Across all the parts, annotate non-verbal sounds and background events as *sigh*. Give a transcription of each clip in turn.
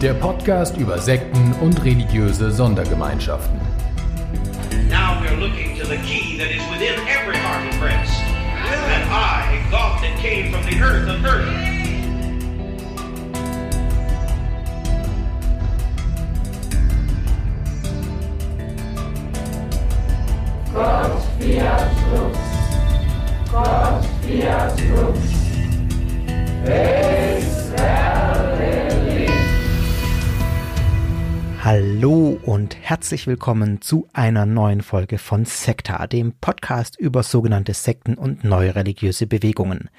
Der Podcast über Sekten und religiöse Sondergemeinschaften. Now we're looking to the key that is within every heart and breast. That I, God that came from the earth of earth, Gott fiat lux. Gott fiat lux. Hallo und herzlich willkommen zu einer neuen Folge von Sekta, dem Podcast über sogenannte Sekten und neue religiöse Bewegungen.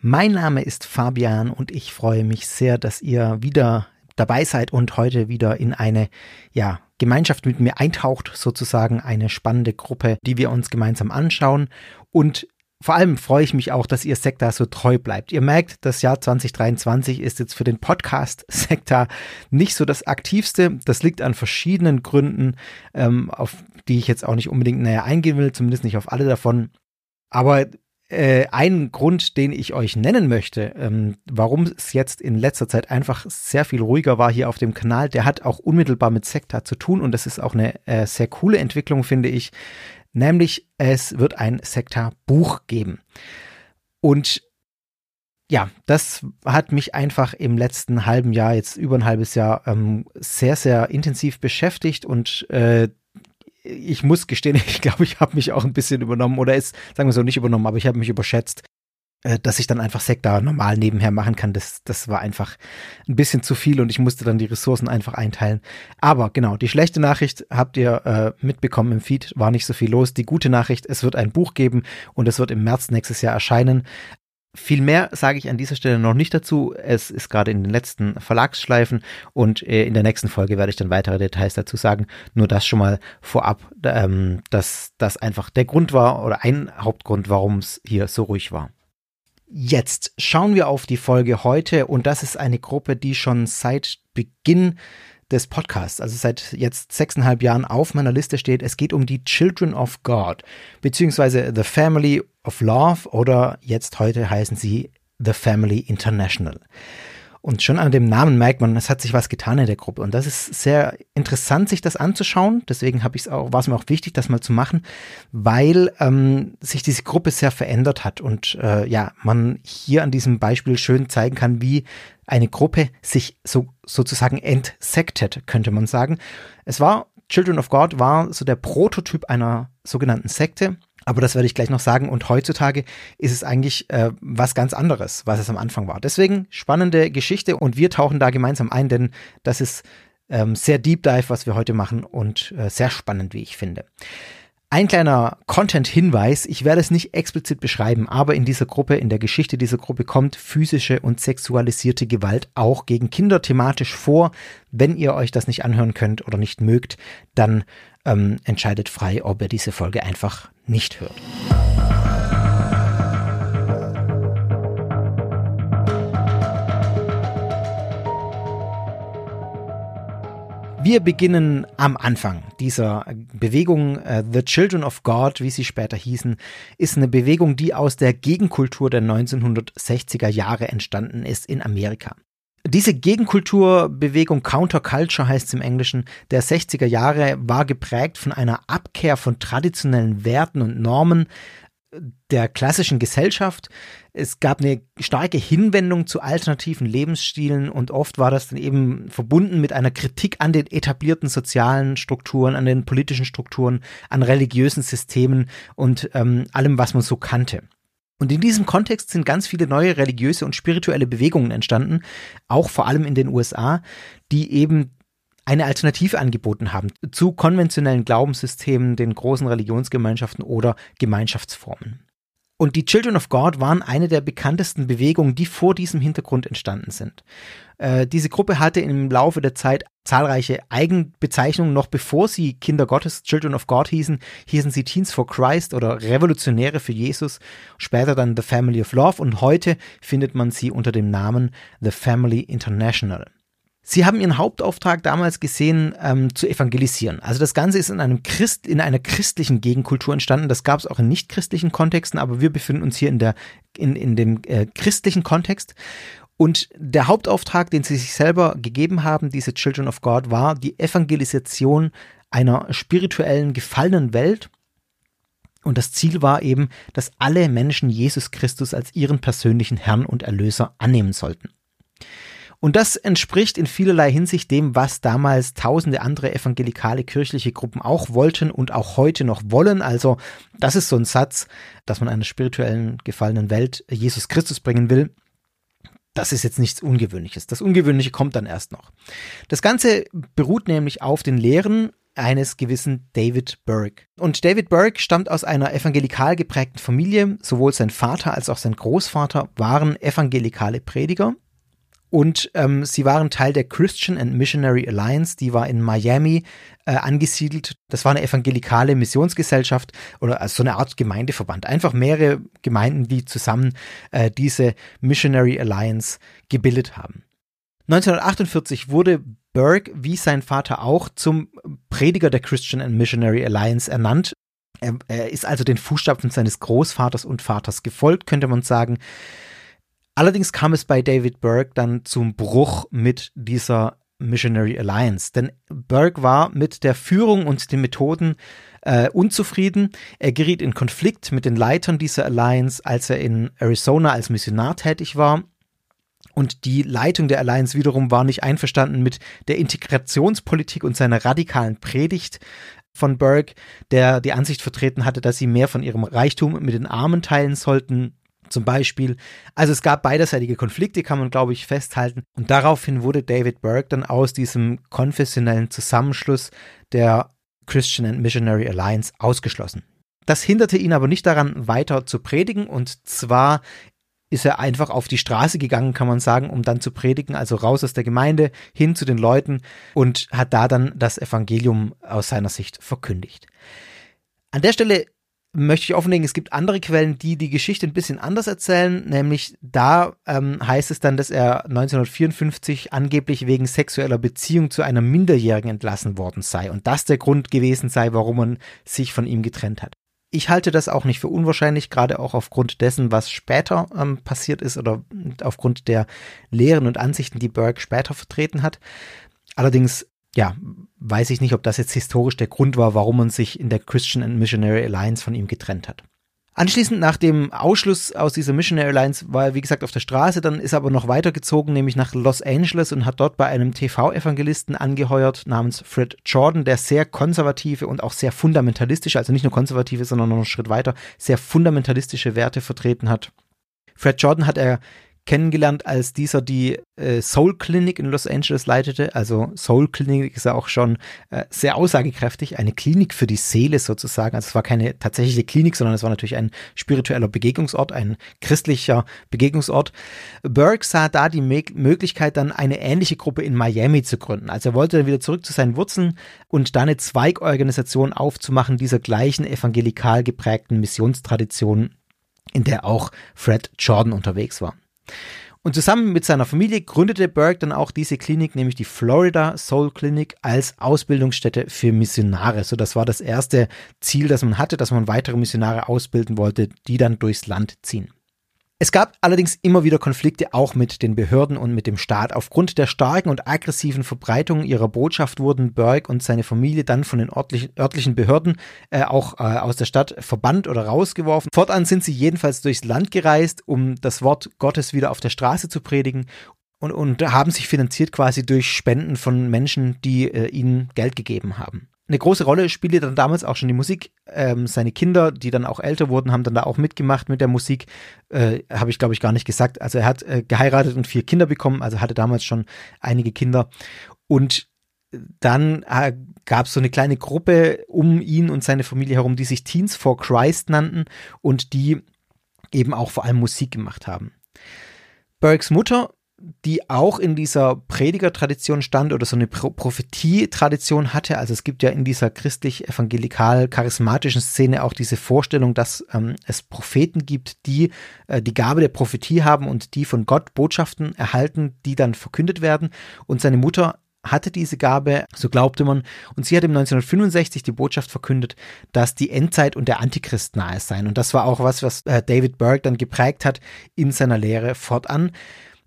Mein Name ist Fabian und ich freue mich sehr, dass ihr wieder dabei seid und heute wieder in eine, ja, Gemeinschaft mit mir eintaucht, sozusagen eine spannende Gruppe, die wir uns gemeinsam anschauen. Und vor allem freue ich mich auch, dass ihr Sekta so treu bleibt. Ihr merkt, das Jahr 2023 ist jetzt für den Podcast *laughs* Sekta nicht so das aktivste. Das liegt an verschiedenen Gründen, ähm, auf die ich jetzt auch nicht unbedingt näher eingehen will, zumindest nicht auf alle davon. Aber äh, ein Grund, den ich euch nennen möchte, ähm, warum es jetzt in letzter Zeit einfach sehr viel ruhiger war hier auf dem Kanal, der hat auch unmittelbar mit Sekta zu tun und das ist auch eine äh, sehr coole Entwicklung, finde ich. Nämlich, es wird ein Sekta-Buch geben. Und ja, das hat mich einfach im letzten halben Jahr, jetzt über ein halbes Jahr, ähm, sehr, sehr intensiv beschäftigt und äh, ich muss gestehen, *laughs* ich glaube, ich habe mich auch ein bisschen übernommen oder ist, sagen wir so, nicht übernommen, aber ich habe mich überschätzt, dass ich dann einfach Sekta normal nebenher machen kann. Das, das war einfach ein bisschen zu viel und ich musste dann die Ressourcen einfach einteilen. Aber genau, die schlechte Nachricht habt ihr äh, mitbekommen im Feed, war nicht so viel los. Die gute Nachricht, es wird ein Buch geben und es wird im März nächstes Jahr erscheinen. Viel mehr sage ich an dieser Stelle noch nicht dazu. Es ist gerade in den letzten Verlagsschleifen und äh, in der nächsten Folge werde ich dann weitere Details dazu sagen. Nur das schon mal vorab, ähm, dass das einfach der Grund war oder ein Hauptgrund, warum es hier so ruhig war. Jetzt schauen wir auf die Folge heute und das ist eine Gruppe, die schon seit Beginn des Podcasts, also seit jetzt sechseinhalb Jahren auf meiner Liste steht. Es geht um die Children of God, beziehungsweise The Family of Love oder jetzt heute heißen sie The Family International. Und schon an dem Namen merkt man, es hat sich was getan in der Gruppe. Und das ist sehr interessant, sich das anzuschauen. Deswegen habe ich es auch, war es mir auch wichtig, das mal zu machen, weil ähm, sich diese Gruppe sehr verändert hat und äh, ja, man hier an diesem Beispiel schön zeigen kann, wie eine Gruppe sich so sozusagen entsektet, könnte man sagen. Es war Children of God war so der Prototyp einer sogenannten Sekte aber das werde ich gleich noch sagen. Und heutzutage ist es eigentlich äh, was ganz anderes, was es am Anfang war. Deswegen spannende Geschichte und wir tauchen da gemeinsam ein, denn das ist ähm, sehr Deep Dive, was wir heute machen und äh, sehr spannend, wie ich finde. Ein kleiner Content-Hinweis, ich werde es nicht explizit beschreiben, aber in dieser Gruppe, in der Geschichte dieser Gruppe kommt physische und sexualisierte Gewalt auch gegen Kinder thematisch vor. Wenn ihr euch das nicht anhören könnt oder nicht mögt, dann ähm, entscheidet frei, ob ihr diese Folge einfach nicht hört. Wir beginnen am Anfang dieser Bewegung. Uh, The Children of God, wie sie später hießen, ist eine Bewegung, die aus der Gegenkultur der 1960er Jahre entstanden ist in Amerika. Diese Gegenkulturbewegung, Counterculture heißt es im Englischen, der 60er Jahre war geprägt von einer Abkehr von traditionellen Werten und Normen der klassischen Gesellschaft. Es gab eine starke Hinwendung zu alternativen Lebensstilen und oft war das dann eben verbunden mit einer Kritik an den etablierten sozialen Strukturen, an den politischen Strukturen, an religiösen Systemen und ähm, allem, was man so kannte. Und in diesem Kontext sind ganz viele neue religiöse und spirituelle Bewegungen entstanden, auch vor allem in den USA, die eben eine Alternative angeboten haben zu konventionellen Glaubenssystemen, den großen Religionsgemeinschaften oder Gemeinschaftsformen. Und die Children of God waren eine der bekanntesten Bewegungen, die vor diesem Hintergrund entstanden sind. Äh, diese Gruppe hatte im Laufe der Zeit zahlreiche Eigenbezeichnungen. Noch bevor sie Kinder Gottes, Children of God hießen, hießen sie Teens for Christ oder Revolutionäre für Jesus. Später dann The Family of Love und heute findet man sie unter dem Namen The Family International. Sie haben ihren Hauptauftrag damals gesehen, ähm, zu evangelisieren. Also das Ganze ist in einem Christ, in einer christlichen Gegenkultur entstanden. Das gab es auch in nicht-christlichen Kontexten, aber wir befinden uns hier in der, in, in dem äh, christlichen Kontext. Und der Hauptauftrag, den sie sich selber gegeben haben, diese Children of God, war die Evangelisation einer spirituellen, gefallenen Welt. Und das Ziel war eben, dass alle Menschen Jesus Christus als ihren persönlichen Herrn und Erlöser annehmen sollten. Und das entspricht in vielerlei Hinsicht dem, was damals tausende andere evangelikale kirchliche Gruppen auch wollten und auch heute noch wollen. Also das ist so ein Satz, dass man einer spirituellen gefallenen Welt Jesus Christus bringen will das ist jetzt nichts Ungewöhnliches. Das Ungewöhnliche kommt dann erst noch. Das Ganze beruht nämlich auf den Lehren eines gewissen David Burke. Und David Burke stammt aus einer evangelikal geprägten Familie. Sowohl sein Vater als auch sein Großvater waren evangelikale Prediger. Und ähm, sie waren Teil der Christian and Missionary Alliance, die war in Miami äh, angesiedelt. Das war eine evangelikale Missionsgesellschaft oder also so eine Art Gemeindeverband. Einfach mehrere Gemeinden, die zusammen äh, diese Missionary Alliance gebildet haben. 1948 wurde Burke, wie sein Vater auch, zum Prediger der Christian and Missionary Alliance ernannt. Er, er ist also den Fußstapfen seines Großvaters und Vaters gefolgt, könnte man sagen. Allerdings kam es bei David Burke dann zum Bruch mit dieser Missionary Alliance, denn Burke war mit der Führung und den Methoden äh, unzufrieden. Er geriet in Konflikt mit den Leitern dieser Alliance, als er in Arizona als Missionar tätig war. Und die Leitung der Alliance wiederum war nicht einverstanden mit der Integrationspolitik und seiner radikalen Predigt von Burke, der die Ansicht vertreten hatte, dass sie mehr von ihrem Reichtum mit den Armen teilen sollten zum Beispiel. Also es gab beiderseitige Konflikte, kann man glaube ich festhalten. Und daraufhin wurde David Burke dann aus diesem konfessionellen Zusammenschluss der Christian and Missionary Alliance ausgeschlossen. Das hinderte ihn aber nicht daran, weiter zu predigen. Und zwar ist er einfach auf die Straße gegangen, kann man sagen, um dann zu predigen, also raus aus der Gemeinde, hin zu den Leuten und hat da dann das Evangelium aus seiner Sicht verkündigt. An der Stelle möchte ich offenlegen, es gibt andere Quellen, die die Geschichte ein bisschen anders erzählen, nämlich da ähm, heißt es dann, dass er 1954 angeblich wegen sexueller Beziehung zu einer Minderjährigen entlassen worden sei und das der Grund gewesen sei, warum man sich von ihm getrennt hat. Ich halte das auch nicht für unwahrscheinlich, gerade auch aufgrund dessen, was später ähm, passiert ist oder aufgrund der Lehren und Ansichten, die Burke später vertreten hat. Allerdings ja, weiß ich nicht, ob das jetzt historisch der Grund war, warum man sich in der Christian and Missionary Alliance von ihm getrennt hat. Anschließend nach dem Ausschluss aus dieser Missionary Alliance war er, wie gesagt, auf der Straße, dann ist er aber noch weitergezogen, nämlich nach Los Angeles und hat dort bei einem TV-Evangelisten angeheuert namens Fred Jordan, der sehr konservative und auch sehr fundamentalistische, also nicht nur konservative, sondern noch einen Schritt weiter, sehr fundamentalistische Werte vertreten hat. Fred Jordan hat er kennengelernt, als dieser die äh, Soul Clinic in Los Angeles leitete. Also Soul Clinic ist ja auch schon äh, sehr aussagekräftig, eine Klinik für die Seele sozusagen. Also es war keine tatsächliche Klinik, sondern es war natürlich ein spiritueller Begegnungsort, ein christlicher Begegnungsort. Burke sah da die Me Möglichkeit, dann eine ähnliche Gruppe in Miami zu gründen. Also er wollte dann wieder zurück zu seinen Wurzeln und da eine Zweigorganisation aufzumachen dieser gleichen evangelikal geprägten Missionstradition, in der auch Fred Jordan unterwegs war. Und zusammen mit seiner Familie gründete Burke dann auch diese Klinik, nämlich die Florida Soul Clinic, als Ausbildungsstätte für Missionare. So, das war das erste Ziel, das man hatte, dass man weitere Missionare ausbilden wollte, die dann durchs Land ziehen. Es gab allerdings immer wieder Konflikte auch mit den Behörden und mit dem Staat. Aufgrund der starken und aggressiven Verbreitung ihrer Botschaft wurden Burke und seine Familie dann von den örtlichen, örtlichen Behörden äh, auch äh, aus der Stadt verbannt oder rausgeworfen. Fortan sind sie jedenfalls durchs Land gereist, um das Wort Gottes wieder auf der Straße zu predigen und, und haben sich finanziert quasi durch Spenden von Menschen, die äh, ihnen Geld gegeben haben eine große Rolle spielte dann damals auch schon die Musik. Ähm, seine Kinder, die dann auch älter wurden, haben dann da auch mitgemacht mit der Musik. Äh, Habe ich, glaube ich, gar nicht gesagt. Also er hat äh, geheiratet und vier Kinder bekommen, also hatte damals schon einige Kinder. Und dann äh, gab es so eine kleine Gruppe um ihn und seine Familie herum, die sich Teens for Christ nannten und die eben auch vor allem Musik gemacht haben. Burkes Mutter die auch in dieser Predigertradition stand oder so eine Pro Prophetie-Tradition hatte. Also es gibt ja in dieser christlich-evangelikal-charismatischen Szene auch diese Vorstellung, dass ähm, es Propheten gibt, die äh, die Gabe der Prophetie haben und die von Gott Botschaften erhalten, die dann verkündet werden. Und seine Mutter hatte diese Gabe, so glaubte man, und sie hat im 1965 die Botschaft verkündet, dass die Endzeit und der Antichrist nahe seien. Und das war auch was, was äh, David Burke dann geprägt hat in seiner Lehre fortan.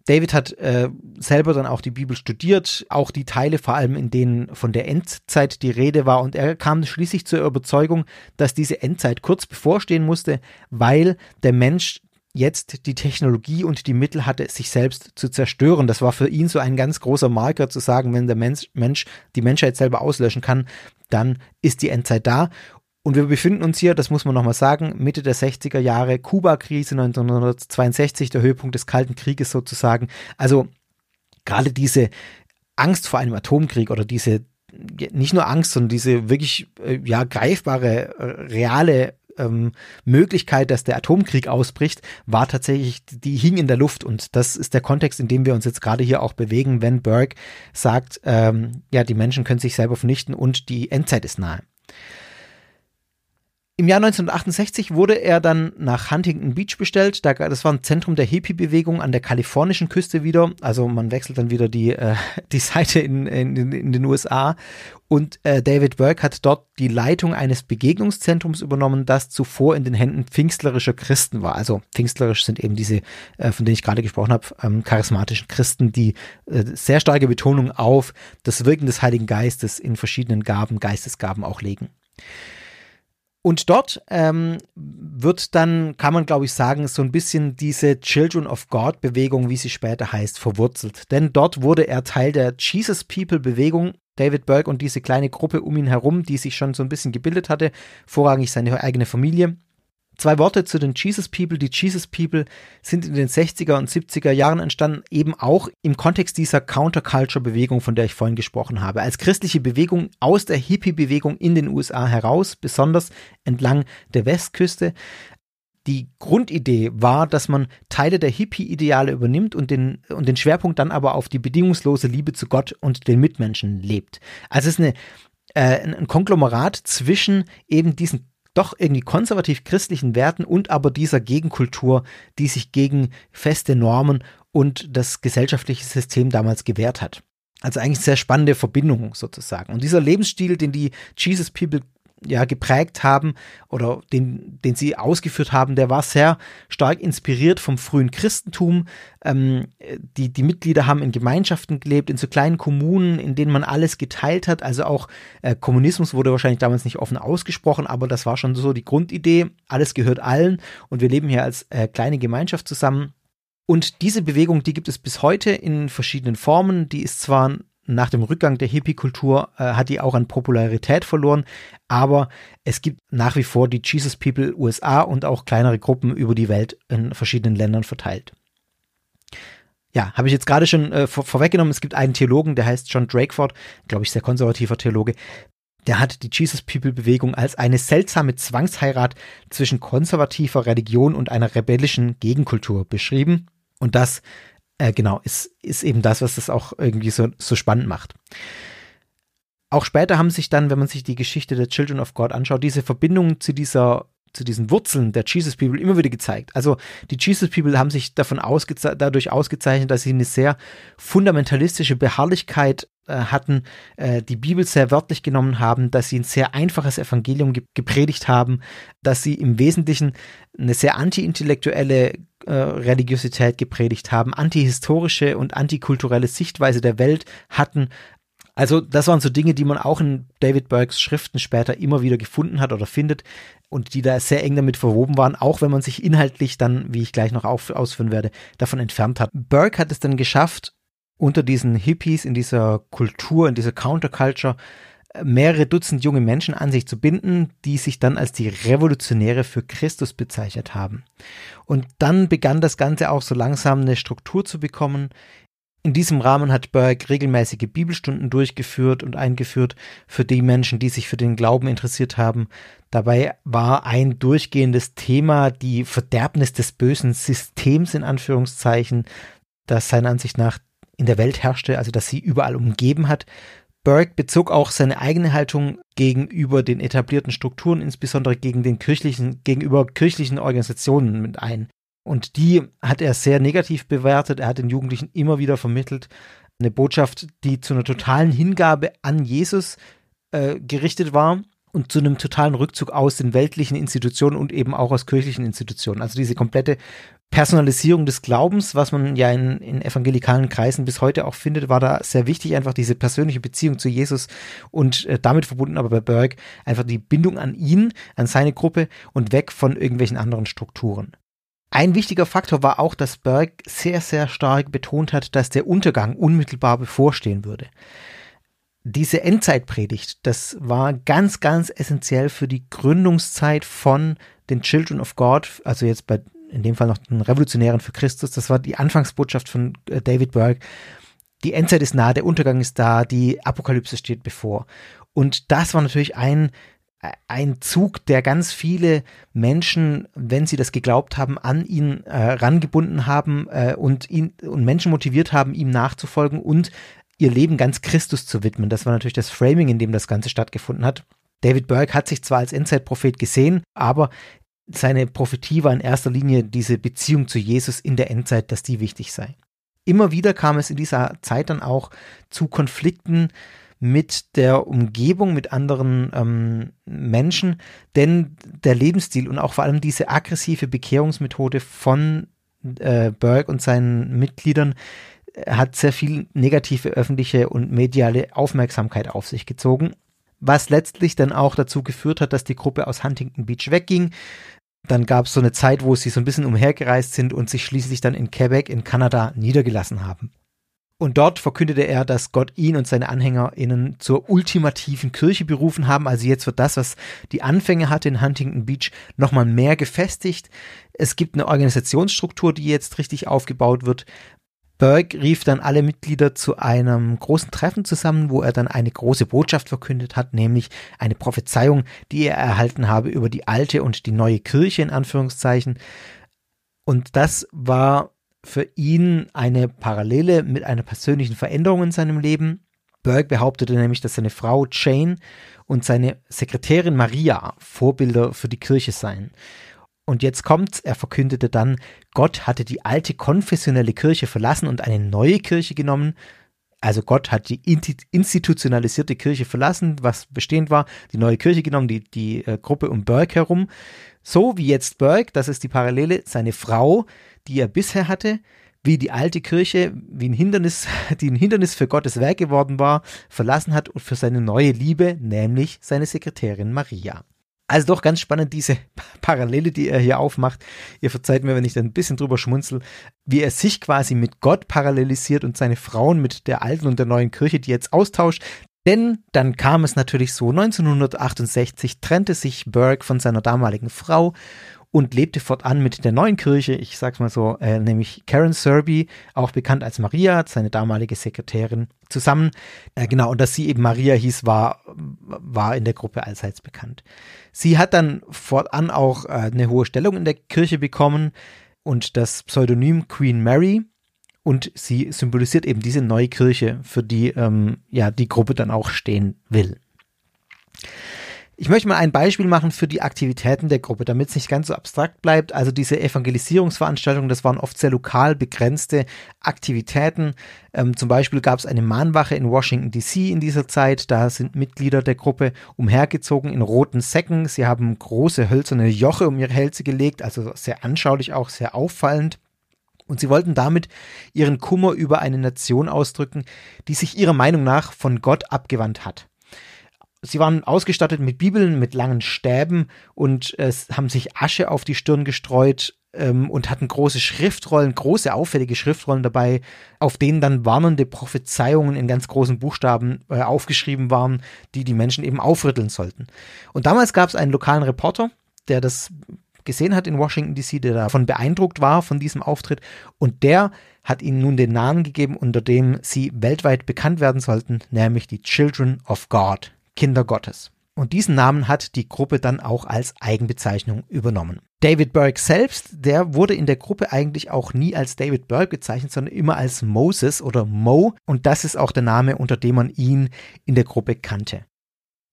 David hat äh, selber dann auch die Bibel studiert, auch die Teile vor allem, in denen von der Endzeit die Rede war. Und er kam schließlich zur Überzeugung, dass diese Endzeit kurz bevorstehen musste, weil der Mensch jetzt die Technologie und die Mittel hatte, sich selbst zu zerstören. Das war für ihn so ein ganz großer Marker zu sagen, wenn der Mensch, Mensch die Menschheit selber auslöschen kann, dann ist die Endzeit da. Und wir befinden uns hier, das muss man nochmal sagen, Mitte der 60er Jahre, Kuba-Krise 1962, der Höhepunkt des Kalten Krieges sozusagen. Also gerade diese Angst vor einem Atomkrieg oder diese, nicht nur Angst, sondern diese wirklich äh, ja, greifbare, äh, reale ähm, Möglichkeit, dass der Atomkrieg ausbricht, war tatsächlich, die hing in der Luft. Und das ist der Kontext, in dem wir uns jetzt gerade hier auch bewegen, wenn Burke sagt, ähm, ja, die Menschen können sich selber vernichten und die Endzeit ist nahe. Im Jahr 1968 wurde er dann nach Huntington Beach bestellt. Das war ein Zentrum der Hippie-Bewegung an der kalifornischen Küste wieder. Also man wechselt dann wieder die, äh, *laughs* die Seite in, in, in den USA. Und äh, David Burke hat dort die Leitung eines Begegnungszentrums übernommen, das zuvor in den Händen pfingstlerischer Christen war. Also pfingstlerisch sind eben diese, äh, von denen ich gerade gesprochen habe, ähm, charismatischen Christen, die äh, sehr starke Betonung auf das Wirken des Heiligen Geistes in verschiedenen Gaben, Geistesgaben auch legen. Und dort ähm, wird dann, kann man glaube ich sagen, so ein bisschen diese Children of God Bewegung, wie sie später heißt, verwurzelt. Denn dort wurde er Teil der Jesus People Bewegung. David Burke und diese kleine Gruppe um ihn herum, die sich schon so ein bisschen gebildet hatte, vorrangig seine eigene Familie. Zwei Worte zu den Jesus People. Die Jesus People sind in den 60er und 70er Jahren entstanden, eben auch im Kontext dieser Counterculture-Bewegung, von der ich vorhin gesprochen habe. Als christliche Bewegung aus der Hippie-Bewegung in den USA heraus, besonders entlang der Westküste. Die Grundidee war, dass man Teile der Hippie-Ideale übernimmt und den, und den Schwerpunkt dann aber auf die bedingungslose Liebe zu Gott und den Mitmenschen lebt. Also es ist eine, äh, ein Konglomerat zwischen eben diesen doch irgendwie konservativ-christlichen Werten und aber dieser Gegenkultur, die sich gegen feste Normen und das gesellschaftliche System damals gewehrt hat. Also eigentlich sehr spannende Verbindung sozusagen. Und dieser Lebensstil, den die Jesus People ja geprägt haben oder den, den sie ausgeführt haben, der war sehr stark inspiriert vom frühen Christentum. Ähm, die, die Mitglieder haben in Gemeinschaften gelebt, in so kleinen Kommunen, in denen man alles geteilt hat. Also auch äh, Kommunismus wurde wahrscheinlich damals nicht offen ausgesprochen, aber das war schon so die Grundidee. Alles gehört allen und wir leben hier als äh, kleine Gemeinschaft zusammen. Und diese Bewegung, die gibt es bis heute in verschiedenen Formen. Die ist zwar nach dem Rückgang der Hippie-Kultur äh, hat die auch an Popularität verloren, aber es gibt nach wie vor die Jesus People USA und auch kleinere Gruppen über die Welt in verschiedenen Ländern verteilt. Ja, habe ich jetzt gerade schon äh, vor, vorweggenommen. Es gibt einen Theologen, der heißt John Drakeford, glaube ich, sehr konservativer Theologe. Der hat die Jesus People Bewegung als eine seltsame Zwangsheirat zwischen konservativer Religion und einer rebellischen Gegenkultur beschrieben. Und das äh, genau, ist, ist eben das, was das auch irgendwie so, so spannend macht. Auch später haben sich dann, wenn man sich die Geschichte der Children of God anschaut, diese Verbindungen zu dieser zu diesen Wurzeln der Jesus People immer wieder gezeigt. Also die Jesus People haben sich davon ausgeze dadurch ausgezeichnet, dass sie eine sehr fundamentalistische Beharrlichkeit äh, hatten, äh, die Bibel sehr wörtlich genommen haben, dass sie ein sehr einfaches Evangelium ge gepredigt haben, dass sie im Wesentlichen eine sehr anti-intellektuelle äh, Religiosität gepredigt haben, antihistorische und antikulturelle Sichtweise der Welt hatten. Also das waren so Dinge, die man auch in David Burkes Schriften später immer wieder gefunden hat oder findet und die da sehr eng damit verwoben waren, auch wenn man sich inhaltlich dann, wie ich gleich noch auf, ausführen werde, davon entfernt hat. Burke hat es dann geschafft, unter diesen Hippies, in dieser Kultur, in dieser Counterculture, mehrere Dutzend junge Menschen an sich zu binden, die sich dann als die Revolutionäre für Christus bezeichnet haben. Und dann begann das Ganze auch so langsam eine Struktur zu bekommen, In diesem Rahmen hat Berg regelmäßige Bibelstunden durchgeführt und eingeführt für die Menschen, die sich für den Glauben interessiert haben. Dabei war ein durchgehendes Thema die Verderbnis des bösen Systems in Anführungszeichen, das seiner Ansicht nach in der Welt herrschte, also dass sie überall umgeben hat. Burke bezog auch seine eigene Haltung gegenüber den etablierten Strukturen, insbesondere gegen den kirchlichen, gegenüber kirchlichen Organisationen mit ein. Und die hat er sehr negativ bewertet. Er hat den Jugendlichen immer wieder vermittelt, eine Botschaft, die zu einer totalen Hingabe an Jesus äh, gerichtet war und zu einem totalen Rückzug aus den weltlichen Institutionen und eben auch aus kirchlichen Institutionen. Also diese komplette Personalisierung des Glaubens, was man ja in, in evangelikalen Kreisen bis heute auch findet, war da sehr wichtig, einfach diese persönliche Beziehung zu Jesus und äh, damit verbunden aber bei Berg einfach die Bindung an ihn, an seine Gruppe und weg von irgendwelchen anderen Strukturen. Ein wichtiger Faktor war auch, dass Berg sehr, sehr stark betont hat, dass der Untergang unmittelbar bevorstehen würde. Diese Endzeitpredigt, das war ganz, ganz essentiell für die Gründungszeit von den Children of God, also jetzt bei in dem Fall noch den Revolutionären für Christus. Das war die Anfangsbotschaft von äh, David Burke. Die Endzeit ist nah, der Untergang ist da, die Apokalypse steht bevor. Und das war natürlich ein, ein Zug, der ganz viele Menschen, wenn sie das geglaubt haben, an ihn äh, rangebunden haben äh, und ihn und Menschen motiviert haben, ihm nachzufolgen und ihr Leben ganz Christus zu widmen. Das war natürlich das Framing, in dem das Ganze stattgefunden hat. David Burke hat sich zwar als Endzeitprophet gesehen, aber seine Prophetie war in erster Linie diese Beziehung zu Jesus in der Endzeit, dass die wichtig sei. Immer wieder kam es in dieser Zeit dann auch zu Konflikten mit der Umgebung, mit anderen ähm, Menschen, denn der Lebensstil und auch vor allem diese aggressive Bekehrungsmethode von äh, Berg und seinen Mitgliedern hat sehr viel negative öffentliche und mediale Aufmerksamkeit auf sich gezogen, was letztlich dann auch dazu geführt hat, dass die Gruppe aus Huntington Beach wegging, dann gab es so eine Zeit, wo sie so ein bisschen umhergereist sind und sich schließlich dann in Quebec in Kanada niedergelassen haben. Und dort verkündete er, dass Gott ihn und seine AnhängerInnen zur ultimativen Kirche berufen haben. Also jetzt wird das, was die Anfänge hatte in Huntington Beach, nochmal mehr gefestigt. Es gibt eine Organisationsstruktur, die jetzt richtig aufgebaut wird. Berg rief dann alle Mitglieder zu einem großen Treffen zusammen, wo er dann eine große Botschaft verkündet hat, nämlich eine Prophezeiung, die er erhalten habe über die alte und die neue Kirche in Anführungszeichen. Und das war für ihn eine Parallele mit einer persönlichen Veränderung in seinem Leben. Berg behauptete nämlich, dass seine Frau Jane und seine Sekretärin Maria Vorbilder für die Kirche seien. Und jetzt kommt's, er verkündete dann, Gott hatte die alte konfessionelle Kirche verlassen und eine neue Kirche genommen. Also Gott hat die institutionalisierte Kirche verlassen, was bestehend war, die neue Kirche genommen, die, die äh, Gruppe um Burke herum. So wie jetzt Burke, das ist die Parallele, seine Frau, die er bisher hatte, wie die alte Kirche, wie ein Hindernis, *laughs* die ein Hindernis für Gottes Werk geworden war, verlassen hat und für seine neue Liebe, nämlich seine Sekretärin Maria. Also doch ganz spannend, diese *laughs* Parallele, die er hier aufmacht. Ihr verzeiht mir, wenn ich da ein bisschen drüber schmunzel, wie er sich quasi mit Gott parallelisiert und seine Frauen mit der alten und der neuen Kirche, die jetzt austauscht. Denn dann kam es natürlich so, 1968 trennte sich Burke von seiner damaligen Frau und lebte fortan mit der neuen Kirche, ich sag's mal so, äh, nämlich Karen Serby, auch bekannt als Maria, seine damalige Sekretärin, zusammen. Äh, genau, und dass sie eben Maria hieß, war, war in der Gruppe allseits bekannt. Sie hat dann fortan auch äh, eine hohe Stellung in der Kirche bekommen und das Pseudonym Queen Mary. Und sie symbolisiert eben diese neue Kirche, für die ähm, ja die Gruppe dann auch stehen will. Ich möchte mal ein Beispiel machen für die Aktivitäten der Gruppe, damit es nicht ganz so abstrakt bleibt. Also diese Evangelisierungsveranstaltungen, das waren oft sehr lokal begrenzte Aktivitäten. Ähm, zum Beispiel gab es eine Mahnwache in Washington DC in dieser Zeit. Da sind Mitglieder der Gruppe umhergezogen in roten Säcken. Sie haben große hölzerne Joche um ihre Hälse gelegt, also sehr anschaulich, auch sehr auffallend. Und sie wollten damit ihren Kummer über eine Nation ausdrücken, die sich ihrer Meinung nach von Gott abgewandt hat sie waren ausgestattet mit Bibeln, mit langen Stäben und äh, haben sich Asche auf die Stirn gestreut ähm, und hatten große Schriftrollen, große auffällige Schriftrollen dabei, auf denen dann warnende Prophezeiungen in ganz großen Buchstaben äh, aufgeschrieben waren, die die Menschen eben aufrütteln sollten. Und damals gab es einen lokalen Reporter, der das gesehen hat in Washington DC, der davon beeindruckt war von diesem Auftritt. Und der hat ihnen nun den Namen gegeben, unter dem sie weltweit bekannt werden sollten, nämlich die Children of God, Kinder Gottes. Und diesen Namen hat die Gruppe dann auch als Eigenbezeichnung übernommen. David Burke selbst, der wurde in der Gruppe eigentlich auch nie als David Burke bezeichnet, sondern immer als Moses oder Mo. Und das ist auch der Name, unter dem man ihn in der Gruppe kannte.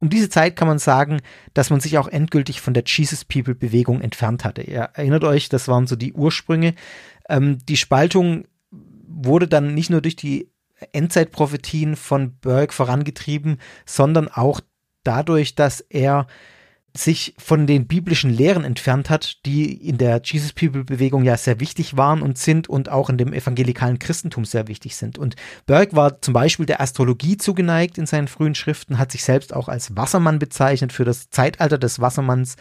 Um diese Zeit kann man sagen, dass man sich auch endgültig von der Jesus People Bewegung entfernt hatte. Ihr erinnert euch, das waren so die Ursprünge. Ähm, die Spaltung wurde dann nicht nur durch die Endzeitprophetien von Burke vorangetrieben, sondern auch dadurch, dass er sich von den biblischen Lehren entfernt hat, die in der Jesus People Bewegung ja sehr wichtig waren und sind und auch in dem evangelikalen Christentum sehr wichtig sind. Und Burke war zum Beispiel der Astrologie zugeneigt in seinen frühen Schriften, hat sich selbst auch als Wassermann bezeichnet für das Zeitalter des Wassermanns.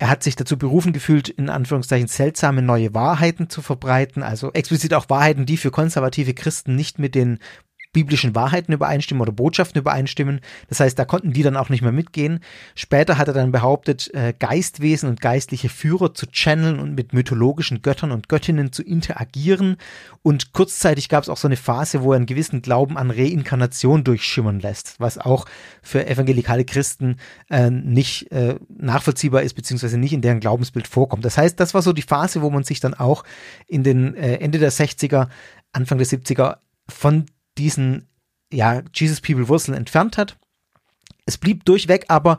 Er hat sich dazu berufen gefühlt, in Anführungszeichen seltsame neue Wahrheiten zu verbreiten, also explizit auch Wahrheiten, die für konservative Christen nicht mit den biblischen Wahrheiten übereinstimmen oder Botschaften übereinstimmen. Das heißt, da konnten die dann auch nicht mehr mitgehen. Später hat er dann behauptet, äh, Geistwesen und geistliche Führer zu channeln und mit mythologischen Göttern und Göttinnen zu interagieren. Und kurzzeitig gab es auch so eine Phase, wo er einen gewissen Glauben an Reinkarnation durchschimmern lässt, was auch für evangelikale Christen äh, nicht äh, nachvollziehbar ist, beziehungsweise nicht in deren Glaubensbild vorkommt. Das heißt, das war so die Phase, wo man sich dann auch in den äh, Ende der 60er, Anfang der 70er von diesen ja, Jesus People Wurzeln entfernt hat. Es blieb durchweg aber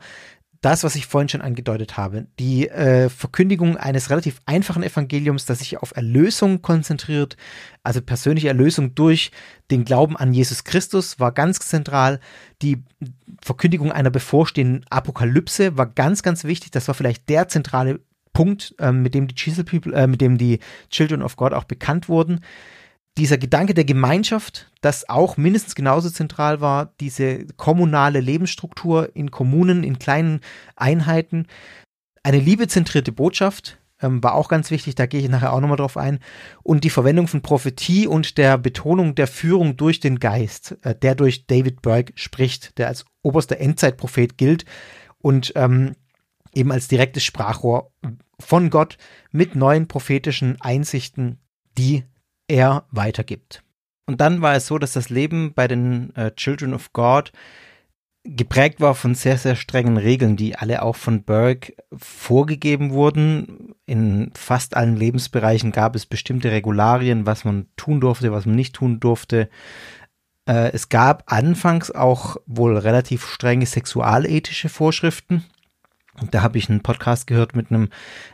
das, was ich vorhin schon angedeutet habe, die äh, Verkündigung eines relativ einfachen Evangeliums, das sich auf Erlösung konzentriert, also persönliche Erlösung durch den Glauben an Jesus Christus, war ganz zentral. Die Verkündigung einer bevorstehenden Apokalypse war ganz, ganz wichtig. Das war vielleicht der zentrale Punkt, äh, mit dem die People, äh, mit dem die Children of God auch bekannt wurden dieser Gedanke der Gemeinschaft, das auch mindestens genauso zentral war, diese kommunale Lebensstruktur in Kommunen, in kleinen Einheiten, eine liebezentrierte Botschaft ähm, war auch ganz wichtig, da gehe ich nachher auch nochmal drauf ein, und die Verwendung von Prophetie und der Betonung der Führung durch den Geist, äh, der durch David Burke spricht, der als oberster Endzeitprophet gilt und ähm, eben als direktes Sprachrohr von Gott mit neuen prophetischen Einsichten, die er weitergibt. Und dann war es so, dass das Leben bei den äh, Children of God geprägt war von sehr, sehr strengen Regeln, die alle auch von Burke vorgegeben wurden. In fast allen Lebensbereichen gab es bestimmte Regularien, was man tun durfte, was man nicht tun durfte. Äh, es gab anfangs auch wohl relativ strenge sexualethische Vorschriften. Da habe ich einen Podcast gehört mit einem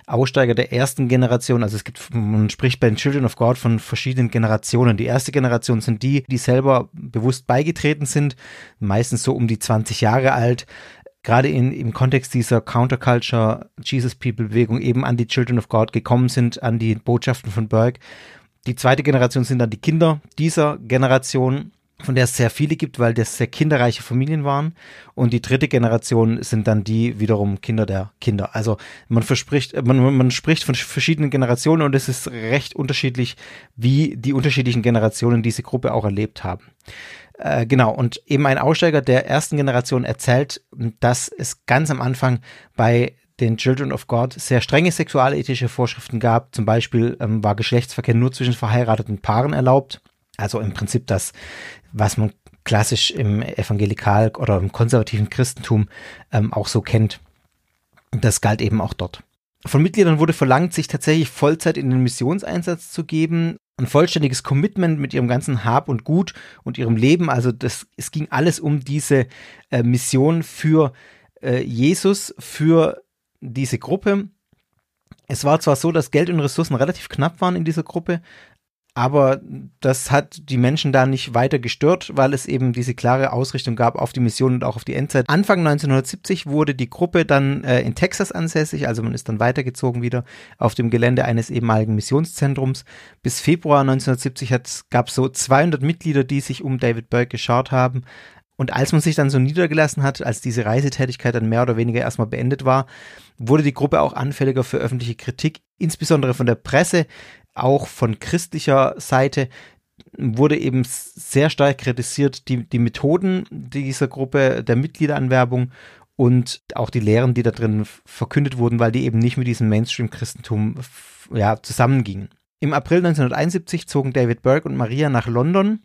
Aussteiger der ersten Generation. Also es gibt, man spricht bei den Children of God von verschiedenen Generationen. Die erste Generation sind die, die selber bewusst beigetreten sind, meistens so um die 20 Jahre alt, gerade in, im Kontext dieser Counterculture Jesus People Bewegung eben an die Children of God gekommen sind, an die Botschaften von Burke. Die zweite Generation sind dann die Kinder dieser Generation von der es sehr viele gibt, weil das sehr kinderreiche Familien waren. Und die dritte Generation sind dann die wiederum Kinder der Kinder. Also man verspricht, man, man spricht von verschiedenen Generationen und es ist recht unterschiedlich, wie die unterschiedlichen Generationen diese Gruppe auch erlebt haben. Äh, genau, und eben ein Aussteiger der ersten Generation erzählt, dass es ganz am Anfang bei den Children of God sehr strenge sexualethische Vorschriften gab. Zum Beispiel ähm, war Geschlechtsverkehr nur zwischen verheirateten Paaren erlaubt. Also im Prinzip das, was man klassisch im evangelikal oder im konservativen Christentum ähm, auch so kennt. Das galt eben auch dort. Von Mitgliedern wurde verlangt, sich tatsächlich Vollzeit in den Missionseinsatz zu geben, ein vollständiges Commitment mit ihrem ganzen Hab und Gut und ihrem Leben. Also das, es ging alles um diese äh, Mission für äh, Jesus, für diese Gruppe. Es war zwar so, dass Geld und Ressourcen relativ knapp waren in dieser Gruppe, aber das hat die Menschen da nicht weiter gestört, weil es eben diese klare Ausrichtung gab auf die Mission und auch auf die Endzeit. Anfang 1970 wurde die Gruppe dann äh, in Texas ansässig, also man ist dann weitergezogen wieder auf dem Gelände eines ehemaligen Missionszentrums. Bis Februar 1970 gab es so 200 Mitglieder, die sich um David Burke geschaut haben. Und als man sich dann so niedergelassen hat, als diese Reisetätigkeit dann mehr oder weniger erstmal beendet war, wurde die Gruppe auch anfälliger für öffentliche Kritik, insbesondere von der Presse, auch von christlicher Seite wurde eben sehr stark kritisiert, die, die Methoden dieser Gruppe der Mitgliederanwerbung und auch die Lehren, die da drin verkündet wurden, weil die eben nicht mit diesem Mainstream-Christentum ja, zusammengingen. Im April 1971 zogen David Burke und Maria nach London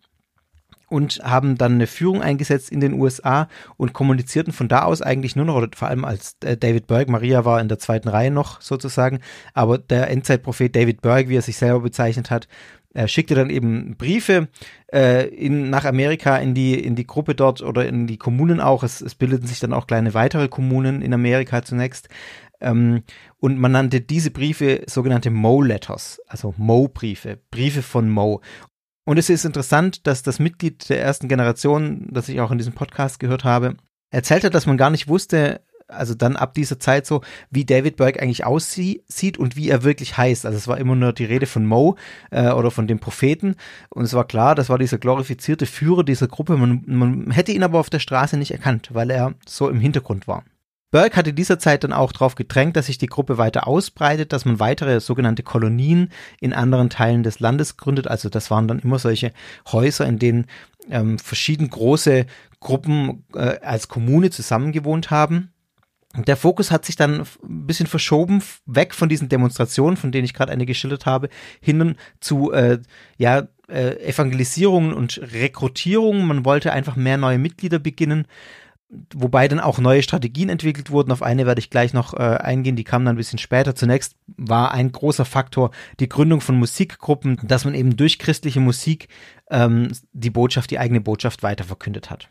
und haben dann eine Führung eingesetzt in den USA und kommunizierten von da aus eigentlich nur noch, oder vor allem als äh, David Burke, Maria war in der zweiten Reihe noch sozusagen, aber der Endzeitprophet David Burke, wie er sich selber bezeichnet hat, er schickte dann eben Briefe äh, in, nach Amerika in die, in die Gruppe dort oder in die Kommunen auch. Es, es bildeten sich dann auch kleine weitere Kommunen in Amerika zunächst. Ähm, und man nannte diese Briefe sogenannte Mo-Letters, also Mo-Briefe, Briefe von Mo. Und es ist interessant, dass das Mitglied der ersten Generation, das ich auch in diesem Podcast gehört habe, erzählt hat, dass man gar nicht wusste, also dann ab dieser Zeit so, wie David Burke eigentlich aussieht und wie er wirklich heißt. Also es war immer nur die Rede von Mo äh, oder von dem Propheten und es war klar, das war dieser glorifizierte Führer dieser Gruppe. Man, man hätte ihn aber auf der Straße nicht erkannt, weil er so im Hintergrund war. Burke hatte dieser Zeit dann auch darauf gedrängt, dass sich die Gruppe weiter ausbreitet, dass man weitere sogenannte Kolonien in anderen Teilen des Landes gründet. Also das waren dann immer solche Häuser, in denen ähm, verschieden große Gruppen äh, als Kommune zusammengewohnt haben. Der Fokus hat sich dann ein bisschen verschoben, weg von diesen Demonstrationen, von denen ich gerade eine geschildert habe, hin zu äh, ja, äh, Evangelisierungen und Rekrutierungen. Man wollte einfach mehr neue Mitglieder beginnen, wobei dann auch neue Strategien entwickelt wurden. Auf eine werde ich gleich noch äh, eingehen, die kam dann ein bisschen später. Zunächst war ein großer Faktor die Gründung von Musikgruppen, dass man eben durch christliche Musik ähm, die Botschaft, die eigene Botschaft weiterverkündet hat.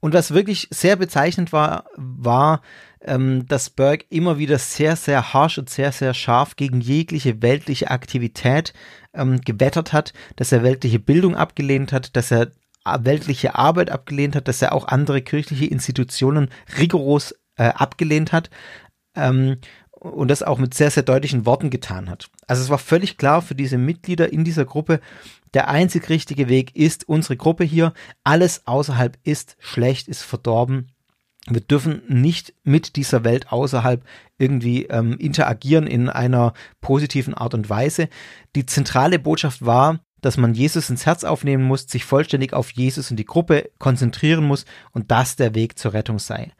Und was wirklich sehr bezeichnend war, war, ähm, dass Burke immer wieder sehr, sehr harsh und sehr, sehr scharf gegen jegliche weltliche Aktivität ähm, gewettert hat, dass er weltliche Bildung abgelehnt hat, dass er weltliche Arbeit abgelehnt hat, dass er auch andere kirchliche Institutionen rigoros äh, abgelehnt hat. Ähm, und das auch mit sehr, sehr deutlichen Worten getan hat. Also es war völlig klar für diese Mitglieder in dieser Gruppe, der einzig richtige Weg ist unsere Gruppe hier. Alles außerhalb ist schlecht, ist verdorben. Wir dürfen nicht mit dieser Welt außerhalb irgendwie ähm, interagieren in einer positiven Art und Weise. Die zentrale Botschaft war, dass man Jesus ins Herz aufnehmen muss, sich vollständig auf Jesus und die Gruppe konzentrieren muss und das der Weg zur Rettung sei.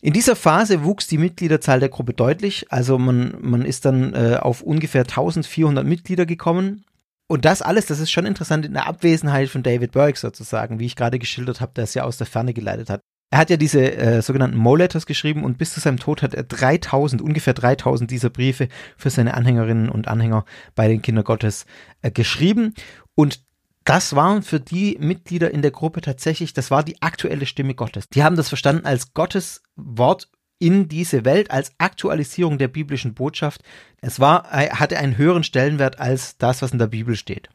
In dieser Phase wuchs die Mitgliederzahl der Gruppe deutlich, also man, man ist dann äh, auf ungefähr 1400 Mitglieder gekommen und das alles, das ist schon interessant in der Abwesenheit von David Burke sozusagen, wie ich gerade geschildert habe, der es ja aus der Ferne geleitet hat. Er hat ja diese äh, sogenannten Mo-Letters geschrieben und bis zu seinem Tod hat er 3000, ungefähr 3000 dieser Briefe für seine Anhängerinnen und Anhänger bei den Kindern Gottes äh, geschrieben. Und das waren für die Mitglieder in der Gruppe tatsächlich, das war die aktuelle Stimme Gottes. Die haben das verstanden als Gottes Wort in diese Welt als Aktualisierung der biblischen Botschaft. Es war, hatte einen höheren Stellenwert als das, was in der Bibel steht.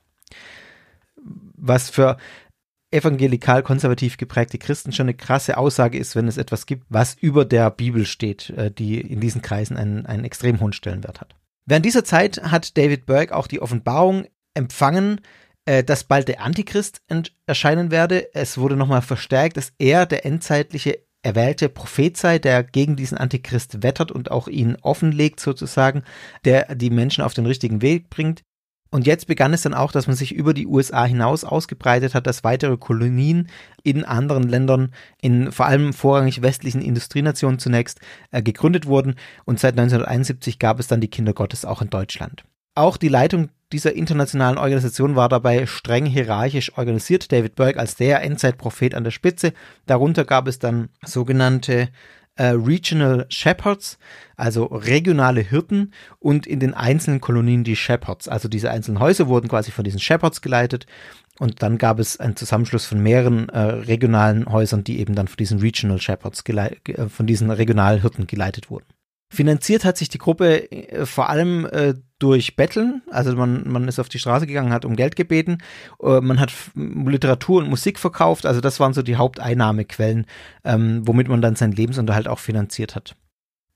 Was für evangelikal-konservativ geprägte Christen schon eine krasse Aussage ist, wenn es etwas gibt, was über der Bibel steht, äh, die in diesen Kreisen einen, einen extrem hohen Stellenwert hat. Während dieser Zeit hat David Burke auch die Offenbarung empfangen, äh, dass bald der Antichrist erscheinen werde. Es wurde nochmal verstärkt, dass er der endzeitliche erwählte Prophet sei, der gegen diesen Antichrist wettert und auch ihn offenlegt sozusagen, der die Menschen auf den richtigen Weg bringt. Und jetzt begann es dann auch, dass man sich über die USA hinaus ausgebreitet hat, dass weitere Kolonien in anderen Ländern, in vor allem vorrangig westlichen Industrienationen zunächst, äh, gegründet wurden. Und seit 1971 gab es dann die Kinder Gottes auch in Deutschland. Auch die Leitung dieser internationalen Organisation war dabei streng hierarchisch organisiert. David Burke als der Endzeitprophet an der Spitze. Darunter gab es dann sogenannte äh, Regional Shepherds, also regionale Hirten und in den einzelnen Kolonien die Shepherds. Also diese einzelnen Häuser wurden quasi von diesen Shepherds geleitet und dann gab es einen Zusammenschluss von mehreren äh, regionalen Häusern, die eben dann von diesen Regional Shepherds, äh, von diesen Regionalhirten geleitet wurden. Finanziert hat sich die Gruppe äh, vor allem äh, durch Betteln, also man, man ist auf die Straße gegangen, hat um Geld gebeten, äh, man hat Literatur und Musik verkauft, also das waren so die Haupteinnahmequellen, ähm, womit man dann seinen Lebensunterhalt auch finanziert hat.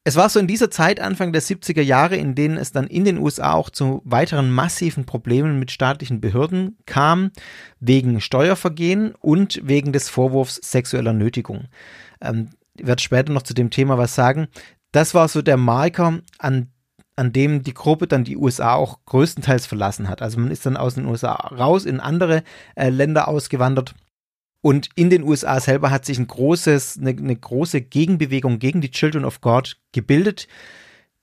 Es war so in dieser Zeit, Anfang der 70er Jahre, in denen es dann in den USA auch zu weiteren massiven Problemen mit staatlichen Behörden kam, wegen Steuervergehen und wegen des Vorwurfs sexueller Nötigung. Ähm, ich werde später noch zu dem Thema was sagen das war so der Marker, an, an dem die Gruppe dann die USA auch größtenteils verlassen hat. Also man ist dann aus den USA raus in andere äh, Länder ausgewandert. Und in den USA selber hat sich ein großes, eine, eine große Gegenbewegung gegen die Children of God gebildet.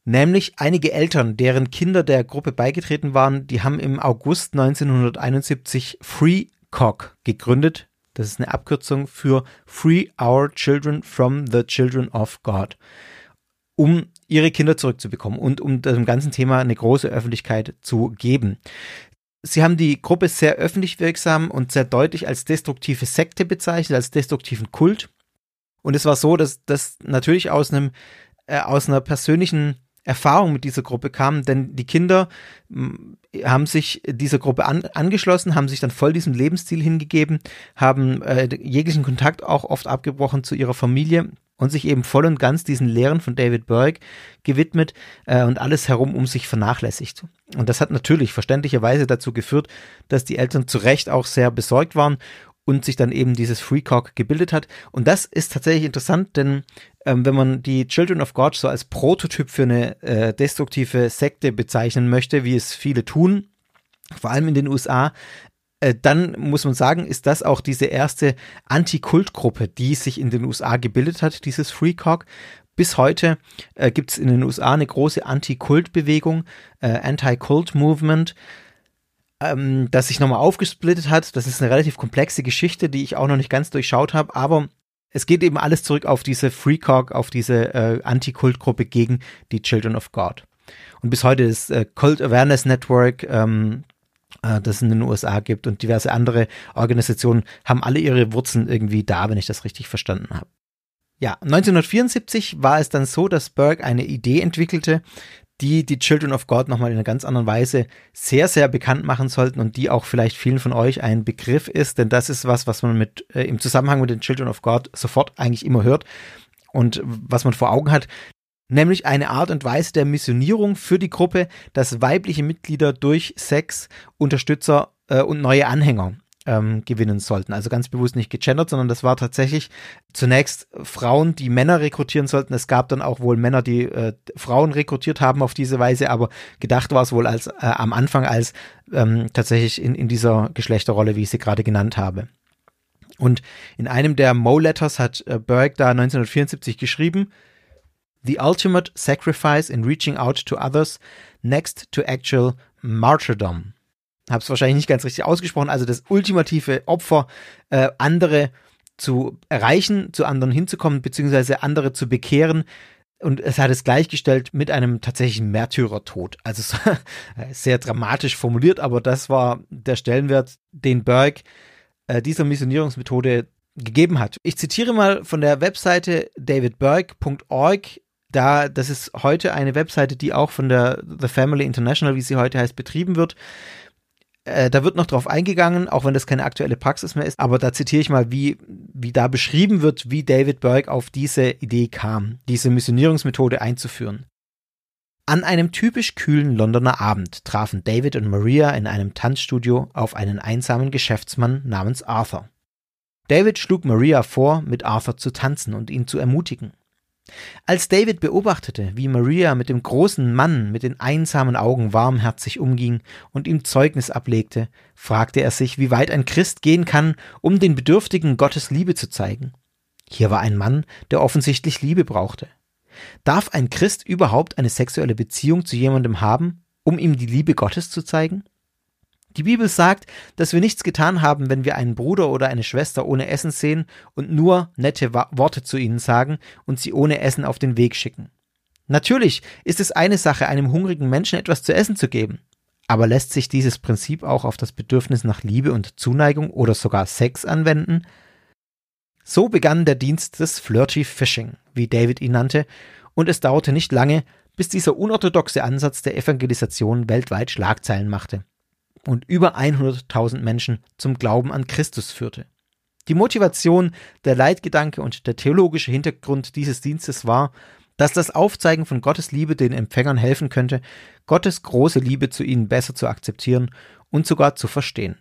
Nämlich einige Eltern, deren Kinder der Gruppe beigetreten waren, die haben im August 1971 Free Cock gegründet. Das ist eine Abkürzung für Free Our Children from the Children of God. Um ihre Kinder zurückzubekommen und um dem ganzen Thema eine große Öffentlichkeit zu geben. Sie haben die Gruppe sehr öffentlich wirksam und sehr deutlich als destruktive Sekte bezeichnet, als destruktiven Kult. Und es war so, dass das natürlich aus einem äh, aus einer persönlichen Erfahrung mit dieser Gruppe kam, denn die Kinder haben sich dieser Gruppe an, angeschlossen, haben sich dann voll diesem Lebensstil hingegeben, haben äh, jeglichen Kontakt auch oft abgebrochen zu ihrer Familie und sich eben voll und ganz diesen Lehren von David Berg gewidmet äh, und alles herum um sich vernachlässigt. Und das hat natürlich verständlicherweise dazu geführt, dass die Eltern zu Recht auch sehr besorgt waren und sich dann eben dieses Free Cock gebildet hat. Und das ist tatsächlich interessant, denn ähm, wenn man die Children of God so als Prototyp für eine äh, destruktive Sekte bezeichnen möchte, wie es viele tun, vor allem in den USA, äh, dann muss man sagen, ist das auch diese erste Anti-Kult-Gruppe, die sich in den USA gebildet hat, dieses Free Cock. Bis heute äh, gibt es in den USA eine große Anti-Kult-Bewegung, äh, Anti-Cult-Movement, ähm, das sich nochmal aufgesplittet hat. Das ist eine relativ komplexe Geschichte, die ich auch noch nicht ganz durchschaut habe, aber es geht eben alles zurück auf diese Free Cock, auf diese äh, Anti-Kult-Gruppe gegen die Children of God. Und bis heute ist äh, Cult Awareness Network, ähm, äh, das es in den USA gibt und diverse andere Organisationen haben alle ihre Wurzeln irgendwie da, wenn ich das richtig verstanden habe. Ja, 1974 war es dann so, dass Berg eine Idee entwickelte, die die Children of God nochmal in einer ganz anderen Weise sehr, sehr bekannt machen sollten und die auch vielleicht vielen von euch ein Begriff ist, denn das ist was, was man mit äh, im Zusammenhang mit den Children of God sofort eigentlich immer hört und was man vor Augen hat, nämlich eine Art und Weise der Missionierung für die Gruppe, dass weibliche Mitglieder durch Sex Unterstützer äh, und neue Anhänger ähm, gewinnen sollten. Also ganz bewusst nicht gegendert, sondern das war tatsächlich zunächst Frauen, die Männer rekrutieren sollten. Es gab dann auch wohl Männer, die äh, Frauen rekrutiert haben auf diese Weise, aber gedacht war es wohl als äh, am Anfang als ähm, tatsächlich in, in dieser Geschlechterrolle, wie ich sie gerade genannt habe. Und in einem der Mo-Letters hat äh, Berg da 1974 geschrieben, The ultimate sacrifice in reaching out to others next to actual martyrdom habe es wahrscheinlich nicht ganz richtig ausgesprochen, also das ultimative Opfer, äh, andere zu erreichen, zu anderen hinzukommen, beziehungsweise andere zu bekehren. Und es hat es gleichgestellt mit einem tatsächlichen Märtyrertod. Also *laughs* sehr dramatisch formuliert, aber das war der Stellenwert, den Berg äh, dieser Missionierungsmethode gegeben hat. Ich zitiere mal von der Webseite davidberg.org. Da, das ist heute eine Webseite, die auch von der The Family International, wie sie heute heißt, betrieben wird. Äh, da wird noch drauf eingegangen, auch wenn das keine aktuelle Praxis mehr ist, aber da zitiere ich mal, wie, wie da beschrieben wird, wie David Berg auf diese Idee kam, diese Missionierungsmethode einzuführen. An einem typisch kühlen Londoner Abend trafen David und Maria in einem Tanzstudio auf einen einsamen Geschäftsmann namens Arthur. David schlug Maria vor, mit Arthur zu tanzen und ihn zu ermutigen. Als David beobachtete, wie Maria mit dem großen Mann mit den einsamen Augen warmherzig umging und ihm Zeugnis ablegte, fragte er sich, wie weit ein Christ gehen kann, um den Bedürftigen Gottes Liebe zu zeigen. Hier war ein Mann, der offensichtlich Liebe brauchte. Darf ein Christ überhaupt eine sexuelle Beziehung zu jemandem haben, um ihm die Liebe Gottes zu zeigen? Die Bibel sagt, dass wir nichts getan haben, wenn wir einen Bruder oder eine Schwester ohne Essen sehen und nur nette Worte zu ihnen sagen und sie ohne Essen auf den Weg schicken. Natürlich ist es eine Sache, einem hungrigen Menschen etwas zu essen zu geben. Aber lässt sich dieses Prinzip auch auf das Bedürfnis nach Liebe und Zuneigung oder sogar Sex anwenden? So begann der Dienst des Flirty Fishing, wie David ihn nannte, und es dauerte nicht lange, bis dieser unorthodoxe Ansatz der Evangelisation weltweit Schlagzeilen machte und über 100.000 Menschen zum Glauben an Christus führte. Die Motivation, der Leitgedanke und der theologische Hintergrund dieses Dienstes war, dass das Aufzeigen von Gottes Liebe den Empfängern helfen könnte, Gottes große Liebe zu ihnen besser zu akzeptieren und sogar zu verstehen.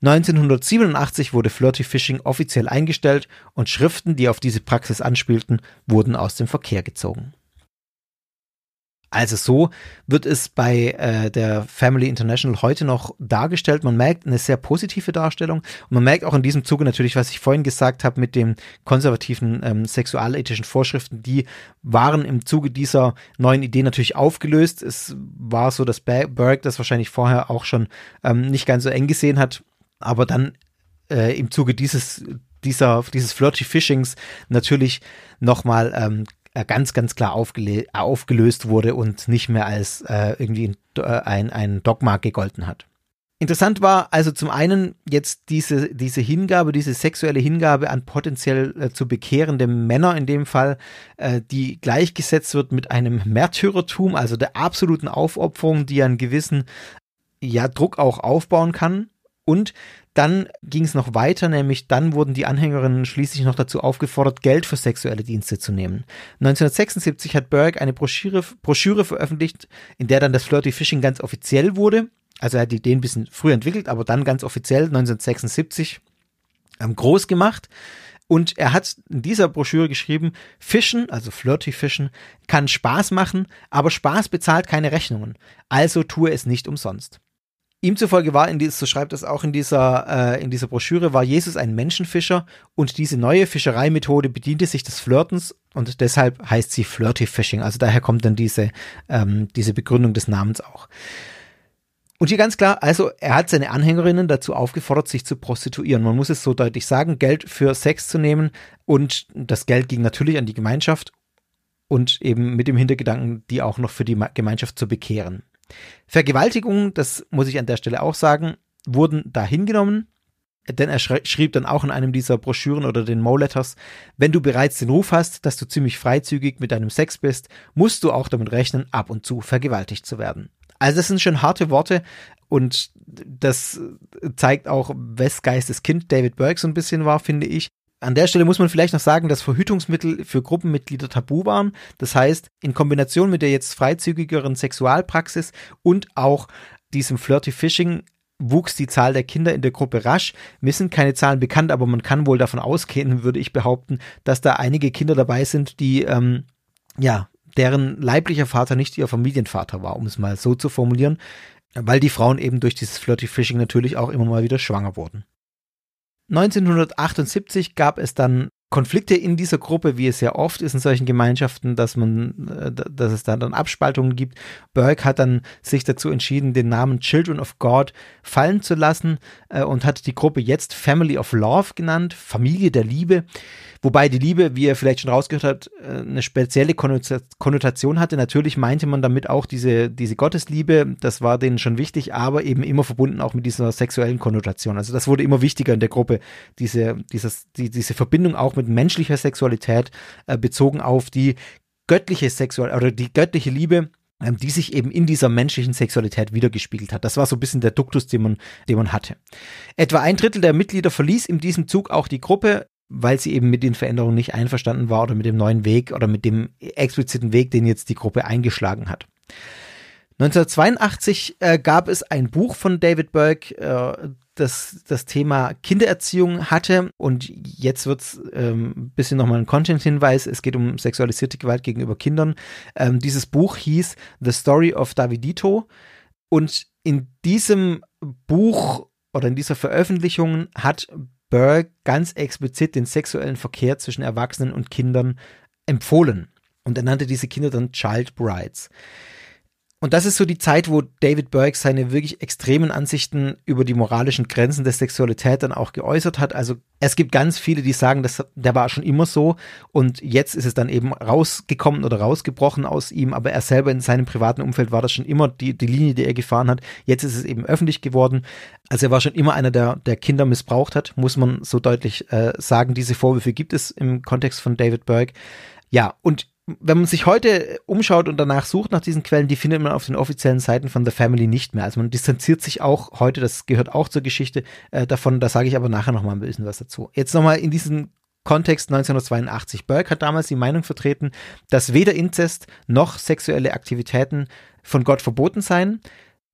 1987 wurde Flirty Fishing offiziell eingestellt und Schriften, die auf diese Praxis anspielten, wurden aus dem Verkehr gezogen. Also so wird es bei äh, der Family International heute noch dargestellt. Man merkt eine sehr positive Darstellung und man merkt auch in diesem Zuge natürlich, was ich vorhin gesagt habe mit den konservativen ähm, sexualethischen Vorschriften, die waren im Zuge dieser neuen Idee natürlich aufgelöst. Es war so, dass Berg das wahrscheinlich vorher auch schon ähm, nicht ganz so eng gesehen hat, aber dann äh, im Zuge dieses dieser, dieses Flirty Fishings natürlich nochmal ähm, äh, ganz, ganz klar aufgelöst wurde und nicht mehr als äh, irgendwie ein, äh, ein, ein Dogma gegolten hat. Interessant war also zum einen jetzt diese, diese Hingabe, diese sexuelle Hingabe an potenziell äh, zu bekehrende Männer in dem Fall, äh, die gleichgesetzt wird mit einem Märtyrertum, also der absoluten Aufopferung, die einen gewissen ja, Druck auch aufbauen kann. Und dann ging es noch weiter, nämlich dann wurden die Anhängerinnen schließlich noch dazu aufgefordert, Geld für sexuelle Dienste zu nehmen. 1976 hat Berg eine Broschüre, Broschüre veröffentlicht, in der dann das Flirty Fishing ganz offiziell wurde. Also er hat die Idee ein bisschen früher entwickelt, aber dann ganz offiziell 1976 ähm, groß gemacht. Und er hat in dieser Broschüre geschrieben, Fischen, also Flirty Fischen, kann Spaß machen, aber Spaß bezahlt keine Rechnungen. Also tue es nicht umsonst. Ihm zufolge war in dieses, so schreibt es auch in dieser, äh, in dieser Broschüre, war Jesus ein Menschenfischer und diese neue Fischereimethode bediente sich des Flirtens und deshalb heißt sie Flirty Fishing. Also daher kommt dann diese, ähm, diese Begründung des Namens auch. Und hier ganz klar, also er hat seine Anhängerinnen dazu aufgefordert, sich zu prostituieren. Man muss es so deutlich sagen, Geld für Sex zu nehmen und das Geld ging natürlich an die Gemeinschaft und eben mit dem Hintergedanken, die auch noch für die Gemeinschaft zu bekehren. Vergewaltigungen, das muss ich an der Stelle auch sagen, wurden da hingenommen, denn er schrieb dann auch in einem dieser Broschüren oder den Mo-Letters, wenn du bereits den Ruf hast, dass du ziemlich freizügig mit deinem Sex bist, musst du auch damit rechnen, ab und zu vergewaltigt zu werden. Also das sind schon harte Worte und das zeigt auch, wes Geistes Kind David Burke so ein bisschen war, finde ich. An der Stelle muss man vielleicht noch sagen, dass Verhütungsmittel für Gruppenmitglieder tabu waren. Das heißt, in Kombination mit der jetzt freizügigeren Sexualpraxis und auch diesem Flirty Fishing wuchs die Zahl der Kinder in der Gruppe rasch. Mir sind keine Zahlen bekannt, aber man kann wohl davon ausgehen, *laughs* würde ich behaupten, dass da einige Kinder dabei sind, die ähm, ja deren leiblicher Vater nicht ihr Familienvater war, um es mal so zu formulieren, weil die Frauen eben durch dieses Flirty Fishing natürlich auch immer mal wieder schwanger wurden. 1978 gab es dann Konflikte in dieser Gruppe, wie es ja oft ist in solchen Gemeinschaften, dass man, äh, dass es da dann Abspaltungen gibt. Burke hat dann sich dazu entschieden, den Namen Children of God fallen zu lassen äh, und hat die Gruppe jetzt Family of Love genannt, Familie der Liebe. Wobei die Liebe, wie ihr vielleicht schon rausgehört habt, äh, eine spezielle Konnotation hatte. Natürlich meinte man damit auch diese, diese Gottesliebe, das war denen schon wichtig, aber eben immer verbunden auch mit dieser sexuellen Konnotation. Also das wurde immer wichtiger in der Gruppe, diese, dieses, die, diese Verbindung auch mit menschlicher Sexualität äh, bezogen auf die göttliche Sexualität oder die göttliche Liebe, ähm, die sich eben in dieser menschlichen Sexualität wiedergespiegelt hat. Das war so ein bisschen der Duktus, den man, den man hatte. Etwa ein Drittel der Mitglieder verließ in diesem Zug auch die Gruppe weil sie eben mit den Veränderungen nicht einverstanden war oder mit dem neuen Weg oder mit dem expliziten Weg, den jetzt die Gruppe eingeschlagen hat. 1982 äh, gab es ein Buch von David Burke, äh, das das Thema Kindererziehung hatte und jetzt wird es ähm, ein bisschen nochmal ein Content-Hinweis, es geht um sexualisierte Gewalt gegenüber Kindern. Ähm, dieses Buch hieß The Story of Davidito und in diesem Buch oder in dieser Veröffentlichung hat Burke ganz explizit den sexuellen Verkehr zwischen Erwachsenen und Kindern empfohlen. Und er nannte diese Kinder dann Child Brides. Und das ist so die Zeit, wo David Burke seine wirklich extremen Ansichten über die moralischen Grenzen der Sexualität dann auch geäußert hat. Also es gibt ganz viele, die sagen, dass der war schon immer so und jetzt ist es dann eben rausgekommen oder rausgebrochen aus ihm, aber er selber in seinem privaten Umfeld war das schon immer die, die Linie, die er gefahren hat. Jetzt ist es eben öffentlich geworden. Also er war schon immer einer, der, der Kinder missbraucht hat, muss man so deutlich äh, sagen. Diese Vorwürfe gibt es im Kontext von David Burke. Ja, und wenn man sich heute umschaut und danach sucht nach diesen Quellen, die findet man auf den offiziellen Seiten von The Family nicht mehr. Also man distanziert sich auch heute, das gehört auch zur Geschichte äh, davon, da sage ich aber nachher nochmal ein bisschen was dazu. Jetzt nochmal in diesem Kontext 1982. Burke hat damals die Meinung vertreten, dass weder Inzest noch sexuelle Aktivitäten von Gott verboten seien.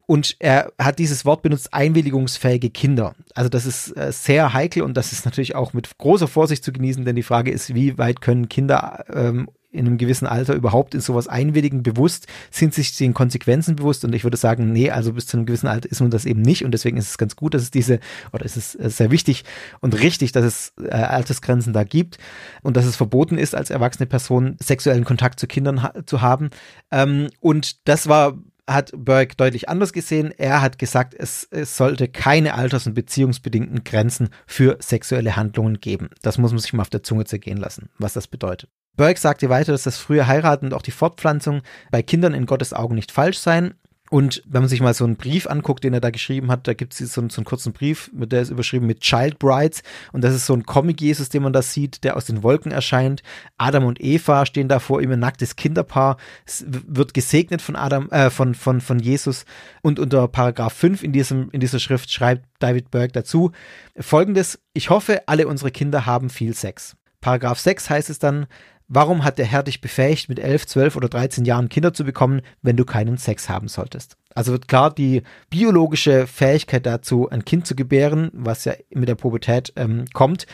Und er hat dieses Wort benutzt, einwilligungsfähige Kinder. Also das ist äh, sehr heikel und das ist natürlich auch mit großer Vorsicht zu genießen, denn die Frage ist, wie weit können Kinder ähm, in einem gewissen Alter überhaupt in sowas einwilligen, bewusst, sind sich den Konsequenzen bewusst und ich würde sagen, nee, also bis zu einem gewissen Alter ist man das eben nicht und deswegen ist es ganz gut, dass es diese, oder ist es äh, sehr wichtig und richtig, dass es äh, Altersgrenzen da gibt und dass es verboten ist, als erwachsene Person sexuellen Kontakt zu Kindern ha zu haben. Ähm, und das war hat Burke deutlich anders gesehen. Er hat gesagt, es, es sollte keine alters- und beziehungsbedingten Grenzen für sexuelle Handlungen geben. Das muss man sich mal auf der Zunge zergehen lassen, was das bedeutet. Burke sagte weiter, dass das frühe Heiraten und auch die Fortpflanzung bei Kindern in Gottes Augen nicht falsch seien und wenn man sich mal so einen Brief anguckt, den er da geschrieben hat, da gibt es so, so, einen kurzen Brief, der ist überschrieben mit Child Brides. Und das ist so ein Comic-Jesus, den man da sieht, der aus den Wolken erscheint. Adam und Eva stehen da vor ihm, ein nacktes Kinderpaar. Es wird gesegnet von Adam, äh, von, von, von Jesus. Und unter Paragraph 5 in, diesem, in dieser Schrift schreibt David Burke dazu folgendes: Ich hoffe, alle unsere Kinder haben viel Sex. Paragraph 6 heißt es dann, Warum hat der Herr dich befähigt, mit 11, 12 oder 13 Jahren Kinder zu bekommen, wenn du keinen Sex haben solltest? Also wird klar, die biologische Fähigkeit dazu, ein Kind zu gebären, was ja mit der Pubertät ähm, kommt,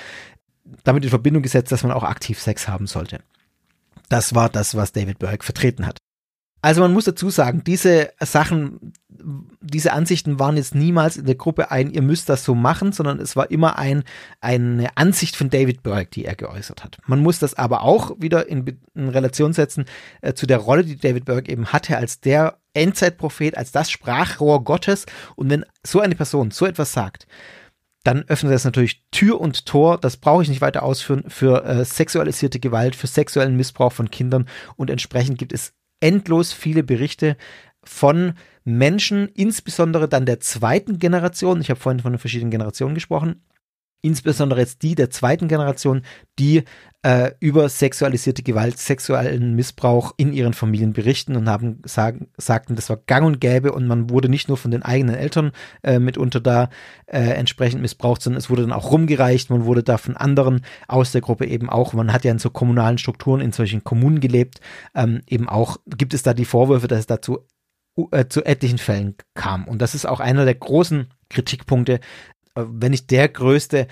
damit in Verbindung gesetzt, dass man auch aktiv Sex haben sollte. Das war das, was David Burke vertreten hat. Also man muss dazu sagen, diese Sachen, diese Ansichten waren jetzt niemals in der Gruppe ein, ihr müsst das so machen, sondern es war immer ein, eine Ansicht von David Burke, die er geäußert hat. Man muss das aber auch wieder in, in Relation setzen äh, zu der Rolle, die David Burke eben hatte als der Endzeitprophet, als das Sprachrohr Gottes. Und wenn so eine Person so etwas sagt, dann öffnet das natürlich Tür und Tor, das brauche ich nicht weiter ausführen, für äh, sexualisierte Gewalt, für sexuellen Missbrauch von Kindern und entsprechend gibt es endlos viele Berichte von Menschen, insbesondere dann der zweiten Generation. Ich habe vorhin von den verschiedenen Generationen gesprochen. Insbesondere jetzt die der zweiten Generation, die äh, über sexualisierte Gewalt, sexuellen Missbrauch in ihren Familien berichten und haben sagen, sagten, das war gang und gäbe und man wurde nicht nur von den eigenen Eltern äh, mitunter da äh, entsprechend missbraucht, sondern es wurde dann auch rumgereicht, man wurde da von anderen aus der Gruppe eben auch, man hat ja in so kommunalen Strukturen, in solchen Kommunen gelebt, ähm, eben auch, gibt es da die Vorwürfe, dass es dazu äh, zu etlichen Fällen kam. Und das ist auch einer der großen Kritikpunkte, wenn nicht der größte,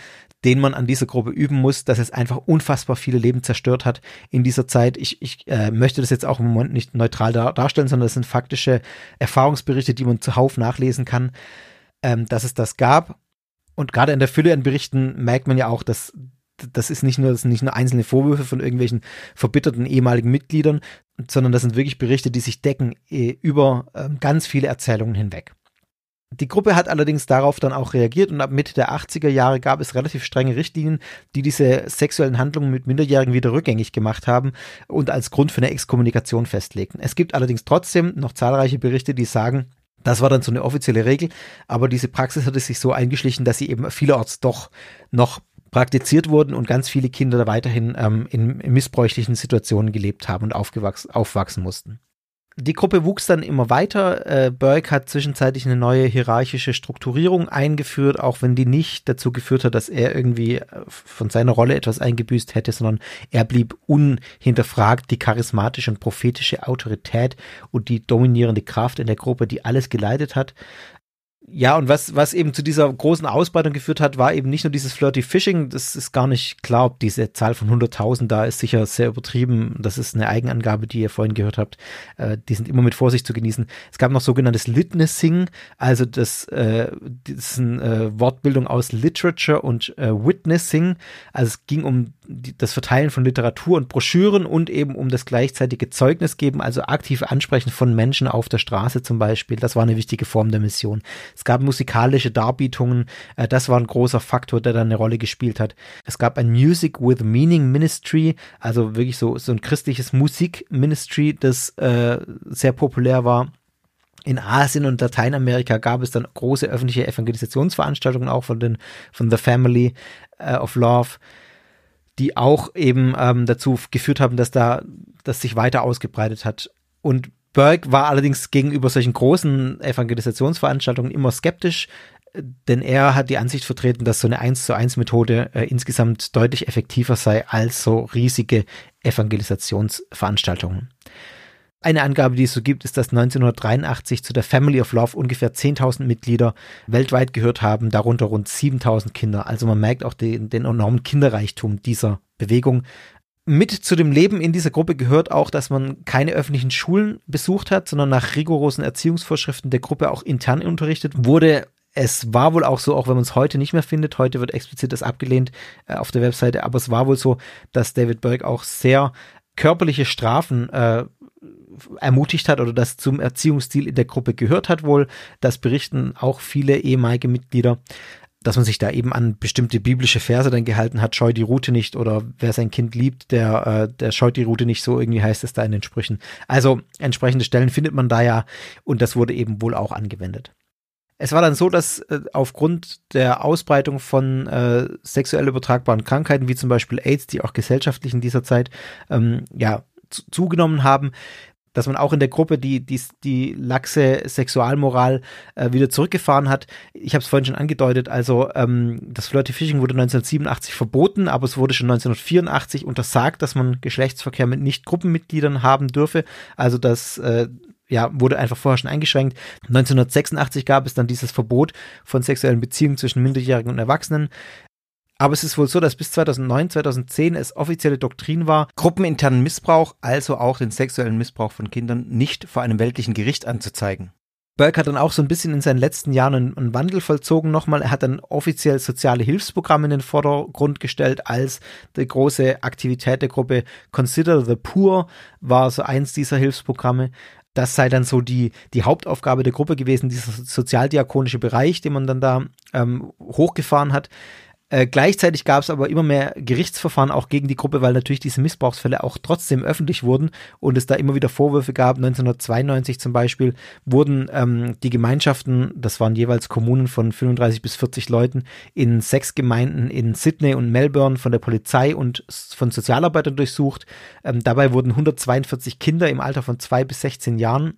den man an dieser Gruppe üben muss, dass es einfach unfassbar viele Leben zerstört hat in dieser Zeit. Ich, ich äh, möchte das jetzt auch im Moment nicht neutral dar darstellen, sondern das sind faktische Erfahrungsberichte, die man zuhauf nachlesen kann, ähm, dass es das gab. Und gerade in der Fülle an Berichten merkt man ja auch, dass das ist nicht nur, das sind nicht nur einzelne Vorwürfe von irgendwelchen verbitterten ehemaligen Mitgliedern, sondern das sind wirklich Berichte, die sich decken äh, über äh, ganz viele Erzählungen hinweg. Die Gruppe hat allerdings darauf dann auch reagiert und ab Mitte der 80er Jahre gab es relativ strenge Richtlinien, die diese sexuellen Handlungen mit Minderjährigen wieder rückgängig gemacht haben und als Grund für eine Exkommunikation festlegten. Es gibt allerdings trotzdem noch zahlreiche Berichte, die sagen, das war dann so eine offizielle Regel, aber diese Praxis hatte sich so eingeschlichen, dass sie eben vielerorts doch noch praktiziert wurden und ganz viele Kinder weiterhin ähm, in, in missbräuchlichen Situationen gelebt haben und aufwachsen mussten die Gruppe wuchs dann immer weiter. Äh, Burke hat zwischenzeitlich eine neue hierarchische Strukturierung eingeführt, auch wenn die nicht dazu geführt hat, dass er irgendwie äh, von seiner Rolle etwas eingebüßt hätte, sondern er blieb unhinterfragt die charismatische und prophetische Autorität und die dominierende Kraft in der Gruppe, die alles geleitet hat. Ja, und was, was eben zu dieser großen Ausbreitung geführt hat, war eben nicht nur dieses Flirty Fishing, das ist gar nicht klar, ob diese Zahl von 100.000 da ist sicher sehr übertrieben. Das ist eine Eigenangabe, die ihr vorhin gehört habt. Äh, die sind immer mit Vorsicht zu genießen. Es gab noch sogenanntes Litnessing, also das, äh, das ist eine äh, Wortbildung aus Literature und äh, Witnessing. Also es ging um die, das Verteilen von Literatur und Broschüren und eben um das gleichzeitige Zeugnis geben, also aktive Ansprechen von Menschen auf der Straße zum Beispiel. Das war eine wichtige Form der Mission. Es gab musikalische Darbietungen, äh, das war ein großer Faktor, der da eine Rolle gespielt hat. Es gab ein Music with Meaning Ministry, also wirklich so, so ein christliches Musikministry, das äh, sehr populär war. In Asien und Lateinamerika gab es dann große öffentliche Evangelisationsveranstaltungen auch von den von The Family äh, of Love die auch eben ähm, dazu geführt haben, dass da das sich weiter ausgebreitet hat. Und Burke war allerdings gegenüber solchen großen Evangelisationsveranstaltungen immer skeptisch, denn er hat die Ansicht vertreten, dass so eine 1 zu 1 Methode äh, insgesamt deutlich effektiver sei als so riesige Evangelisationsveranstaltungen. Eine Angabe, die es so gibt, ist, dass 1983 zu der Family of Love ungefähr 10.000 Mitglieder weltweit gehört haben, darunter rund 7.000 Kinder. Also man merkt auch den, den enormen Kinderreichtum dieser Bewegung. Mit zu dem Leben in dieser Gruppe gehört auch, dass man keine öffentlichen Schulen besucht hat, sondern nach rigorosen Erziehungsvorschriften der Gruppe auch intern unterrichtet wurde. Es war wohl auch so, auch wenn man es heute nicht mehr findet, heute wird explizit das abgelehnt äh, auf der Webseite, aber es war wohl so, dass David Berg auch sehr körperliche Strafen äh, ermutigt hat oder das zum Erziehungsstil in der Gruppe gehört hat wohl. Das berichten auch viele ehemalige Mitglieder dass man sich da eben an bestimmte biblische Verse dann gehalten hat, scheu die Route nicht oder wer sein Kind liebt, der, äh, der scheut die Route nicht, so irgendwie heißt es da in den Sprüchen. Also entsprechende Stellen findet man da ja und das wurde eben wohl auch angewendet. Es war dann so, dass äh, aufgrund der Ausbreitung von äh, sexuell übertragbaren Krankheiten, wie zum Beispiel AIDS, die auch gesellschaftlich in dieser Zeit ähm, ja, zugenommen haben, dass man auch in der Gruppe die, die, die laxe Sexualmoral äh, wieder zurückgefahren hat. Ich habe es vorhin schon angedeutet, also ähm, das Flirty Fishing wurde 1987 verboten, aber es wurde schon 1984 untersagt, dass man Geschlechtsverkehr mit Nicht-Gruppenmitgliedern haben dürfe. Also das äh, ja, wurde einfach vorher schon eingeschränkt. 1986 gab es dann dieses Verbot von sexuellen Beziehungen zwischen Minderjährigen und Erwachsenen. Aber es ist wohl so, dass bis 2009, 2010 es offizielle Doktrin war, gruppeninternen Missbrauch, also auch den sexuellen Missbrauch von Kindern, nicht vor einem weltlichen Gericht anzuzeigen. Burke hat dann auch so ein bisschen in seinen letzten Jahren einen, einen, Wandel vollzogen nochmal. Er hat dann offiziell soziale Hilfsprogramme in den Vordergrund gestellt als die große Aktivität der Gruppe. Consider the Poor war so eins dieser Hilfsprogramme. Das sei dann so die, die Hauptaufgabe der Gruppe gewesen, dieser sozialdiakonische Bereich, den man dann da ähm, hochgefahren hat. Äh, gleichzeitig gab es aber immer mehr Gerichtsverfahren auch gegen die Gruppe, weil natürlich diese Missbrauchsfälle auch trotzdem öffentlich wurden und es da immer wieder Vorwürfe gab. 1992 zum Beispiel wurden ähm, die Gemeinschaften, das waren jeweils Kommunen von 35 bis 40 Leuten, in sechs Gemeinden in Sydney und Melbourne von der Polizei und von Sozialarbeitern durchsucht. Ähm, dabei wurden 142 Kinder im Alter von zwei bis 16 Jahren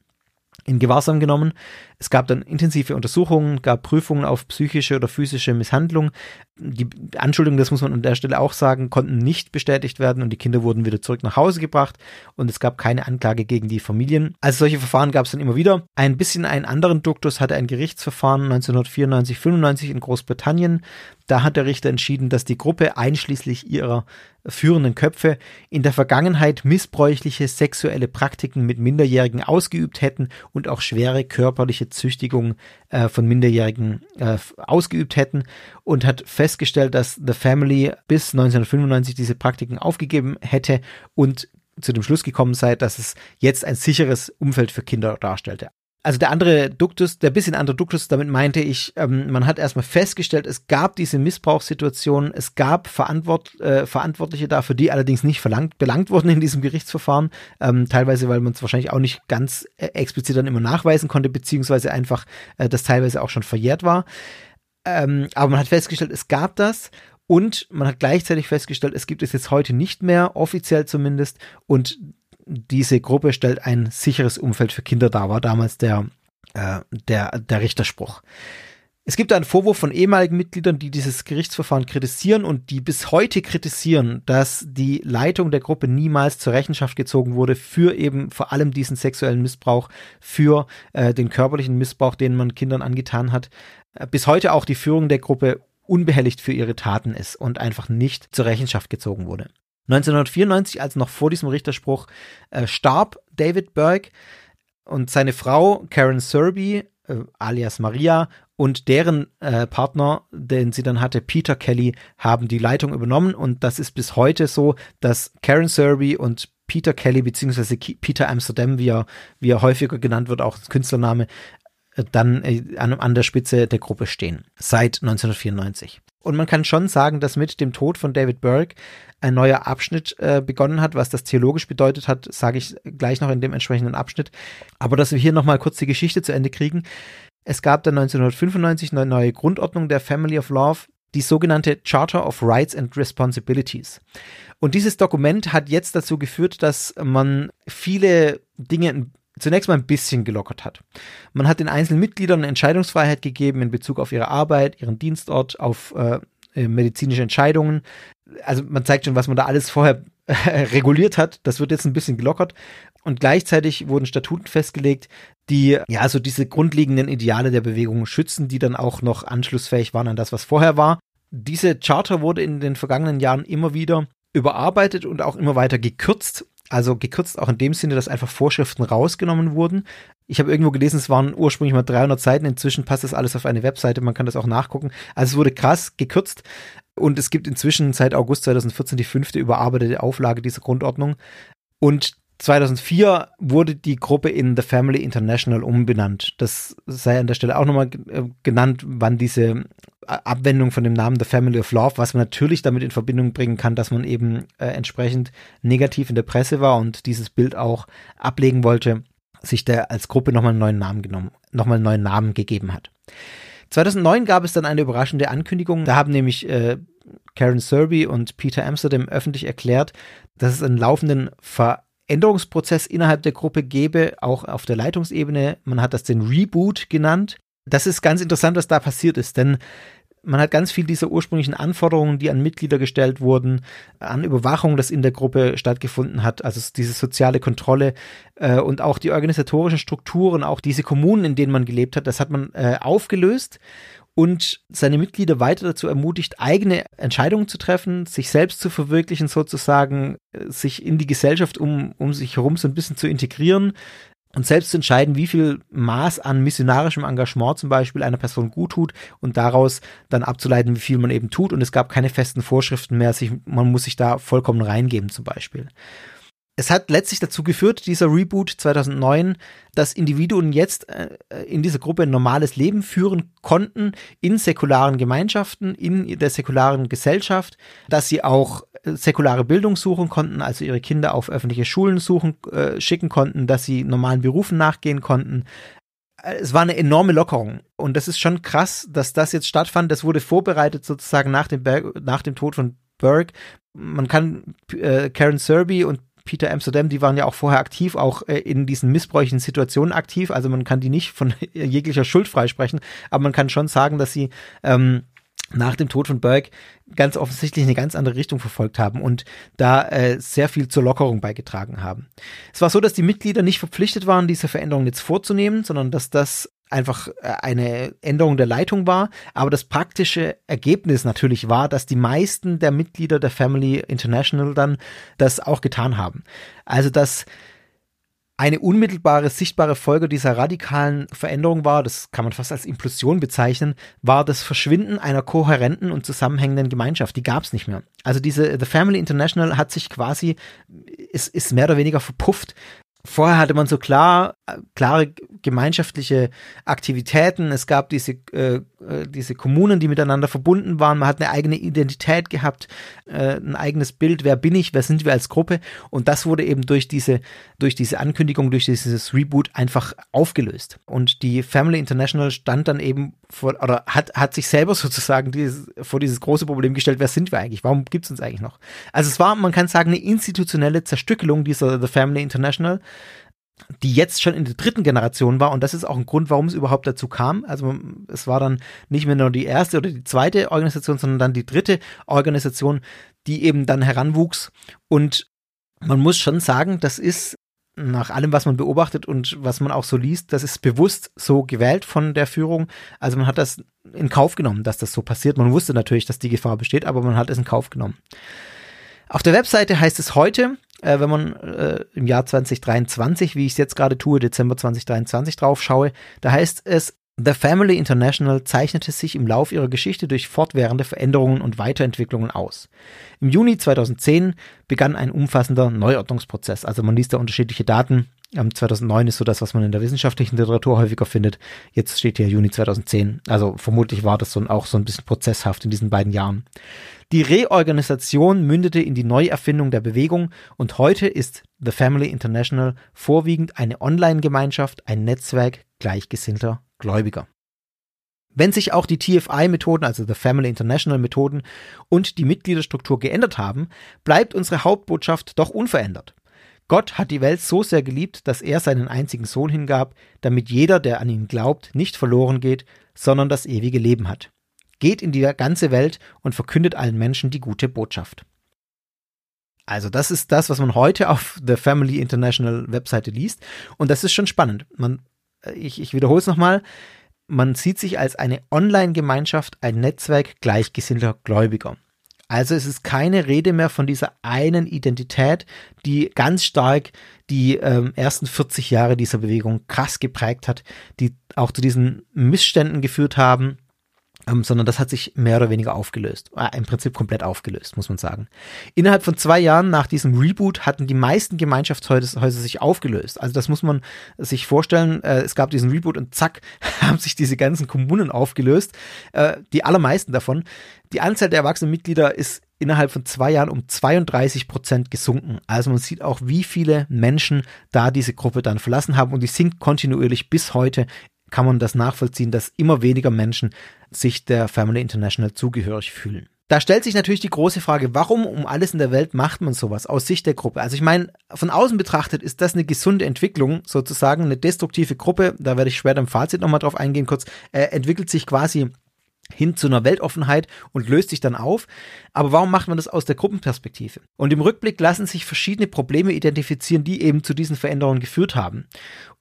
in Gewahrsam genommen. Es gab dann intensive Untersuchungen, gab Prüfungen auf psychische oder physische Misshandlung. Die Anschuldigungen, das muss man an der Stelle auch sagen, konnten nicht bestätigt werden und die Kinder wurden wieder zurück nach Hause gebracht und es gab keine Anklage gegen die Familien. Also solche Verfahren gab es dann immer wieder. Ein bisschen einen anderen Duktus hatte ein Gerichtsverfahren 1994-95 in Großbritannien. Da hat der Richter entschieden, dass die Gruppe einschließlich ihrer führenden Köpfe in der Vergangenheit missbräuchliche sexuelle Praktiken mit Minderjährigen ausgeübt hätten und auch schwere körperliche Züchtigung äh, von Minderjährigen äh, ausgeübt hätten und hat festgestellt, dass The Family bis 1995 diese Praktiken aufgegeben hätte und zu dem Schluss gekommen sei, dass es jetzt ein sicheres Umfeld für Kinder darstellte also der andere Duktus, der bisschen andere Duktus, damit meinte ich, ähm, man hat erstmal festgestellt, es gab diese Missbrauchssituation, es gab Verantwort, äh, Verantwortliche dafür, die allerdings nicht verlangt, belangt wurden in diesem Gerichtsverfahren, ähm, teilweise, weil man es wahrscheinlich auch nicht ganz äh, explizit dann immer nachweisen konnte, beziehungsweise einfach äh, das teilweise auch schon verjährt war. Ähm, aber man hat festgestellt, es gab das und man hat gleichzeitig festgestellt, es gibt es jetzt heute nicht mehr, offiziell zumindest, und diese Gruppe stellt ein sicheres Umfeld für Kinder dar, war damals der, äh, der, der Richterspruch. Es gibt einen Vorwurf von ehemaligen Mitgliedern, die dieses Gerichtsverfahren kritisieren und die bis heute kritisieren, dass die Leitung der Gruppe niemals zur Rechenschaft gezogen wurde für eben vor allem diesen sexuellen Missbrauch, für äh, den körperlichen Missbrauch, den man Kindern angetan hat. Äh, bis heute auch die Führung der Gruppe unbehelligt für ihre Taten ist und einfach nicht zur Rechenschaft gezogen wurde. 1994, also noch vor diesem Richterspruch, äh, starb David Berg und seine Frau Karen Serby, äh, alias Maria, und deren äh, Partner, den sie dann hatte, Peter Kelly, haben die Leitung übernommen. Und das ist bis heute so, dass Karen Serby und Peter Kelly, beziehungsweise Peter Amsterdam, wie er, wie er häufiger genannt wird, auch als Künstlername, äh, dann äh, an, an der Spitze der Gruppe stehen. Seit 1994. Und man kann schon sagen, dass mit dem Tod von David Burke ein neuer Abschnitt äh, begonnen hat. Was das theologisch bedeutet hat, sage ich gleich noch in dem entsprechenden Abschnitt. Aber dass wir hier nochmal kurz die Geschichte zu Ende kriegen. Es gab dann 1995 eine neue Grundordnung der Family of Love, die sogenannte Charter of Rights and Responsibilities. Und dieses Dokument hat jetzt dazu geführt, dass man viele Dinge zunächst mal ein bisschen gelockert hat. Man hat den einzelnen Mitgliedern Entscheidungsfreiheit gegeben in Bezug auf ihre Arbeit, ihren Dienstort, auf äh, äh medizinische Entscheidungen. Also man zeigt schon, was man da alles vorher *laughs* reguliert hat. Das wird jetzt ein bisschen gelockert. Und gleichzeitig wurden Statuten festgelegt, die ja so diese grundlegenden Ideale der Bewegung schützen, die dann auch noch anschlussfähig waren an das, was vorher war. Diese Charter wurde in den vergangenen Jahren immer wieder überarbeitet und auch immer weiter gekürzt. Also gekürzt auch in dem Sinne, dass einfach Vorschriften rausgenommen wurden. Ich habe irgendwo gelesen, es waren ursprünglich mal 300 Seiten. Inzwischen passt das alles auf eine Webseite. Man kann das auch nachgucken. Also es wurde krass gekürzt. Und es gibt inzwischen seit August 2014 die fünfte überarbeitete Auflage dieser Grundordnung. Und 2004 wurde die Gruppe in The Family International umbenannt. Das sei an der Stelle auch nochmal äh, genannt, wann diese Abwendung von dem Namen The Family of Love, was man natürlich damit in Verbindung bringen kann, dass man eben äh, entsprechend negativ in der Presse war und dieses Bild auch ablegen wollte, sich der als Gruppe nochmal einen neuen Namen genommen, nochmal einen neuen Namen gegeben hat. 2009 gab es dann eine überraschende Ankündigung. Da haben nämlich äh, Karen Serby und Peter Amsterdam öffentlich erklärt, dass es einen laufenden Veränderungsprozess innerhalb der Gruppe gäbe, auch auf der Leitungsebene. Man hat das den Reboot genannt. Das ist ganz interessant, was da passiert ist, denn man hat ganz viel dieser ursprünglichen Anforderungen, die an Mitglieder gestellt wurden, an Überwachung, das in der Gruppe stattgefunden hat, also diese soziale Kontrolle äh, und auch die organisatorischen Strukturen, auch diese Kommunen, in denen man gelebt hat, das hat man äh, aufgelöst und seine Mitglieder weiter dazu ermutigt, eigene Entscheidungen zu treffen, sich selbst zu verwirklichen, sozusagen, äh, sich in die Gesellschaft um, um sich herum so ein bisschen zu integrieren, und selbst entscheiden, wie viel Maß an missionarischem Engagement zum Beispiel einer Person gut tut und daraus dann abzuleiten, wie viel man eben tut. Und es gab keine festen Vorschriften mehr. Sich, man muss sich da vollkommen reingeben zum Beispiel es hat letztlich dazu geführt, dieser Reboot 2009, dass Individuen jetzt äh, in dieser Gruppe ein normales Leben führen konnten, in säkularen Gemeinschaften, in der säkularen Gesellschaft, dass sie auch säkulare Bildung suchen konnten, also ihre Kinder auf öffentliche Schulen suchen, äh, schicken konnten, dass sie normalen Berufen nachgehen konnten. Äh, es war eine enorme Lockerung. Und das ist schon krass, dass das jetzt stattfand. Das wurde vorbereitet sozusagen nach dem, Berg, nach dem Tod von Burke. Man kann äh, Karen Serby und Peter Amsterdam, die waren ja auch vorher aktiv, auch äh, in diesen missbräuchlichen Situationen aktiv. Also man kann die nicht von *laughs* jeglicher Schuld freisprechen, aber man kann schon sagen, dass sie ähm, nach dem Tod von Burke ganz offensichtlich eine ganz andere Richtung verfolgt haben und da äh, sehr viel zur Lockerung beigetragen haben. Es war so, dass die Mitglieder nicht verpflichtet waren, diese Veränderungen jetzt vorzunehmen, sondern dass das einfach äh, eine Änderung der Leitung war. Aber das praktische Ergebnis natürlich war, dass die meisten der Mitglieder der Family International dann das auch getan haben. Also dass eine unmittelbare, sichtbare Folge dieser radikalen Veränderung war, das kann man fast als Implosion bezeichnen, war das Verschwinden einer kohärenten und zusammenhängenden Gemeinschaft. Die gab es nicht mehr. Also diese The Family International hat sich quasi, ist, ist mehr oder weniger verpufft. Vorher hatte man so klar, klare gemeinschaftliche Aktivitäten. Es gab diese, äh, äh, diese Kommunen, die miteinander verbunden waren. Man hat eine eigene Identität gehabt, äh, ein eigenes Bild. Wer bin ich? Wer sind wir als Gruppe? Und das wurde eben durch diese, durch diese Ankündigung, durch dieses Reboot einfach aufgelöst. Und die Family International stand dann eben vor, oder hat, hat sich selber *laughs* sozusagen dieses, vor dieses große Problem gestellt. Wer sind wir eigentlich? Warum gibt es uns eigentlich noch? Also es war, man kann sagen, eine institutionelle Zerstückelung dieser The Family International die jetzt schon in der dritten Generation war. Und das ist auch ein Grund, warum es überhaupt dazu kam. Also es war dann nicht mehr nur die erste oder die zweite Organisation, sondern dann die dritte Organisation, die eben dann heranwuchs. Und man muss schon sagen, das ist nach allem, was man beobachtet und was man auch so liest, das ist bewusst so gewählt von der Führung. Also man hat das in Kauf genommen, dass das so passiert. Man wusste natürlich, dass die Gefahr besteht, aber man hat es in Kauf genommen. Auf der Webseite heißt es heute, äh, wenn man äh, im Jahr 2023, wie ich es jetzt gerade tue, Dezember 2023 drauf schaue, da heißt es, The Family International zeichnete sich im Lauf ihrer Geschichte durch fortwährende Veränderungen und Weiterentwicklungen aus. Im Juni 2010 begann ein umfassender Neuordnungsprozess. Also man liest da unterschiedliche Daten. 2009 ist so das, was man in der wissenschaftlichen Literatur häufiger findet. Jetzt steht hier Juni 2010. Also vermutlich war das so auch so ein bisschen prozesshaft in diesen beiden Jahren. Die Reorganisation mündete in die Neuerfindung der Bewegung und heute ist The Family International vorwiegend eine Online-Gemeinschaft, ein Netzwerk gleichgesinnter Gläubiger. Wenn sich auch die TFI-Methoden, also The Family International-Methoden und die Mitgliederstruktur geändert haben, bleibt unsere Hauptbotschaft doch unverändert. Gott hat die Welt so sehr geliebt, dass er seinen einzigen Sohn hingab, damit jeder, der an ihn glaubt, nicht verloren geht, sondern das ewige Leben hat. Geht in die ganze Welt und verkündet allen Menschen die gute Botschaft. Also das ist das, was man heute auf der Family International Webseite liest. Und das ist schon spannend. Man, äh, ich, ich wiederhole es nochmal. Man sieht sich als eine Online-Gemeinschaft, ein Netzwerk gleichgesinnter Gläubiger. Also es ist keine Rede mehr von dieser einen Identität, die ganz stark die ähm, ersten 40 Jahre dieser Bewegung krass geprägt hat, die auch zu diesen Missständen geführt haben, ähm, sondern das hat sich mehr oder weniger aufgelöst. Äh, Im Prinzip komplett aufgelöst, muss man sagen. Innerhalb von zwei Jahren nach diesem Reboot hatten die meisten Gemeinschaftshäuser sich aufgelöst. Also das muss man sich vorstellen. Äh, es gab diesen Reboot und zack, *laughs* haben sich diese ganzen Kommunen aufgelöst. Äh, die allermeisten davon. Die Anzahl der erwachsenen Mitglieder ist innerhalb von zwei Jahren um 32 Prozent gesunken. Also man sieht auch, wie viele Menschen da diese Gruppe dann verlassen haben und die sinkt kontinuierlich bis heute kann man das nachvollziehen, dass immer weniger Menschen sich der Family International zugehörig fühlen. Da stellt sich natürlich die große Frage, warum um alles in der Welt macht man sowas aus Sicht der Gruppe? Also ich meine, von außen betrachtet ist das eine gesunde Entwicklung, sozusagen eine destruktive Gruppe, da werde ich später im Fazit nochmal drauf eingehen kurz, äh, entwickelt sich quasi hin zu einer Weltoffenheit und löst sich dann auf. Aber warum macht man das aus der Gruppenperspektive? Und im Rückblick lassen sich verschiedene Probleme identifizieren, die eben zu diesen Veränderungen geführt haben.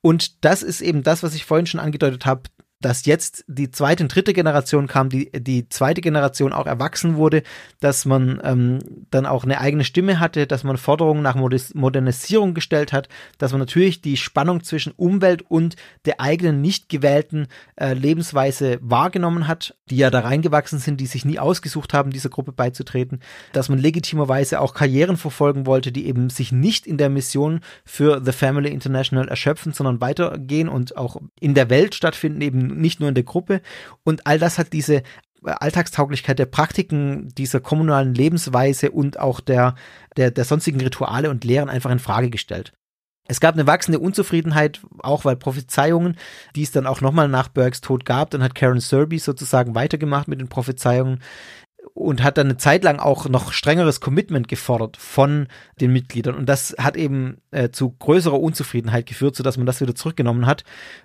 Und das ist eben das, was ich vorhin schon angedeutet habe, dass jetzt die zweite und dritte Generation kam, die, die zweite Generation auch erwachsen wurde, dass man ähm, dann auch eine eigene Stimme hatte, dass man Forderungen nach Modernisierung gestellt hat, dass man natürlich die Spannung zwischen Umwelt und der eigenen nicht gewählten äh, Lebensweise wahrgenommen hat, die ja da reingewachsen sind, die sich nie ausgesucht haben, dieser Gruppe beizutreten, dass man legitimerweise auch Karrieren verfolgen wollte, die eben sich nicht in der Mission für The Family International erschöpfen, sondern weitergehen und auch in der Welt stattfinden, eben nicht nur in der Gruppe. Und all das hat diese Alltagstauglichkeit der Praktiken dieser kommunalen Lebensweise und auch der, der, der sonstigen Rituale und Lehren einfach in Frage gestellt. Es gab eine wachsende Unzufriedenheit, auch weil Prophezeiungen, die es dann auch nochmal nach Burkes Tod gab, dann hat Karen Serby sozusagen weitergemacht mit den Prophezeiungen und hat dann eine Zeit lang auch noch strengeres Commitment gefordert von den Mitgliedern. Und das hat eben äh, zu größerer Unzufriedenheit geführt, sodass man das wieder zurückgenommen hat.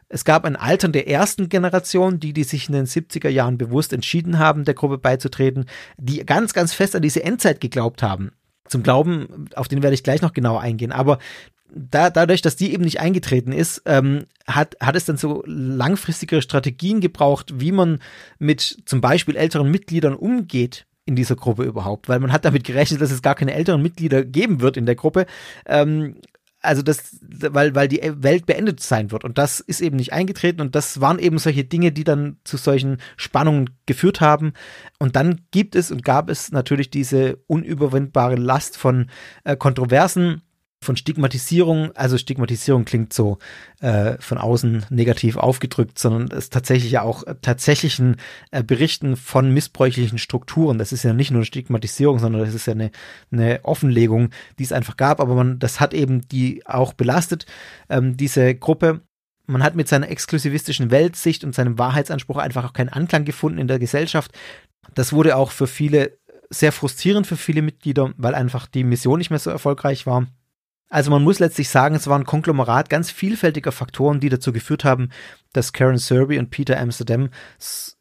Es gab ein Altern der ersten Generation, die, die sich in den 70er Jahren bewusst entschieden haben, der Gruppe beizutreten, die ganz, ganz fest an diese Endzeit geglaubt haben. Zum Glauben, auf den werde ich gleich noch genauer eingehen. Aber da, dadurch, dass die eben nicht eingetreten ist, ähm, hat, hat es dann so langfristigere Strategien gebraucht, wie man mit zum Beispiel älteren Mitgliedern umgeht in dieser Gruppe überhaupt, weil man hat damit gerechnet, dass es gar keine älteren Mitglieder geben wird in der Gruppe. Ähm, also das, weil, weil die Welt beendet sein wird. Und das ist eben nicht eingetreten. Und das waren eben solche Dinge, die dann zu solchen Spannungen geführt haben. Und dann gibt es und gab es natürlich diese unüberwindbare Last von äh, Kontroversen von Stigmatisierung, also Stigmatisierung klingt so äh, von außen negativ aufgedrückt, sondern es tatsächlich ja auch tatsächlichen äh, Berichten von missbräuchlichen Strukturen. Das ist ja nicht nur Stigmatisierung, sondern das ist ja eine, eine Offenlegung, die es einfach gab, aber man, das hat eben die auch belastet, ähm, diese Gruppe. Man hat mit seiner exklusivistischen Weltsicht und seinem Wahrheitsanspruch einfach auch keinen Anklang gefunden in der Gesellschaft. Das wurde auch für viele sehr frustrierend für viele Mitglieder, weil einfach die Mission nicht mehr so erfolgreich war. Also man muss letztlich sagen, es war ein Konglomerat ganz vielfältiger Faktoren, die dazu geführt haben, dass Karen Serby und Peter Amsterdam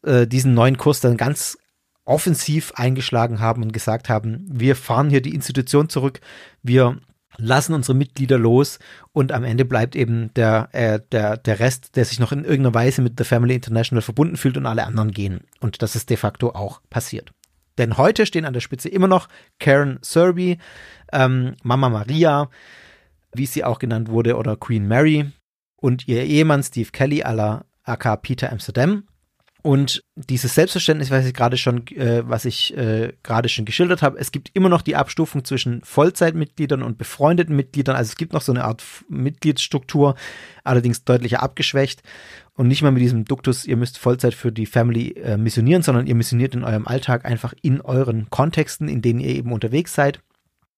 äh, diesen neuen Kurs dann ganz offensiv eingeschlagen haben und gesagt haben, wir fahren hier die Institution zurück, wir lassen unsere Mitglieder los und am Ende bleibt eben der, äh, der, der Rest, der sich noch in irgendeiner Weise mit The Family International verbunden fühlt und alle anderen gehen. Und das ist de facto auch passiert. Denn heute stehen an der Spitze immer noch Karen Serby, ähm, Mama Maria, wie sie auch genannt wurde, oder Queen Mary und ihr Ehemann Steve Kelly à la AK Peter Amsterdam. Und dieses Selbstverständnis, was ich gerade schon, äh, was ich äh, gerade schon geschildert habe, es gibt immer noch die Abstufung zwischen Vollzeitmitgliedern und befreundeten Mitgliedern. Also es gibt noch so eine Art Mitgliedsstruktur, allerdings deutlicher abgeschwächt. Und nicht mal mit diesem Duktus, ihr müsst Vollzeit für die Family äh, missionieren, sondern ihr missioniert in eurem Alltag einfach in euren Kontexten, in denen ihr eben unterwegs seid.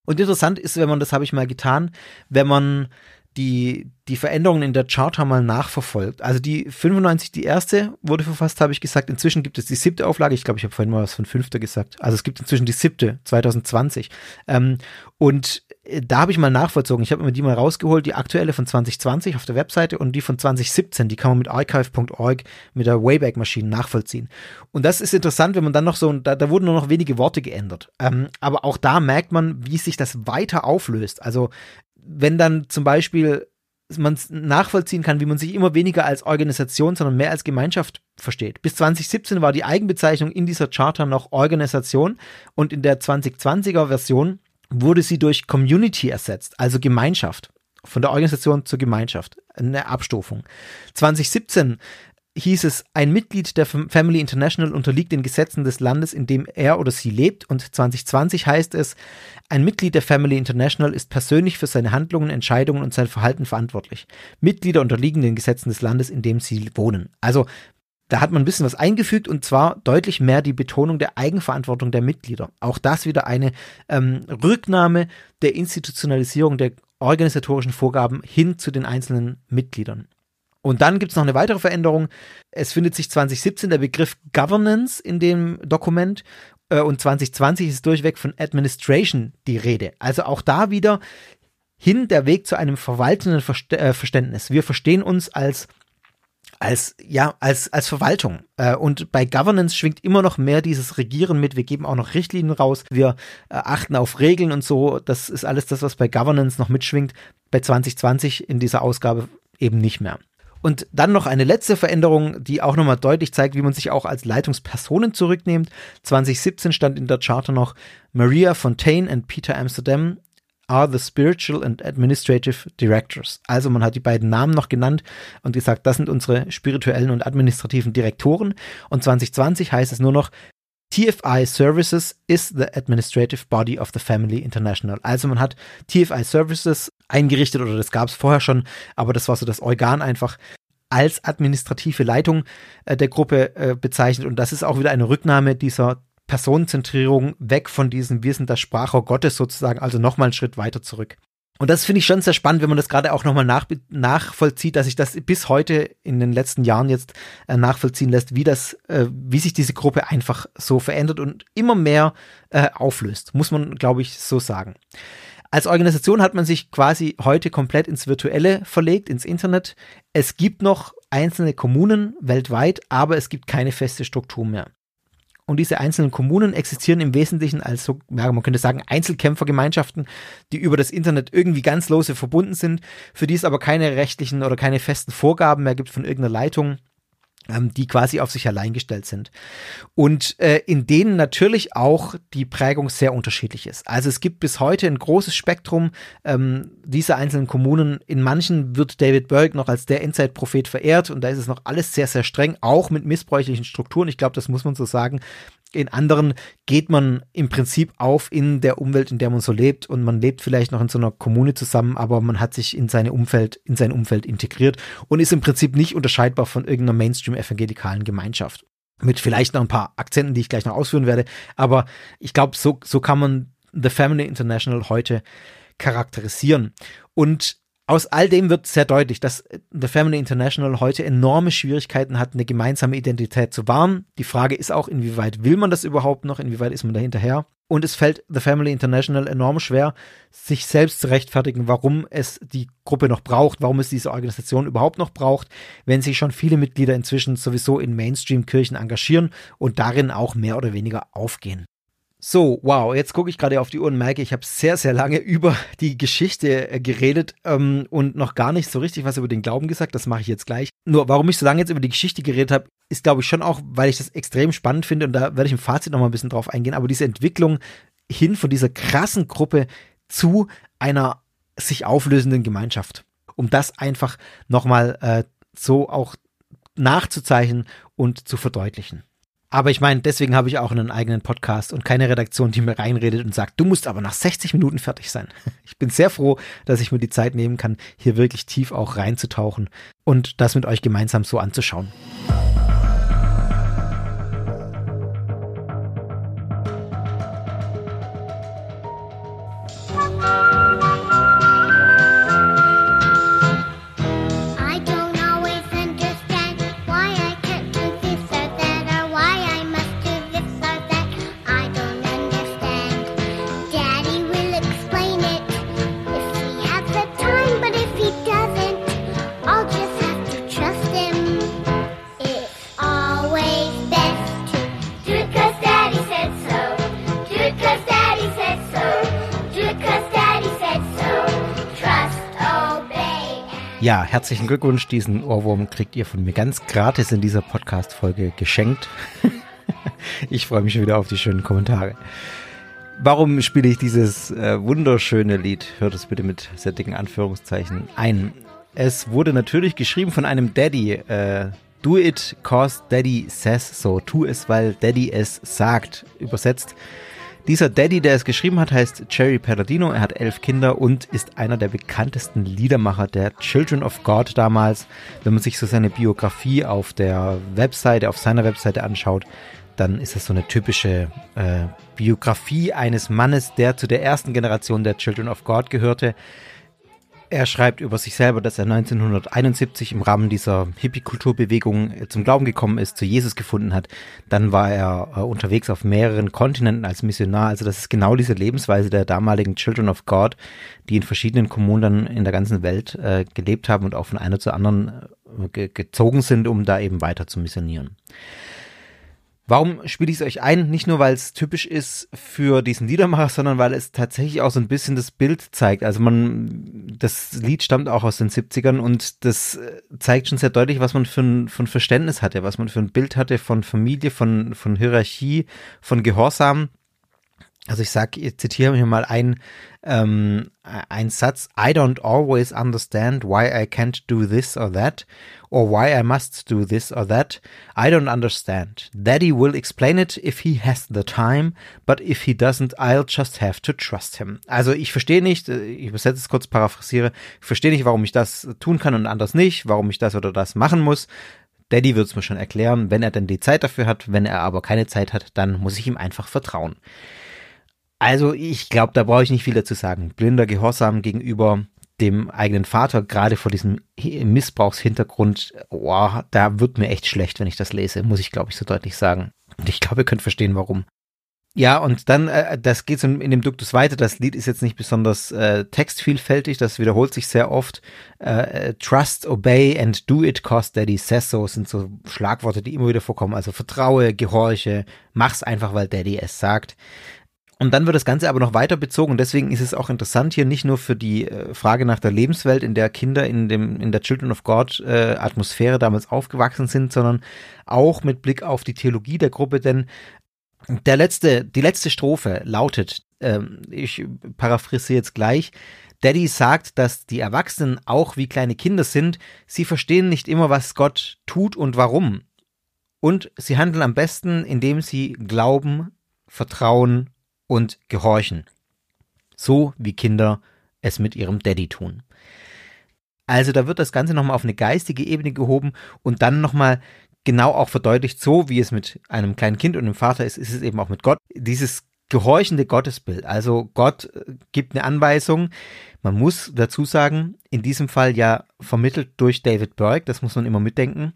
Und interessant ist, wenn man, das habe ich mal getan, wenn man die, die Veränderungen in der Charta mal nachverfolgt. Also die 95, die erste wurde verfasst, habe ich gesagt. Inzwischen gibt es die siebte Auflage. Ich glaube, ich habe vorhin mal was von fünfter gesagt. Also es gibt inzwischen die siebte, 2020. Ähm, und äh, da habe ich mal nachvollzogen. Ich habe mir die mal rausgeholt, die aktuelle von 2020 auf der Webseite und die von 2017, die kann man mit archive.org mit der Wayback-Maschine nachvollziehen. Und das ist interessant, wenn man dann noch so, da, da wurden nur noch wenige Worte geändert. Ähm, aber auch da merkt man, wie sich das weiter auflöst. Also wenn dann zum Beispiel man nachvollziehen kann, wie man sich immer weniger als Organisation, sondern mehr als Gemeinschaft versteht. Bis 2017 war die Eigenbezeichnung in dieser Charter noch Organisation und in der 2020er Version wurde sie durch Community ersetzt, also Gemeinschaft. Von der Organisation zur Gemeinschaft. Eine Abstufung. 2017 hieß es, ein Mitglied der Family International unterliegt den Gesetzen des Landes, in dem er oder sie lebt. Und 2020 heißt es, ein Mitglied der Family International ist persönlich für seine Handlungen, Entscheidungen und sein Verhalten verantwortlich. Mitglieder unterliegen den Gesetzen des Landes, in dem sie wohnen. Also da hat man ein bisschen was eingefügt und zwar deutlich mehr die Betonung der Eigenverantwortung der Mitglieder. Auch das wieder eine ähm, Rücknahme der Institutionalisierung der organisatorischen Vorgaben hin zu den einzelnen Mitgliedern. Und dann gibt es noch eine weitere Veränderung. Es findet sich 2017 der Begriff Governance in dem Dokument äh, und 2020 ist durchweg von Administration die Rede. Also auch da wieder hin der Weg zu einem verwaltenden äh, Verständnis. Wir verstehen uns als als ja als als Verwaltung äh, und bei Governance schwingt immer noch mehr dieses Regieren mit. Wir geben auch noch Richtlinien raus. Wir äh, achten auf Regeln und so. Das ist alles das, was bei Governance noch mitschwingt. Bei 2020 in dieser Ausgabe eben nicht mehr. Und dann noch eine letzte Veränderung, die auch nochmal deutlich zeigt, wie man sich auch als Leitungspersonen zurücknimmt. 2017 stand in der Charter noch Maria Fontaine und Peter Amsterdam are the spiritual and administrative directors. Also man hat die beiden Namen noch genannt und gesagt, das sind unsere spirituellen und administrativen Direktoren. Und 2020 heißt es nur noch, TFI Services is the administrative body of the Family International. Also man hat TFI Services eingerichtet oder das gab es vorher schon, aber das war so das Organ einfach als administrative Leitung äh, der Gruppe äh, bezeichnet und das ist auch wieder eine Rücknahme dieser Personenzentrierung weg von diesem Wir sind das Sprachrohr Gottes sozusagen, also nochmal einen Schritt weiter zurück. Und das finde ich schon sehr spannend, wenn man das gerade auch nochmal nach, nachvollzieht, dass sich das bis heute in den letzten Jahren jetzt äh, nachvollziehen lässt, wie das, äh, wie sich diese Gruppe einfach so verändert und immer mehr äh, auflöst, muss man, glaube ich, so sagen. Als Organisation hat man sich quasi heute komplett ins Virtuelle verlegt, ins Internet. Es gibt noch einzelne Kommunen weltweit, aber es gibt keine feste Struktur mehr. Und diese einzelnen Kommunen existieren im Wesentlichen als so, ja, man könnte sagen, Einzelkämpfergemeinschaften, die über das Internet irgendwie ganz lose verbunden sind, für die es aber keine rechtlichen oder keine festen Vorgaben mehr gibt von irgendeiner Leitung die quasi auf sich allein gestellt sind. Und äh, in denen natürlich auch die Prägung sehr unterschiedlich ist. Also es gibt bis heute ein großes Spektrum ähm, dieser einzelnen Kommunen. In manchen wird David Berg noch als der Endzeitprophet verehrt und da ist es noch alles sehr, sehr streng, auch mit missbräuchlichen Strukturen. Ich glaube, das muss man so sagen in anderen geht man im Prinzip auf in der Umwelt, in der man so lebt und man lebt vielleicht noch in so einer Kommune zusammen, aber man hat sich in seine Umfeld, in sein Umfeld integriert und ist im Prinzip nicht unterscheidbar von irgendeiner Mainstream-evangelikalen Gemeinschaft. Mit vielleicht noch ein paar Akzenten, die ich gleich noch ausführen werde, aber ich glaube, so, so kann man The Family International heute charakterisieren. Und aus all dem wird sehr deutlich, dass The Family International heute enorme Schwierigkeiten hat, eine gemeinsame Identität zu wahren. Die Frage ist auch, inwieweit will man das überhaupt noch, inwieweit ist man da hinterher? Und es fällt The Family International enorm schwer, sich selbst zu rechtfertigen, warum es die Gruppe noch braucht, warum es diese Organisation überhaupt noch braucht, wenn sich schon viele Mitglieder inzwischen sowieso in Mainstream-Kirchen engagieren und darin auch mehr oder weniger aufgehen. So, wow, jetzt gucke ich gerade auf die Uhr und merke, ich habe sehr, sehr lange *laughs* über die Geschichte äh, geredet ähm, und noch gar nicht so richtig was über den Glauben gesagt. Das mache ich jetzt gleich. Nur, warum ich so lange jetzt über die Geschichte geredet habe, ist, glaube ich, schon auch, weil ich das extrem spannend finde und da werde ich im Fazit noch mal ein bisschen drauf eingehen. Aber diese Entwicklung hin von dieser krassen Gruppe zu einer sich auflösenden Gemeinschaft, um das einfach noch mal äh, so auch nachzuzeichnen und zu verdeutlichen. Aber ich meine, deswegen habe ich auch einen eigenen Podcast und keine Redaktion, die mir reinredet und sagt, du musst aber nach 60 Minuten fertig sein. *laughs* Ich bin sehr froh, dass ich mir die Zeit nehmen kann, hier wirklich tief auch reinzutauchen und das mit euch gemeinsam so anzuschauen. Ja, herzlichen Glückwunsch. Diesen Ohrwurm kriegt ihr von mir ganz gratis in dieser Podcast-Folge geschenkt. *laughs* ich freue mich schon wieder auf die schönen Kommentare. Warum spiele ich dieses äh, wunderschöne Lied? Hört es bitte mit sehr dicken Anführungszeichen ein. Es wurde natürlich geschrieben von einem Daddy. Äh, Do it cause Daddy says so. Tu es, weil Daddy es sagt. Übersetzt dieser Daddy, der es geschrieben hat, heißt Jerry Palladino. Er hat elf Kinder und ist einer der bekanntesten Liedermacher der Children of God damals. Wenn man sich so seine Biografie auf der Webseite, auf seiner Webseite anschaut, dann ist es so eine typische äh, Biografie eines Mannes, der zu der ersten Generation der Children of God gehörte. Er schreibt über sich selber, dass er 1971 im Rahmen dieser Hippie-Kulturbewegung äh, zum Glauben gekommen ist, zu Jesus gefunden hat. Dann war er äh, unterwegs auf mehreren Kontinenten als Missionar. Also das ist genau diese Lebensweise der damaligen Children of God, die in verschiedenen Kommunen in der ganzen Welt äh, gelebt haben und auch von einer zur anderen äh, ge gezogen sind, um da eben weiter zu missionieren. Warum spiele ich es euch ein? Nicht nur, weil es typisch ist für diesen Liedermacher, sondern weil es tatsächlich auch so ein bisschen das Bild zeigt. Also man, das Lied stammt auch aus den 70ern und das äh, zeigt schon sehr deutlich, was man für ein, für ein Verständnis hatte, was man für ein Bild hatte von Familie, von, von Hierarchie, von Gehorsam. Also ich sage, ich zitiere hier mal ein, ähm, ein Satz, I don't always understand why I can't do this or that or why I must do this or that. I don't understand. Daddy will explain it if he has the time, but if he doesn't, I'll just have to trust him. Also ich verstehe nicht, äh, ich übersetze es kurz, paraphrasiere, ich verstehe nicht, warum ich das tun kann und anders nicht, warum ich das oder das machen muss. Daddy wird es mir schon erklären, wenn er denn die Zeit dafür hat. Wenn er aber keine Zeit hat, dann muss ich ihm einfach vertrauen. Also ich glaube, da brauche ich nicht viel dazu sagen. Blinder Gehorsam gegenüber dem eigenen Vater, gerade vor diesem Missbrauchshintergrund, oh, da wird mir echt schlecht, wenn ich das lese, muss ich, glaube ich, so deutlich sagen. Und ich glaube, ihr könnt verstehen, warum. Ja, und dann, äh, das geht so in dem Duktus weiter. Das Lied ist jetzt nicht besonders äh, textvielfältig, das wiederholt sich sehr oft. Äh, äh trust, obey and do it cause daddy says so sind so Schlagworte, die immer wieder vorkommen. Also vertraue, gehorche, mach's einfach, weil daddy es sagt. Und dann wird das Ganze aber noch weiter bezogen. Und deswegen ist es auch interessant hier nicht nur für die äh, Frage nach der Lebenswelt, in der Kinder in dem in der Children of God äh, Atmosphäre damals aufgewachsen sind, sondern auch mit Blick auf die Theologie der Gruppe, denn der letzte die letzte Strophe lautet, äh, ich paraphrasiere jetzt gleich, Daddy sagt, dass die Erwachsenen auch wie kleine Kinder sind, sie verstehen nicht immer, was Gott tut und warum. Und sie handeln am besten, indem sie glauben, vertrauen und gehorchen. So wie Kinder es mit ihrem Daddy tun. Also da wird das Ganze nochmal auf eine geistige Ebene gehoben und dann nochmal genau auch verdeutlicht, so wie es mit einem kleinen Kind und einem Vater ist, ist es eben auch mit Gott. Dieses gehorchende Gottesbild. Also Gott äh, gibt eine Anweisung. Man muss dazu sagen, in diesem Fall ja vermittelt durch David Burke, das muss man immer mitdenken,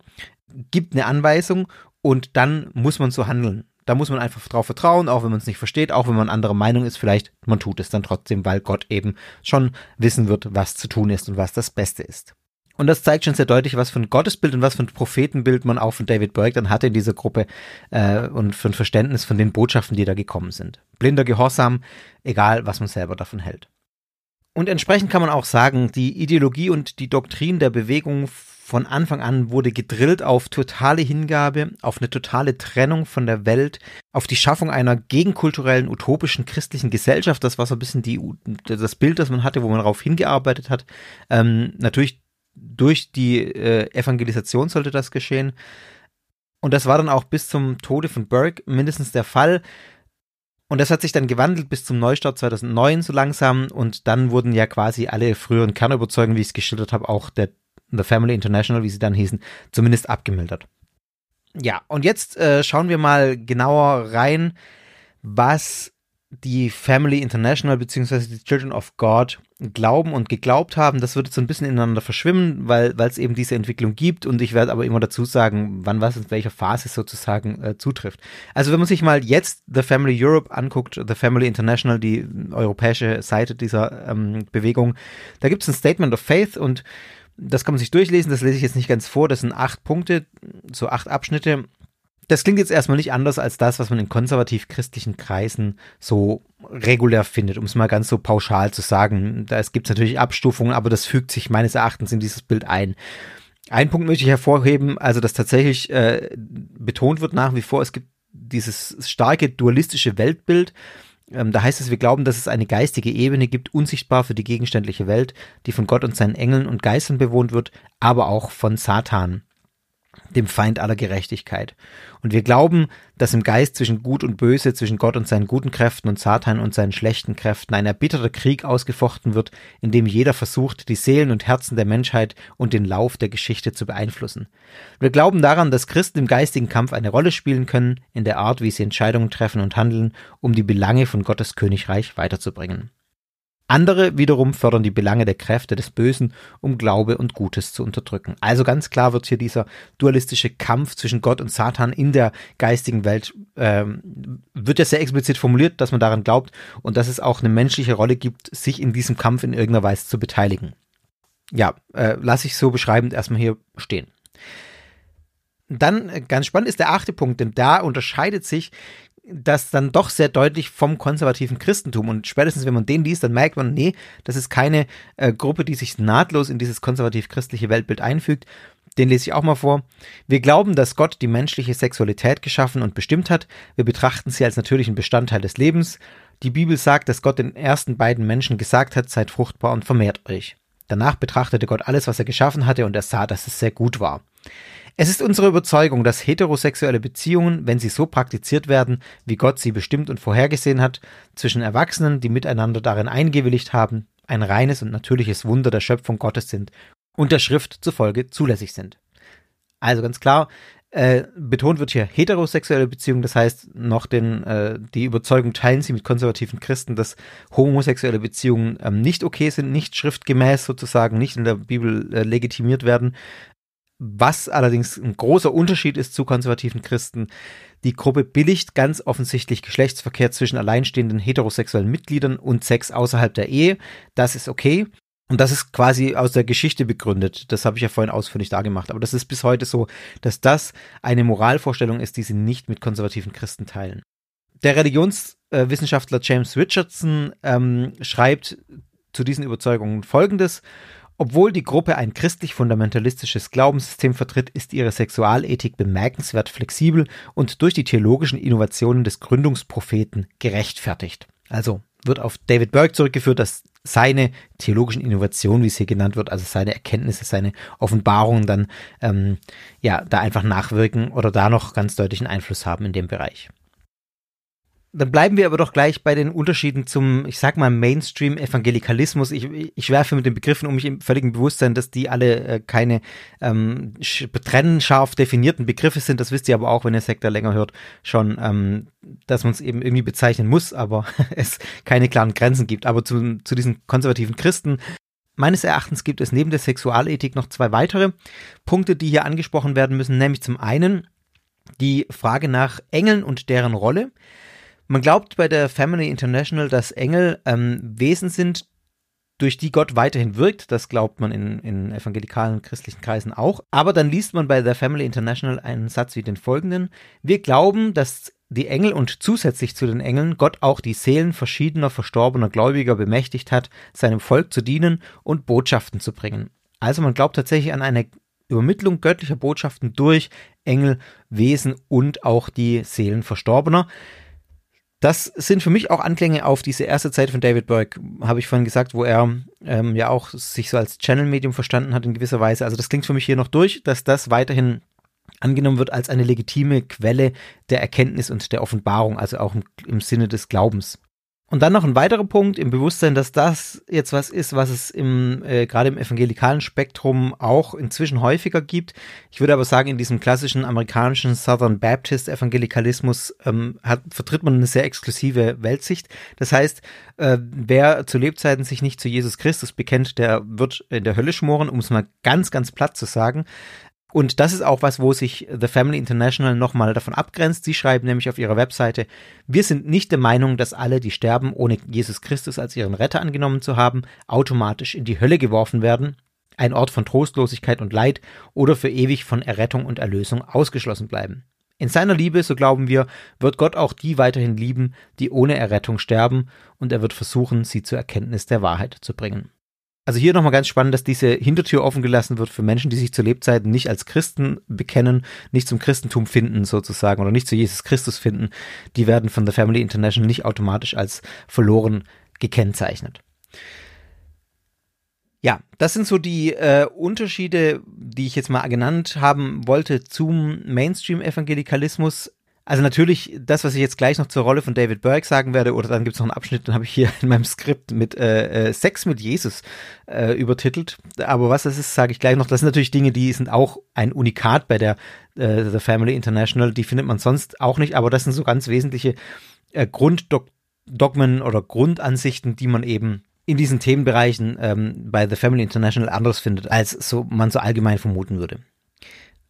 gibt eine Anweisung und dann muss man so handeln. Da muss man einfach drauf vertrauen, auch wenn man es nicht versteht, auch wenn man anderer Meinung ist, vielleicht man tut es dann trotzdem, weil Gott eben schon wissen wird, was zu tun ist und was das Beste ist. Und das zeigt schon sehr deutlich, was für ein Gottesbild und was für ein Prophetenbild man auch von David Burke dann hatte in dieser Gruppe äh, und für ein Verständnis von den Botschaften, die da gekommen sind. Blinder Gehorsam, egal was man selber davon hält. Und entsprechend kann man auch sagen, die Ideologie und die Doktrin der Bewegung von Anfang an wurde gedrillt auf totale Hingabe, auf eine totale Trennung von der Welt, auf die Schaffung einer gegenkulturellen, utopischen, christlichen Gesellschaft. Das war so ein bisschen die, das Bild, das man hatte, wo man darauf hingearbeitet hat. Ähm, natürlich durch die äh, Evangelisation sollte das geschehen. Und das war dann auch bis zum Tode von Burke mindestens der Fall. Und das hat sich dann gewandelt bis zum Neustart 2009 so langsam. Und dann wurden ja quasi alle früheren Kernüberzeugungen, wie ich es geschildert habe, auch der The Family International, wie sie dann hießen, zumindest abgemildert. Ja, und jetzt äh, schauen wir mal genauer rein, was die Family International bzw. die Children of God glauben und geglaubt haben. Das wird jetzt so ein bisschen ineinander verschwimmen, weil es eben diese Entwicklung gibt und ich werde aber immer dazu sagen, wann was in welcher Phase sozusagen äh, zutrifft. Also wenn man sich mal jetzt The Family Europe anguckt, The Family International, die europäische Seite dieser ähm, Bewegung, da gibt es ein Statement of Faith und das kann man sich durchlesen, das lese ich jetzt nicht ganz vor, das sind acht Punkte, so acht Abschnitte. Das klingt jetzt erstmal nicht anders als das, was man in konservativ-christlichen Kreisen so regulär findet, um es mal ganz so pauschal zu sagen. Da gibt es natürlich Abstufungen, aber das fügt sich meines Erachtens in dieses Bild ein. Ein Punkt möchte ich hervorheben, also dass tatsächlich äh, betont wird nach wie vor, es gibt dieses starke dualistische Weltbild. Ähm, da heißt es, wir glauben, dass es eine geistige Ebene gibt, unsichtbar für die gegenständliche Welt, die von Gott und seinen Engeln und Geistern bewohnt wird, aber auch von Satan dem Feind aller Gerechtigkeit. Und wir glauben, dass im Geist zwischen Gut und Böse, zwischen Gott und seinen guten Kräften und Satan und seinen schlechten Kräften ein erbitterter Krieg ausgefochten wird, in dem jeder versucht, die Seelen und Herzen der Menschheit und den Lauf der Geschichte zu beeinflussen. Wir glauben daran, dass Christen im geistigen Kampf eine Rolle spielen können, in der Art, wie sie Entscheidungen treffen und handeln, um die Belange von Gottes Königreich weiterzubringen. Andere wiederum fördern die Belange der Kräfte des Bösen, um Glaube und Gutes zu unterdrücken. Also ganz klar wird hier dieser dualistische Kampf zwischen Gott und Satan in der geistigen Welt, ähm, wird ja sehr explizit formuliert, dass man daran glaubt und dass es auch eine menschliche Rolle gibt, sich in diesem Kampf in irgendeiner Weise zu beteiligen. Ja, äh, lasse ich so beschreibend erstmal hier stehen. Dann äh, ganz spannend ist der achte Punkt, denn da unterscheidet sich das dann doch sehr deutlich vom konservativen Christentum. Und spätestens, wenn man den liest, dann merkt man, nee, das ist keine äh, Gruppe, die sich nahtlos in dieses konservativ-christliche Weltbild einfügt. Den lese ich auch mal vor. Wir glauben, dass Gott die menschliche Sexualität geschaffen und bestimmt hat. Wir betrachten sie als natürlichen Bestandteil des Lebens. Die Bibel sagt, dass Gott den ersten beiden Menschen gesagt hat, seid fruchtbar und vermehrt euch. Danach betrachtete Gott alles, was er geschaffen hatte, und er sah, dass es sehr gut war. Es ist unsere Überzeugung, dass heterosexuelle Beziehungen, wenn sie so praktiziert werden, wie Gott sie bestimmt und vorhergesehen hat, zwischen Erwachsenen, die miteinander darin eingewilligt haben, ein reines und natürliches Wunder der Schöpfung Gottes sind und der Schrift zufolge zulässig sind. Also ganz klar, äh, betont wird hier heterosexuelle Beziehungen, das heißt noch den, äh, die Überzeugung teilen sie mit konservativen Christen, dass homosexuelle Beziehungen ähm, nicht okay sind, nicht schriftgemäß sozusagen, nicht in der Bibel äh, legitimiert werden. Was allerdings ein großer Unterschied ist zu konservativen Christen, die Gruppe billigt ganz offensichtlich Geschlechtsverkehr zwischen alleinstehenden heterosexuellen Mitgliedern und Sex außerhalb der Ehe. Das ist okay. Und das ist quasi aus der Geschichte begründet. Das habe ich ja vorhin ausführlich dargemacht. Aber das ist bis heute so, dass das eine Moralvorstellung ist, die sie nicht mit konservativen Christen teilen. Der Religionswissenschaftler James Richardson ähm, schreibt zu diesen Überzeugungen Folgendes. Obwohl die Gruppe ein christlich-fundamentalistisches Glaubenssystem vertritt, ist ihre Sexualethik bemerkenswert flexibel und durch die theologischen Innovationen des Gründungspropheten gerechtfertigt. Also wird auf David Burke zurückgeführt, dass seine theologischen Innovationen, wie es hier genannt wird, also seine Erkenntnisse, seine Offenbarungen dann ähm, ja da einfach nachwirken oder da noch ganz deutlichen Einfluss haben in dem Bereich. Dann bleiben wir aber doch gleich bei den Unterschieden zum, ich sag mal, Mainstream-Evangelikalismus. Ich, ich werfe mit den Begriffen um mich im völligen Bewusstsein, dass die alle äh, keine ähm, trennscharf definierten Begriffe sind. Das wisst ihr aber auch, wenn ihr Sektor länger hört, schon, ähm, dass man es eben irgendwie bezeichnen muss, aber *laughs* es keine klaren Grenzen gibt. Aber zu, zu diesen konservativen Christen Meines Erachtens gibt es neben der Sexualethik noch zwei weitere Punkte, die hier angesprochen werden müssen, nämlich zum einen die Frage nach Engeln und deren Rolle. Man glaubt bei der Family International, dass Engel ähm, Wesen sind, durch die Gott weiterhin wirkt. Das glaubt man in, in evangelikalen christlichen Kreisen auch. Aber dann liest man bei der Family International einen Satz wie den folgenden. Wir glauben, dass die Engel und zusätzlich zu den Engeln Gott auch die Seelen verschiedener verstorbener Gläubiger bemächtigt hat, seinem Volk zu dienen und Botschaften zu bringen. Also man glaubt tatsächlich an eine Übermittlung göttlicher Botschaften durch Engel, Wesen und auch die Seelen Verstorbener. Das sind für mich auch Anklänge auf diese erste Zeit von David Burke, habe ich vorhin gesagt, wo er ähm, ja auch sich so als Channel-Medium verstanden hat in gewisser Weise. Also das klingt für mich hier noch durch, dass das weiterhin angenommen wird als eine legitime Quelle der Erkenntnis und der Offenbarung, also auch im, im Sinne des Glaubens. Und dann noch ein weiterer Punkt im Bewusstsein, dass das jetzt was ist, was es im, äh, gerade im evangelikalen Spektrum auch inzwischen häufiger gibt. Ich würde aber sagen, in diesem klassischen amerikanischen Southern Baptist Evangelikalismus ähm, hat, vertritt man eine sehr exklusive Weltsicht. Das heißt, äh, wer zu Lebzeiten sich nicht zu Jesus Christus bekennt, der wird in der Hölle schmoren, um es mal ganz, ganz platt zu sagen. Und das ist auch was, wo sich The Family International nochmal davon abgrenzt. Sie schreiben nämlich auf ihrer Webseite, wir sind nicht der Meinung, dass alle, die sterben, ohne Jesus Christus als ihren Retter angenommen zu haben, automatisch in die Hölle geworfen werden, ein Ort von Trostlosigkeit und Leid oder für ewig von Errettung und Erlösung ausgeschlossen bleiben. In seiner Liebe, so glauben wir, wird Gott auch die weiterhin lieben, die ohne Errettung sterben, und er wird versuchen, sie zur Erkenntnis der Wahrheit zu bringen. Also hier nochmal ganz spannend, dass diese Hintertür offen gelassen wird für Menschen, die sich zu Lebzeiten nicht als Christen bekennen, nicht zum Christentum finden sozusagen oder nicht zu Jesus Christus finden. Die werden von der Family International nicht automatisch als verloren gekennzeichnet. Ja, das sind so die äh, Unterschiede, die ich jetzt mal genannt haben wollte zum Mainstream-Evangelikalismus. Also natürlich das, was ich jetzt gleich noch zur Rolle von David Burke sagen werde, oder dann gibt es noch einen Abschnitt, den habe ich hier *laughs* in meinem Skript mit äh, äh, Sex mit Jesus äh, übertitelt. Aber was das ist, sage ich gleich noch. Das sind natürlich Dinge, die sind auch ein Unikat bei der äh, The Family International. Die findet man sonst auch nicht, aber das sind so ganz wesentliche äh, Grunddogmen oder Grundansichten, die man eben in diesen Themenbereichen ähm, bei The Family International anders findet, als so man so allgemein vermuten würde.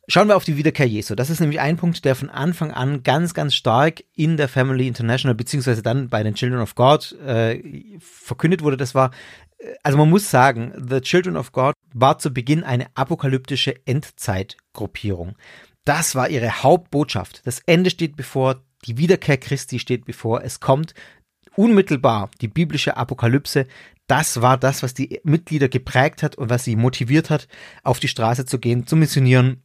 Schauen wir auf die Wiederkehr Jesu. Das ist nämlich ein Punkt, der von Anfang an ganz, ganz stark in der Family International beziehungsweise dann bei den Children of God äh, verkündet wurde. Das war, äh, also man muss sagen, The Children of God war zu Beginn eine apokalyptische Endzeitgruppierung. Das war ihre Hauptbotschaft. Das Ende steht bevor, die Wiederkehr Christi steht bevor. Es kommt unmittelbar die biblische Apokalypse. Das war das, was die Mitglieder geprägt hat und was sie motiviert hat, auf die Straße zu gehen, zu missionieren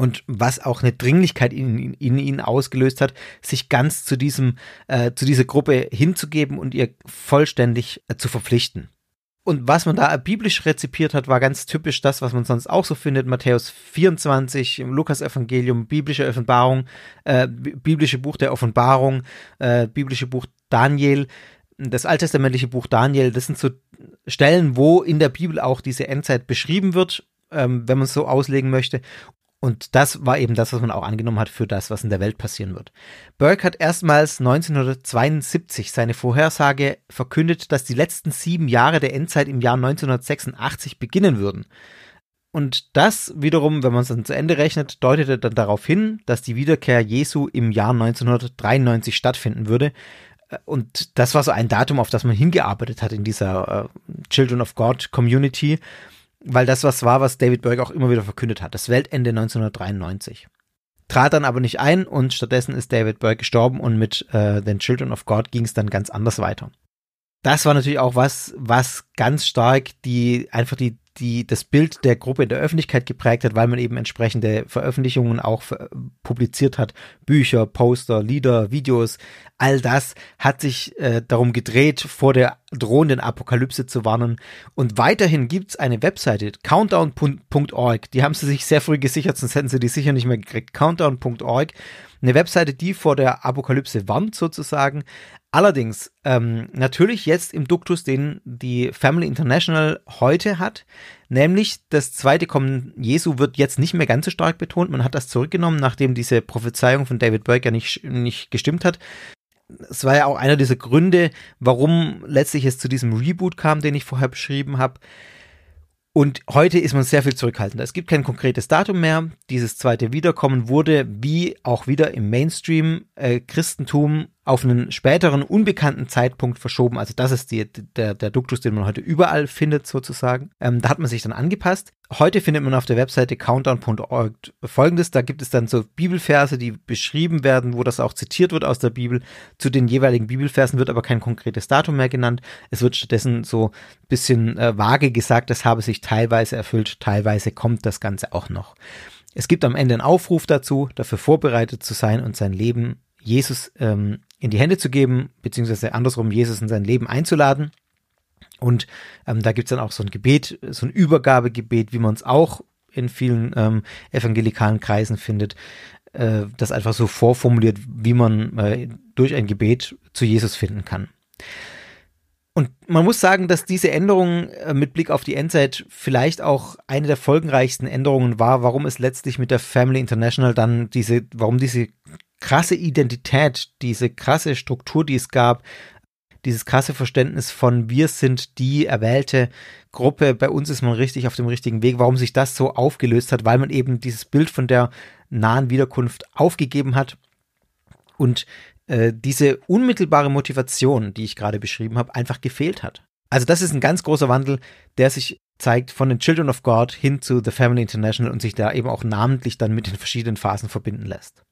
und was auch eine Dringlichkeit in, in, ihnen ausgelöst hat, sich ganz zu diesem, äh, zu dieser Gruppe hinzugeben und ihr vollständig äh, zu verpflichten. Und was man da biblisch rezipiert hat, war ganz typisch das, was man sonst auch so findet. Matthäus 24, im Lukas-Evangelium, biblische Offenbarung, äh, biblische Buch der Offenbarung, äh, biblische Buch Daniel, das alttestamentliche Buch Daniel. Das sind so Stellen, wo in der Bibel auch diese Endzeit beschrieben wird, ähm, wenn man es so auslegen möchte. Und das war eben das, was man auch angenommen hat für das, was in der Welt passieren wird. Burke hat erstmals 1972 seine Vorhersage verkündet, dass die letzten sieben Jahre der Endzeit im Jahr 1986 beginnen würden. Und das wiederum, wenn man es dann zu Ende rechnet, deutete dann darauf hin, dass die Wiederkehr Jesu im Jahr 1993 stattfinden würde. Und das war so ein Datum, auf das man hingearbeitet hat in dieser äh, Children of God Community weil das was war, was David Burke auch immer wieder verkündet hat, das Weltende 1993. Trat dann aber nicht ein und stattdessen ist David Burke gestorben und mit äh, den Children of God ging es dann ganz anders weiter. Das war natürlich auch was, was ganz stark die einfach die die das Bild der Gruppe in der Öffentlichkeit geprägt hat, weil man eben entsprechende Veröffentlichungen auch publiziert hat. Bücher, Poster, Lieder, Videos, all das hat sich äh, darum gedreht, vor der drohenden Apokalypse zu warnen. Und weiterhin gibt's eine Webseite, countdown.org. Die haben sie sich sehr früh gesichert, sonst hätten sie die sicher nicht mehr gekriegt. Countdown.org. Eine Webseite, die vor der Apokalypse warnt sozusagen, Allerdings, ähm, natürlich jetzt im Duktus, den die Family International heute hat, nämlich das zweite Kommen Jesu wird jetzt nicht mehr ganz so stark betont. Man hat das zurückgenommen, nachdem diese Prophezeiung von David Burke ja nicht, nicht gestimmt hat. Es war ja auch einer dieser Gründe, warum letztlich es zu diesem Reboot kam, den ich vorher beschrieben habe. Und heute ist man sehr viel zurückhaltender. Es gibt kein konkretes Datum mehr. Dieses zweite Wiederkommen wurde, wie auch wieder im Mainstream äh, Christentum, auf einen späteren, unbekannten Zeitpunkt verschoben. Also das ist die, der, der Duktus, den man heute überall findet sozusagen. Ähm, da hat man sich dann angepasst. Heute findet man auf der Webseite countdown.org folgendes. Da gibt es dann so Bibelverse, die beschrieben werden, wo das auch zitiert wird aus der Bibel. Zu den jeweiligen Bibelversen wird aber kein konkretes Datum mehr genannt. Es wird stattdessen so ein bisschen äh, vage gesagt, das habe sich teilweise erfüllt, teilweise kommt das Ganze auch noch. Es gibt am Ende einen Aufruf dazu, dafür vorbereitet zu sein und sein Leben Jesus ähm, in die Hände zu geben, beziehungsweise andersrum Jesus in sein Leben einzuladen. Und ähm, da gibt's dann auch so ein Gebet, so ein Übergabegebet, wie man es auch in vielen ähm, evangelikalen Kreisen findet, äh, das einfach so vorformuliert, wie man äh, durch ein Gebet zu Jesus finden kann. Und man muss sagen, dass diese Änderung äh, mit Blick auf die Endzeit vielleicht auch eine der folgenreichsten Änderungen war, warum es letztlich mit der Family International dann diese, warum diese krasse Identität, diese krasse Struktur, die es gab, dieses krasse Verständnis von wir sind die erwählte Gruppe, bei uns ist man richtig auf dem richtigen Weg, warum sich das so aufgelöst hat, weil man eben dieses Bild von der nahen Wiederkunft aufgegeben hat und äh, diese unmittelbare Motivation, die ich gerade beschrieben habe, einfach gefehlt hat. Also das ist ein ganz großer Wandel, der sich zeigt von den Children of God hin zu The Family International und sich da eben auch namentlich dann mit den verschiedenen Phasen verbinden lässt.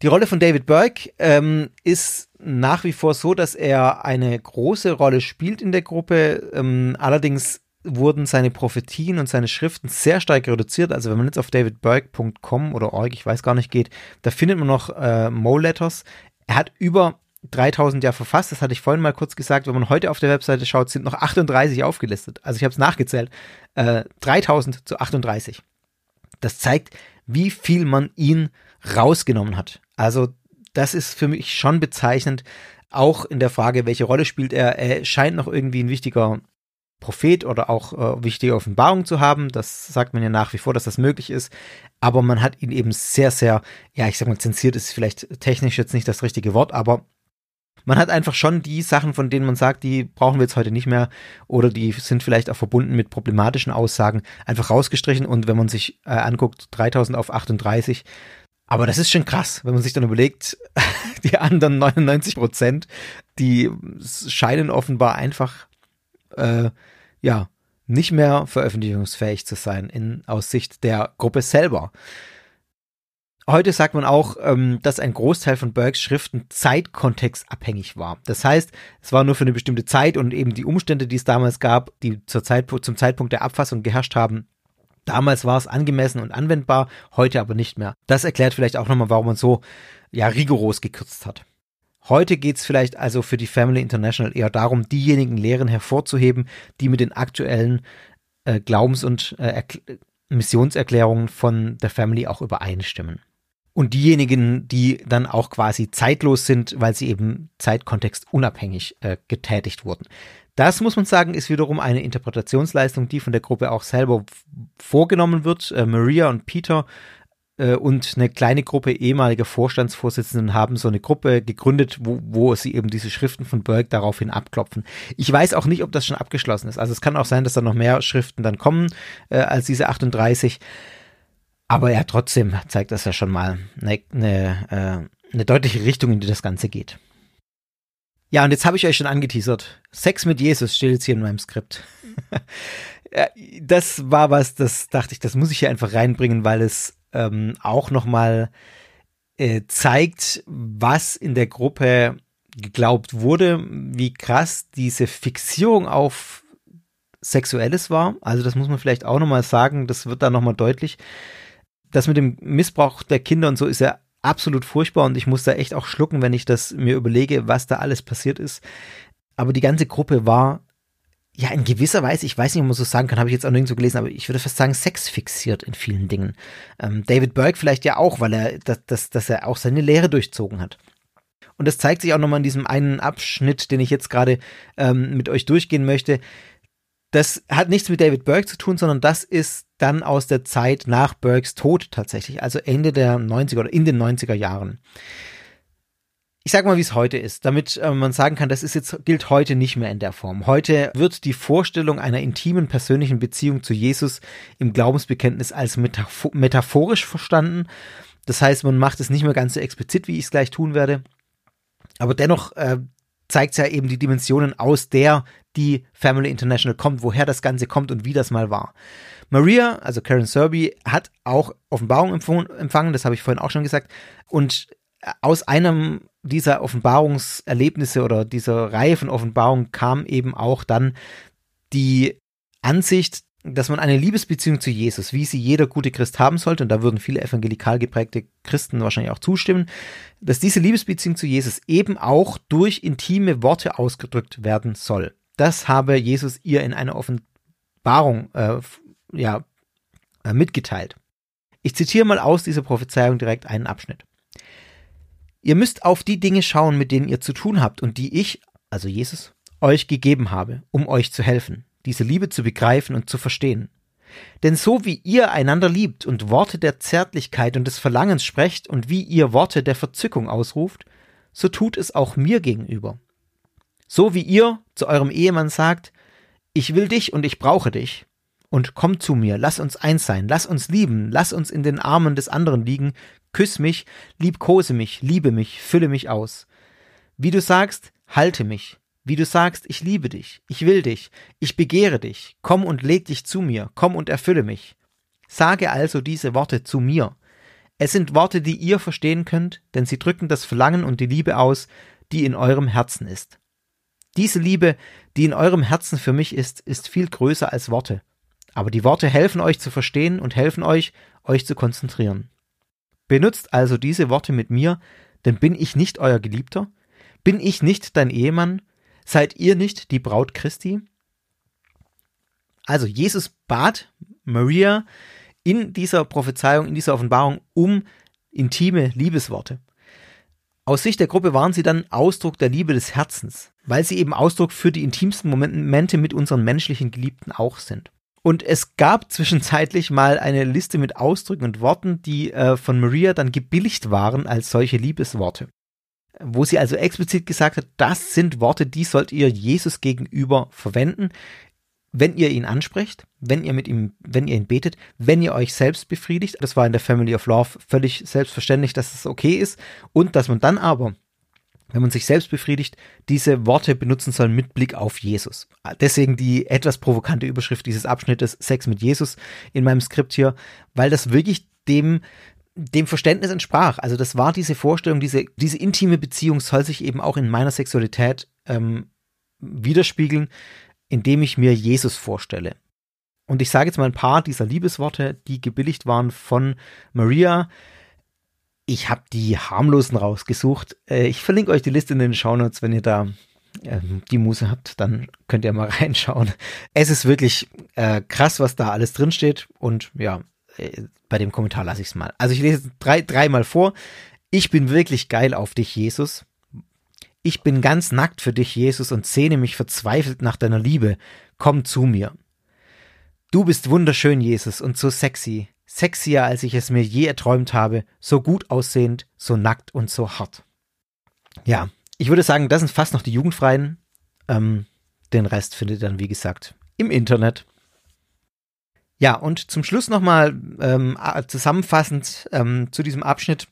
Die Rolle von David Burke ähm, ist nach wie vor so, dass er eine große Rolle spielt in der Gruppe. Ähm, allerdings wurden seine Prophetien und seine Schriften sehr stark reduziert. Also wenn man jetzt auf davidburke.com oder org, ich weiß gar nicht, geht, da findet man noch äh, Mo-Letters. Er hat über 3000 ja verfasst, das hatte ich vorhin mal kurz gesagt. Wenn man heute auf der Webseite schaut, sind noch 38 aufgelistet. Also ich habe es nachgezählt. Äh, 3000 zu 38. Das zeigt, wie viel man ihn rausgenommen hat. Also das ist für mich schon bezeichnend, auch in der Frage, welche Rolle spielt er. Er scheint noch irgendwie ein wichtiger Prophet oder auch äh, wichtige Offenbarung zu haben. Das sagt man ja nach wie vor, dass das möglich ist. Aber man hat ihn eben sehr, sehr, ja, ich sag mal, zensiert ist vielleicht technisch jetzt nicht das richtige Wort, aber man hat einfach schon die Sachen, von denen man sagt, die brauchen wir jetzt heute nicht mehr oder die sind vielleicht auch verbunden mit problematischen Aussagen, einfach rausgestrichen. Und wenn man sich äh, anguckt, 3000 auf 38, aber das ist schon krass, wenn man sich dann überlegt, *laughs* die anderen 99 Prozent, die scheinen offenbar einfach, äh, ja, nicht mehr veröffentlichungsfähig zu sein in aus Sicht der Gruppe selber. Heute sagt man auch, ähm, dass ein Großteil von Burkes Schriften zeitkontextabhängig war. Das heißt, es war nur für eine bestimmte Zeit und eben die Umstände, die es damals gab, die zur Zeit, zum Zeitpunkt der Abfassung geherrscht haben, Damals war es angemessen und anwendbar, heute aber nicht mehr. Das erklärt vielleicht auch nochmal, warum man so ja rigoros gekürzt hat. Heute geht es vielleicht also für die Family International eher darum, diejenigen Lehren hervorzuheben, die mit den aktuellen äh, Glaubens- und äh, Missionserklärungen von der Family auch übereinstimmen. Und diejenigen, die dann auch quasi zeitlos sind, weil sie eben zeitkontextunabhängig äh, getätigt wurden. Das muss man sagen, ist wiederum eine Interpretationsleistung, die von der Gruppe auch selber vorgenommen wird. Äh, Maria und Peter äh, und eine kleine Gruppe ehemaliger Vorstandsvorsitzenden haben so eine Gruppe gegründet, wo, wo sie eben diese Schriften von Berg daraufhin abklopfen. Ich weiß auch nicht, ob das schon abgeschlossen ist. Also es kann auch sein, dass da noch mehr Schriften dann kommen äh, als diese 38. Aber ja, trotzdem zeigt das ja schon mal eine, eine, äh, eine deutliche Richtung, in die das Ganze geht. Ja, und jetzt habe ich euch schon angeteasert. Sex mit Jesus steht jetzt hier in meinem Skript. *laughs* das war was, das dachte ich, das muss ich hier einfach reinbringen, weil es ähm, auch nochmal äh, zeigt, was in der Gruppe geglaubt wurde, wie krass diese Fixierung auf Sexuelles war. Also das muss man vielleicht auch nochmal sagen, das wird da nochmal deutlich. Das mit dem Missbrauch der Kinder und so ist ja absolut furchtbar und ich muss da echt auch schlucken, wenn ich das mir überlege, was da alles passiert ist. Aber die ganze Gruppe war ja in gewisser Weise, ich weiß nicht, ob man so sagen kann, habe ich jetzt auch nirgendwo gelesen, aber ich würde fast sagen, sexfixiert in vielen Dingen. Ähm, David Burke vielleicht ja auch, weil er, dass, dass, dass er auch seine Lehre durchzogen hat. Und das zeigt sich auch nochmal in diesem einen Abschnitt, den ich jetzt gerade ähm, mit euch durchgehen möchte. Das hat nichts mit David Burke zu tun, sondern das ist dann aus der Zeit nach Burkes Tod tatsächlich, also Ende der 90er oder in den 90er Jahren. Ich sag mal, wie es heute ist, damit äh, man sagen kann, das ist jetzt, gilt heute nicht mehr in der Form. Heute wird die Vorstellung einer intimen persönlichen Beziehung zu Jesus im Glaubensbekenntnis als metaphor metaphorisch verstanden. Das heißt, man macht es nicht mehr ganz so explizit, wie ich es gleich tun werde. Aber dennoch äh, zeigt es ja eben die Dimensionen, aus der die Family International kommt, woher das Ganze kommt und wie das mal war. Maria, also Karen Serby, hat auch Offenbarung empfangen, das habe ich vorhin auch schon gesagt. Und aus einem dieser Offenbarungserlebnisse oder dieser Reihe von Offenbarungen kam eben auch dann die Ansicht, dass man eine Liebesbeziehung zu Jesus, wie sie jeder gute Christ haben sollte, und da würden viele evangelikal geprägte Christen wahrscheinlich auch zustimmen, dass diese Liebesbeziehung zu Jesus eben auch durch intime Worte ausgedrückt werden soll. Das habe Jesus ihr in einer Offenbarung äh, ja, äh, mitgeteilt. Ich zitiere mal aus dieser Prophezeiung direkt einen Abschnitt. Ihr müsst auf die Dinge schauen, mit denen ihr zu tun habt und die ich, also Jesus, euch gegeben habe, um euch zu helfen, diese Liebe zu begreifen und zu verstehen. Denn so wie ihr einander liebt und Worte der Zärtlichkeit und des Verlangens sprecht und wie ihr Worte der Verzückung ausruft, so tut es auch mir gegenüber. So wie ihr zu eurem Ehemann sagt, ich will dich und ich brauche dich, und komm zu mir, lass uns eins sein, lass uns lieben, lass uns in den Armen des anderen liegen, küss mich, liebkose mich, liebe mich, fülle mich aus. Wie du sagst, halte mich, wie du sagst, ich liebe dich, ich will dich, ich begehre dich, komm und leg dich zu mir, komm und erfülle mich. Sage also diese Worte zu mir. Es sind Worte, die ihr verstehen könnt, denn sie drücken das Verlangen und die Liebe aus, die in eurem Herzen ist. Diese Liebe, die in eurem Herzen für mich ist, ist viel größer als Worte. Aber die Worte helfen euch zu verstehen und helfen euch, euch zu konzentrieren. Benutzt also diese Worte mit mir, denn bin ich nicht euer Geliebter? Bin ich nicht dein Ehemann? Seid ihr nicht die Braut Christi? Also Jesus bat Maria in dieser Prophezeiung, in dieser Offenbarung um intime Liebesworte. Aus Sicht der Gruppe waren sie dann Ausdruck der Liebe des Herzens, weil sie eben Ausdruck für die intimsten Momente mit unseren menschlichen Geliebten auch sind. Und es gab *laughs* zwischenzeitlich mal eine Liste mit Ausdrücken und Worten, die äh, von Maria dann gebilligt waren als solche Liebesworte. Wo sie also explizit gesagt hat, das sind Worte, die sollt ihr Jesus gegenüber verwenden wenn ihr ihn ansprecht, wenn ihr mit ihm, wenn ihr ihn betet, wenn ihr euch selbst befriedigt, das war in der Family of Love völlig selbstverständlich, dass es okay ist und dass man dann aber, wenn man sich selbst befriedigt, diese Worte benutzen soll mit Blick auf Jesus. Deswegen die etwas provokante Überschrift dieses Abschnittes Sex mit Jesus in meinem Skript hier, weil das wirklich dem dem Verständnis entsprach. Also das war diese Vorstellung, diese, diese intime Beziehung soll sich eben auch in meiner Sexualität ähm, widerspiegeln indem ich mir Jesus vorstelle. Und ich sage jetzt mal ein paar dieser Liebesworte, die gebilligt waren von Maria. Ich habe die harmlosen rausgesucht. Äh, ich verlinke euch die Liste in den Shownotes, wenn ihr da ähm, die Muse habt, dann könnt ihr mal *laughs* reinschauen. Es ist wirklich äh, krass, was da alles drin steht. Und ja, äh, bei dem Kommentar lasse ich es mal. Also ich lese drei, dreimal vor. Ich bin wirklich geil auf dich, Jesus. Ich bin ganz nackt für dich, Jesus, und sehne mich verzweifelt nach deiner Liebe. Komm zu mir. Du bist wunderschön, Jesus, und so sexy. Sexier, als ich es mir je erträumt habe, so gut aussehend, so nackt und so hart. Ja, ich würde sagen, das sind fast noch die Jugendfreien. Ähm, den Rest findet ihr dann, wie gesagt, im Internet. Ja, und zum Schluss nochmal ähm, zusammenfassend ähm, zu diesem Abschnitt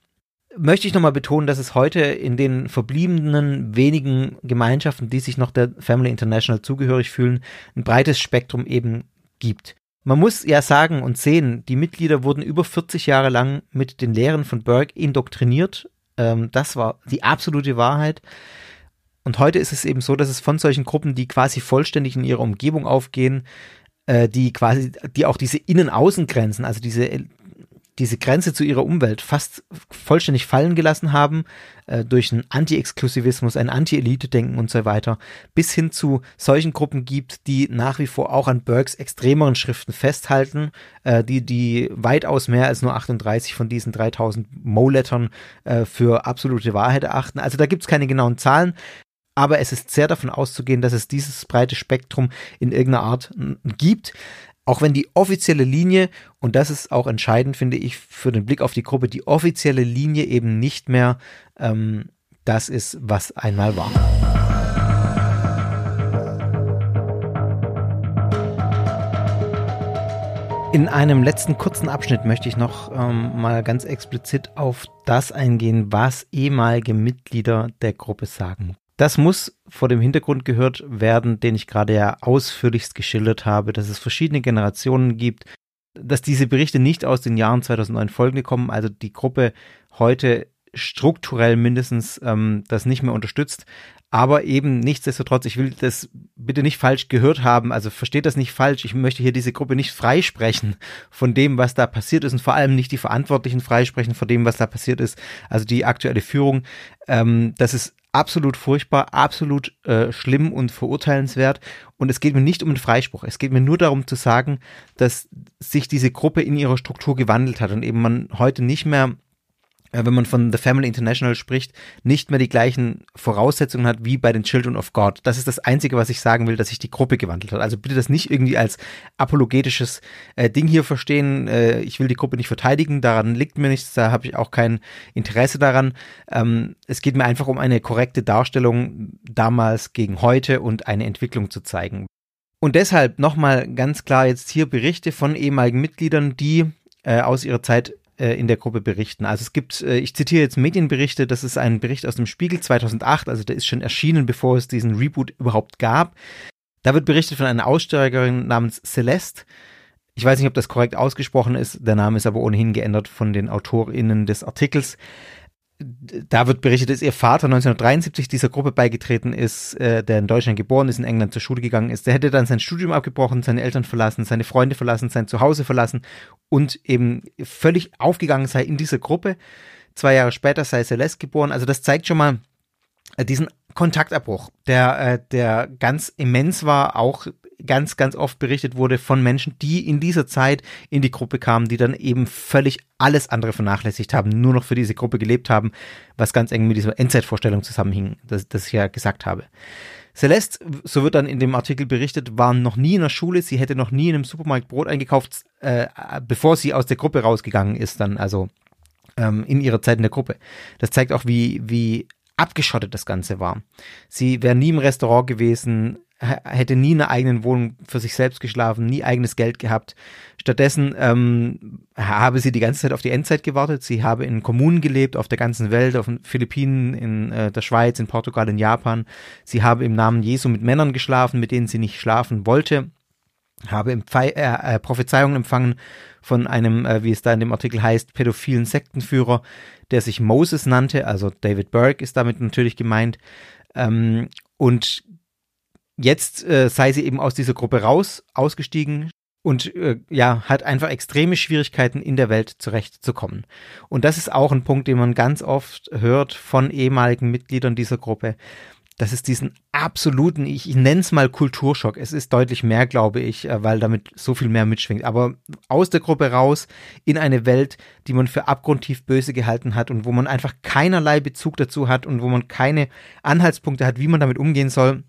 möchte ich nochmal betonen, dass es heute in den verbliebenen wenigen Gemeinschaften, die sich noch der Family International zugehörig fühlen, ein breites Spektrum eben gibt. Man muss ja sagen und sehen, die Mitglieder wurden über 40 Jahre lang mit den Lehren von Burke indoktriniert. Ähm, das war die absolute Wahrheit. Und heute ist es eben so, dass es von solchen Gruppen, die quasi vollständig in ihrer Umgebung aufgehen, äh, die quasi, die auch diese Innen-Außen-Grenzen, also diese diese Grenze zu ihrer Umwelt fast vollständig fallen gelassen haben, äh, durch einen Anti-Exklusivismus, ein Anti-Elite-Denken und so weiter, bis hin zu solchen Gruppen gibt, die nach wie vor auch an Burkes extremeren Schriften festhalten, äh, die, die weitaus mehr als nur 38 von diesen 3000 Mo-Lettern äh, für absolute Wahrheit erachten. Also da gibt es keine genauen Zahlen, aber es ist sehr davon auszugehen, dass es dieses breite Spektrum in irgendeiner Art gibt. Auch wenn die offizielle Linie, und das ist auch entscheidend, finde ich, für den Blick auf die Gruppe, die offizielle Linie eben nicht mehr ähm, das ist, was einmal war. In einem letzten kurzen Abschnitt möchte ich noch ähm, mal ganz explizit auf das eingehen, was ehemalige Mitglieder der Gruppe sagen. Das muss vor dem Hintergrund gehört werden, den ich gerade ja ausführlichst geschildert habe, dass es verschiedene Generationen gibt, dass diese Berichte nicht aus den Jahren 2009 folgende kommen, also die Gruppe heute strukturell mindestens ähm, das nicht mehr unterstützt, aber eben nichtsdestotrotz, ich will das bitte nicht falsch gehört haben, also versteht das nicht falsch, ich möchte hier diese Gruppe nicht freisprechen von dem, was da passiert ist. Und vor allem nicht die Verantwortlichen freisprechen von dem, was da passiert ist, also die aktuelle Führung, ähm, das ist absolut furchtbar, absolut äh, schlimm und verurteilenswert. Und es geht mir nicht um den Freispruch. Es geht mir nur darum zu sagen, dass sich diese Gruppe in ihrer Struktur gewandelt hat und eben man heute nicht mehr wenn man von The Family International spricht, nicht mehr die gleichen Voraussetzungen hat wie bei den Children of God. Das ist das Einzige, was ich sagen will, dass sich die Gruppe gewandelt hat. Also bitte das nicht irgendwie als apologetisches äh, Ding hier verstehen. Äh, ich will die Gruppe nicht verteidigen, daran liegt mir nichts, da habe ich auch kein Interesse daran. Ähm, es geht mir einfach um eine korrekte Darstellung damals gegen heute und eine Entwicklung zu zeigen. Und deshalb nochmal ganz klar jetzt hier Berichte von ehemaligen Mitgliedern, die äh, aus ihrer Zeit äh, in der Gruppe berichten. Also es gibt, äh, ich zitiere jetzt Medienberichte, das ist ein Bericht aus dem Spiegel 2008, also der ist schon erschienen, bevor es diesen Reboot überhaupt gab. Da wird berichtet von einer Aussteigerin namens Celeste, Ich weiß nicht, ob das korrekt ausgesprochen ist. Der Name ist aber ohnehin geändert von den AutorInnen des Artikels da wird berichtet, dass ihr Vater 1973 dieser Gruppe beigetreten ist, äh, der in Deutschland geboren ist, in England zur Schule gegangen ist. Der hätte dann sein Studium abgebrochen, seine Eltern verlassen, seine Freunde verlassen, sein Zuhause verlassen und eben völlig aufgegangen sei in dieser Gruppe. Zwei Jahre später sei Celeste geboren. Also das zeigt schon mal äh, diesen Kontaktabbruch, der, äh, der ganz immens war, auch ganz, ganz oft berichtet wurde von Menschen, die in dieser Zeit in die Gruppe kamen, die dann eben völlig alles andere vernachlässigt haben, nur noch für diese Gruppe gelebt haben, was ganz eng mit dieser Endzeitvorstellung zusammenhing, das, das ich ja gesagt habe. Celeste, so wird dann in dem Artikel berichtet, war noch nie in der Schule, sie hätte noch nie in einem Supermarkt Brot eingekauft, äh, bevor sie aus der Gruppe rausgegangen ist, dann also ähm, in ihrer Zeit in der Gruppe. Das zeigt auch, wie, wie abgeschottet das Ganze war. Sie wäre nie im Restaurant gewesen, hätte nie in einer eigenen Wohnung für sich selbst geschlafen, nie eigenes Geld gehabt. Stattdessen ähm, habe sie die ganze Zeit auf die Endzeit gewartet. Sie habe in Kommunen gelebt, auf der ganzen Welt, auf den Philippinen, in äh, der Schweiz, in Portugal, in Japan. Sie habe im Namen Jesu mit Männern geschlafen, mit denen sie nicht schlafen wollte. Habe Empfe äh, äh, Prophezeiungen empfangen von einem, äh, wie es da in dem Artikel heißt, pädophilen Sektenführer, der sich Moses nannte, also David Burke ist damit natürlich gemeint. Ähm, und Jetzt äh, sei sie eben aus dieser Gruppe raus, ausgestiegen und äh, ja, hat einfach extreme Schwierigkeiten in der Welt zurechtzukommen. Und das ist auch ein Punkt, den man ganz oft hört von ehemaligen Mitgliedern dieser Gruppe. Das ist diesen absoluten, ich, ich nenne es mal Kulturschock. Es ist deutlich mehr, glaube ich, äh, weil damit so viel mehr mitschwingt. Aber aus der Gruppe raus in eine Welt, die man für abgrundtief böse gehalten hat und wo man einfach keinerlei Bezug dazu hat und wo man keine Anhaltspunkte hat, wie man damit umgehen soll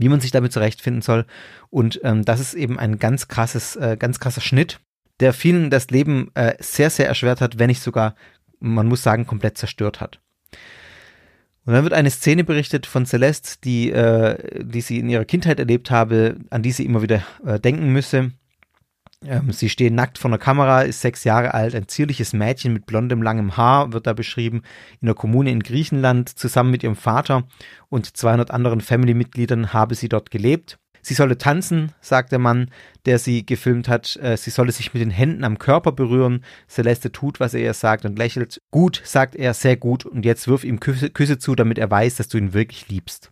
wie man sich damit zurechtfinden soll. Und ähm, das ist eben ein ganz krasses, äh, ganz krasser Schnitt, der vielen das Leben äh, sehr, sehr erschwert hat, wenn nicht sogar, man muss sagen, komplett zerstört hat. Und dann wird eine Szene berichtet von Celeste, die, äh, die sie in ihrer Kindheit erlebt habe, an die sie immer wieder äh, denken müsse. Ähm, sie stehen nackt vor der Kamera, ist sechs Jahre alt, ein zierliches Mädchen mit blondem, langem Haar wird da beschrieben, in der Kommune in Griechenland, zusammen mit ihrem Vater und 200 anderen Family-Mitgliedern habe sie dort gelebt. Sie solle tanzen, sagt der Mann, der sie gefilmt hat. Äh, sie solle sich mit den Händen am Körper berühren. Celeste tut, was er ihr sagt und lächelt. Gut, sagt er, sehr gut. Und jetzt wirf ihm Küsse, Küsse zu, damit er weiß, dass du ihn wirklich liebst.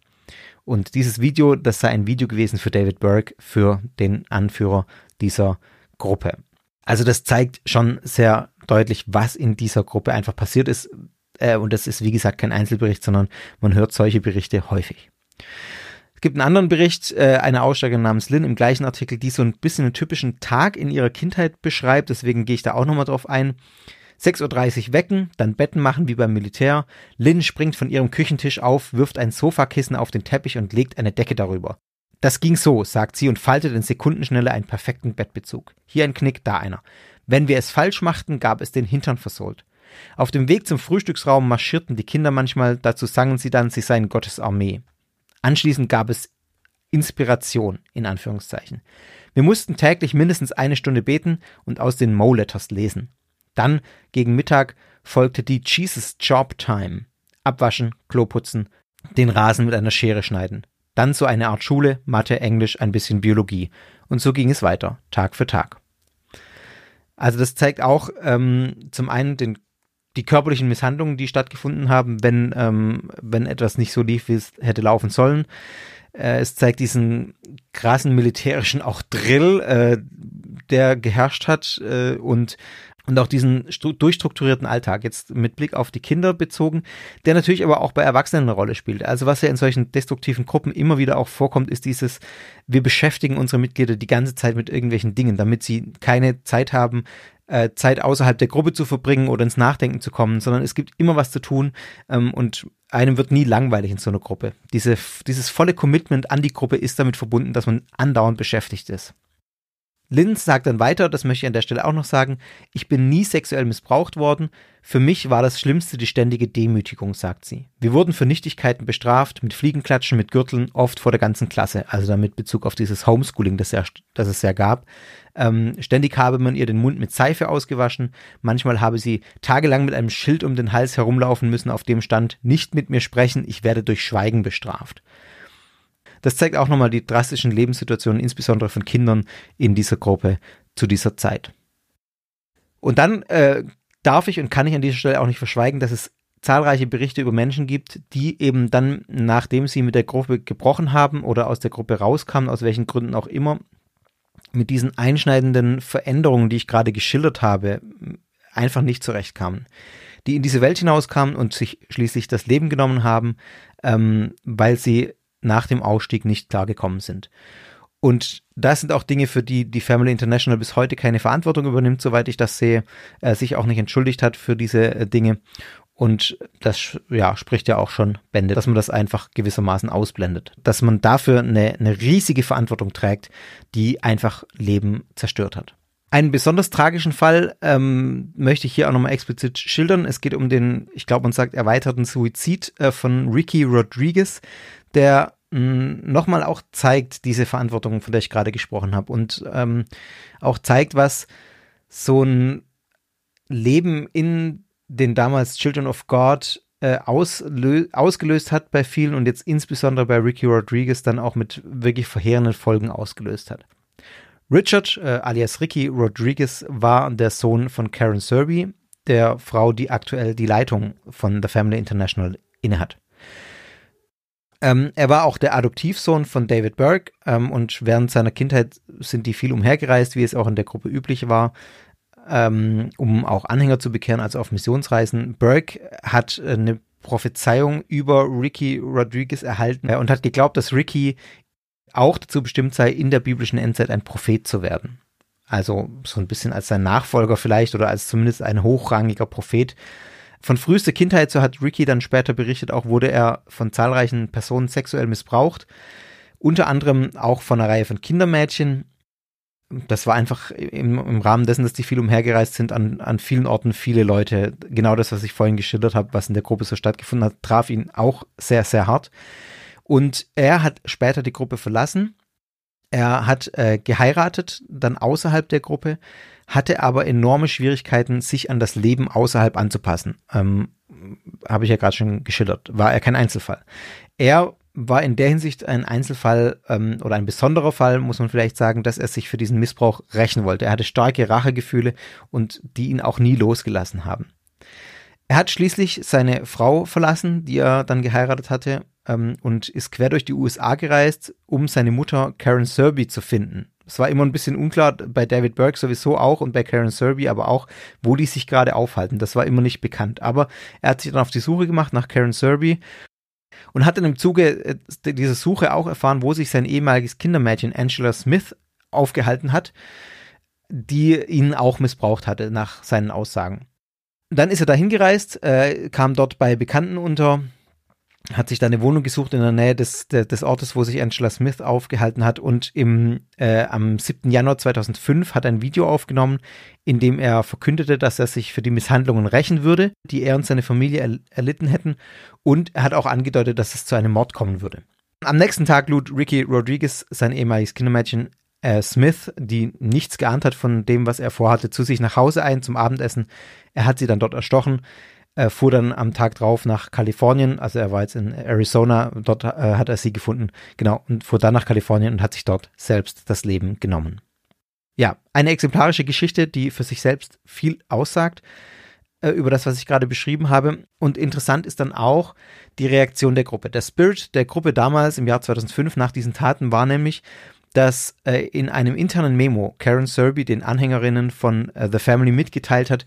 Und dieses Video, das sei ein Video gewesen für David Burke, für den Anführer dieser Gruppe. Also das zeigt schon sehr deutlich, was in dieser Gruppe einfach passiert ist. Äh, und das ist, wie gesagt, kein Einzelbericht, sondern man hört solche Berichte häufig. Es gibt einen anderen Bericht, äh, eine Aussteigerin namens Lynn im gleichen Artikel, die so ein bisschen einen typischen Tag in ihrer Kindheit beschreibt. Deswegen gehe ich da auch nochmal drauf ein. 6.30 Uhr wecken, dann Betten machen wie beim Militär. Lynn springt von ihrem Küchentisch auf, wirft ein Sofakissen auf den Teppich und legt eine Decke darüber. Das ging so, sagt sie und faltet in Sekundenschnelle einen perfekten Bettbezug. Hier ein Knick, da einer. Wenn wir es falsch machten, gab es den Hintern versohlt. Auf dem Weg zum Frühstücksraum marschierten die Kinder manchmal, dazu sangen sie dann, sie seien Gottes Armee. Anschließend gab es Inspiration, in Anführungszeichen. Wir mussten täglich mindestens eine Stunde beten und aus den Mo-Letters lesen. Dann, gegen Mittag, folgte die Jesus Job Time. Abwaschen, Klo putzen, den Rasen mit einer Schere schneiden. Dann so eine Art Schule, Mathe, Englisch, ein bisschen Biologie. Und so ging es weiter, Tag für Tag. Also das zeigt auch ähm, zum einen den, die körperlichen Misshandlungen, die stattgefunden haben, wenn, ähm, wenn etwas nicht so lief, wie es hätte laufen sollen. Äh, es zeigt diesen krassen militärischen auch Drill, äh, der geherrscht hat äh, und und auch diesen durchstrukturierten Alltag, jetzt mit Blick auf die Kinder bezogen, der natürlich aber auch bei Erwachsenen eine Rolle spielt. Also was ja in solchen destruktiven Gruppen immer wieder auch vorkommt, ist dieses, wir beschäftigen unsere Mitglieder die ganze Zeit mit irgendwelchen Dingen, damit sie keine Zeit haben, äh, Zeit außerhalb der Gruppe zu verbringen oder ins Nachdenken zu kommen, sondern es gibt immer was zu tun ähm, und einem wird nie langweilig in so einer Gruppe. Diese, dieses volle Commitment an die Gruppe ist damit verbunden, dass man andauernd beschäftigt ist. Linz sagt dann weiter, das möchte ich an der Stelle auch noch sagen, ich bin nie sexuell missbraucht worden. Für mich war das Schlimmste die ständige Demütigung, sagt sie. Wir wurden für Nichtigkeiten bestraft, mit Fliegenklatschen, mit Gürteln, oft vor der ganzen Klasse, also damit Bezug auf dieses Homeschooling, das, ja, das es ja gab. Ähm, ständig habe man ihr den Mund mit Seife ausgewaschen, manchmal habe sie tagelang mit einem Schild um den Hals herumlaufen müssen, auf dem stand, nicht mit mir sprechen, ich werde durch Schweigen bestraft. Das zeigt auch nochmal die drastischen Lebenssituationen, insbesondere von Kindern in dieser Gruppe zu dieser Zeit. Und dann äh, darf ich und kann ich an dieser Stelle auch nicht verschweigen, dass es zahlreiche Berichte über Menschen gibt, die eben dann, nachdem sie mit der Gruppe gebrochen haben oder aus der Gruppe rauskamen, aus welchen Gründen auch immer, mit diesen einschneidenden Veränderungen, die ich gerade geschildert habe, einfach nicht zurechtkamen. Die in diese Welt hinauskamen und sich schließlich das Leben genommen haben, ähm, weil sie nach dem Ausstieg nicht klargekommen sind. Und das sind auch Dinge, für die die Family International bis heute keine Verantwortung übernimmt, soweit ich das sehe, äh, sich auch nicht entschuldigt hat für diese äh, Dinge. Und das ja, spricht ja auch schon Bände, dass man das einfach gewissermaßen ausblendet. Dass man dafür eine, eine riesige Verantwortung trägt, die einfach Leben zerstört hat. Einen besonders tragischen Fall ähm, möchte ich hier auch nochmal explizit schildern. Es geht um den, ich glaube, man sagt, erweiterten Suizid äh, von Ricky Rodriguez, der nochmal auch zeigt, diese Verantwortung, von der ich gerade gesprochen habe, und ähm, auch zeigt, was so ein Leben in den damals Children of God äh, ausgelöst hat bei vielen und jetzt insbesondere bei Ricky Rodriguez dann auch mit wirklich verheerenden Folgen ausgelöst hat. Richard, äh, alias Ricky Rodriguez, war der Sohn von Karen Serby, der Frau, die aktuell die Leitung von The Family International innehat. Ähm, er war auch der Adoptivsohn von David Burke ähm, und während seiner Kindheit sind die viel umhergereist, wie es auch in der Gruppe üblich war, ähm, um auch Anhänger zu bekehren, also auf Missionsreisen. Burke hat äh, eine Prophezeiung über Ricky Rodriguez erhalten und hat geglaubt, dass Ricky auch dazu bestimmt sei, in der biblischen Endzeit ein Prophet zu werden. Also so ein bisschen als sein Nachfolger vielleicht oder als zumindest ein hochrangiger Prophet. Von frühester Kindheit, so hat Ricky dann später berichtet, auch wurde er von zahlreichen Personen sexuell missbraucht. Unter anderem auch von einer Reihe von Kindermädchen. Das war einfach im, im Rahmen dessen, dass die viel umhergereist sind, an, an vielen Orten viele Leute. Genau das, was ich vorhin geschildert habe, was in der Gruppe so stattgefunden hat, traf ihn auch sehr, sehr hart. Und er hat später die Gruppe verlassen. Er hat äh, geheiratet, dann außerhalb der Gruppe, hatte aber enorme Schwierigkeiten, sich an das Leben außerhalb anzupassen. Ähm, Habe ich ja gerade schon geschildert. War er kein Einzelfall. Er war in der Hinsicht ein Einzelfall ähm, oder ein besonderer Fall, muss man vielleicht sagen, dass er sich für diesen Missbrauch rächen wollte. Er hatte starke Rachegefühle und die ihn auch nie losgelassen haben. Er hat schließlich seine Frau verlassen, die er dann geheiratet hatte, ähm, und ist quer durch die USA gereist, um seine Mutter Karen Serby zu finden. Es war immer ein bisschen unklar, bei David Burke sowieso auch und bei Karen Serby aber auch, wo die sich gerade aufhalten. Das war immer nicht bekannt. Aber er hat sich dann auf die Suche gemacht nach Karen Serby und hat dann im Zuge äh, dieser Suche auch erfahren, wo sich sein ehemaliges Kindermädchen Angela Smith aufgehalten hat, die ihn auch missbraucht hatte nach seinen Aussagen. Dann ist er dahin gereist, äh, kam dort bei Bekannten unter, hat sich da eine Wohnung gesucht in der Nähe des, des Ortes, wo sich Angela Smith aufgehalten hat und im, äh, am 7. Januar 2005 hat ein Video aufgenommen, in dem er verkündete, dass er sich für die Misshandlungen rächen würde, die er und seine Familie er, erlitten hätten und er hat auch angedeutet, dass es zu einem Mord kommen würde. Am nächsten Tag lud Ricky Rodriguez, sein ehemaliges Kindermädchen äh, Smith, die nichts geahnt hat von dem, was er vorhatte, zu sich nach Hause ein zum Abendessen. Er hat sie dann dort erstochen äh, fuhr dann am Tag drauf nach Kalifornien, also er war jetzt in Arizona, dort äh, hat er sie gefunden, genau, und fuhr dann nach Kalifornien und hat sich dort selbst das Leben genommen. Ja, eine exemplarische Geschichte, die für sich selbst viel aussagt äh, über das, was ich gerade beschrieben habe. Und interessant ist dann auch die Reaktion der Gruppe. Der Spirit der Gruppe damals im Jahr 2005 nach diesen Taten war nämlich, dass äh, in einem internen Memo Karen Serby den Anhängerinnen von äh, The Family mitgeteilt hat,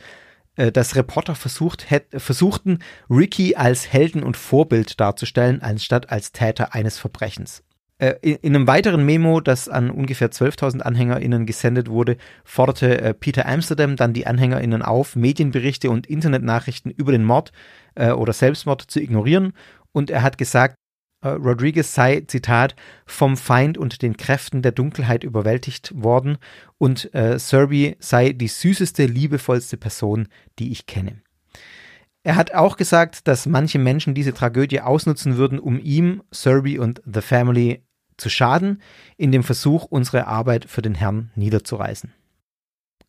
dass Reporter versucht, versuchten, Ricky als Helden und Vorbild darzustellen, anstatt als Täter eines Verbrechens. Äh, in einem weiteren Memo, das an ungefähr 12.000 AnhängerInnen gesendet wurde, forderte äh, Peter Amsterdam dann die AnhängerInnen auf, Medienberichte und Internetnachrichten über den Mord oder Selbstmord zu ignorieren. Und er hat gesagt, äh, Rodriguez sei, Zitat, vom Feind und den Kräften der Dunkelheit überwältigt worden und äh, Serby sei die süßeste, liebevollste Person, die ich kenne. Er hat auch gesagt, dass manche Menschen diese Tragödie ausnutzen würden, um ihm, Serby und The Family zu schaden, in dem Versuch, unsere Arbeit für den Herrn niederzureißen.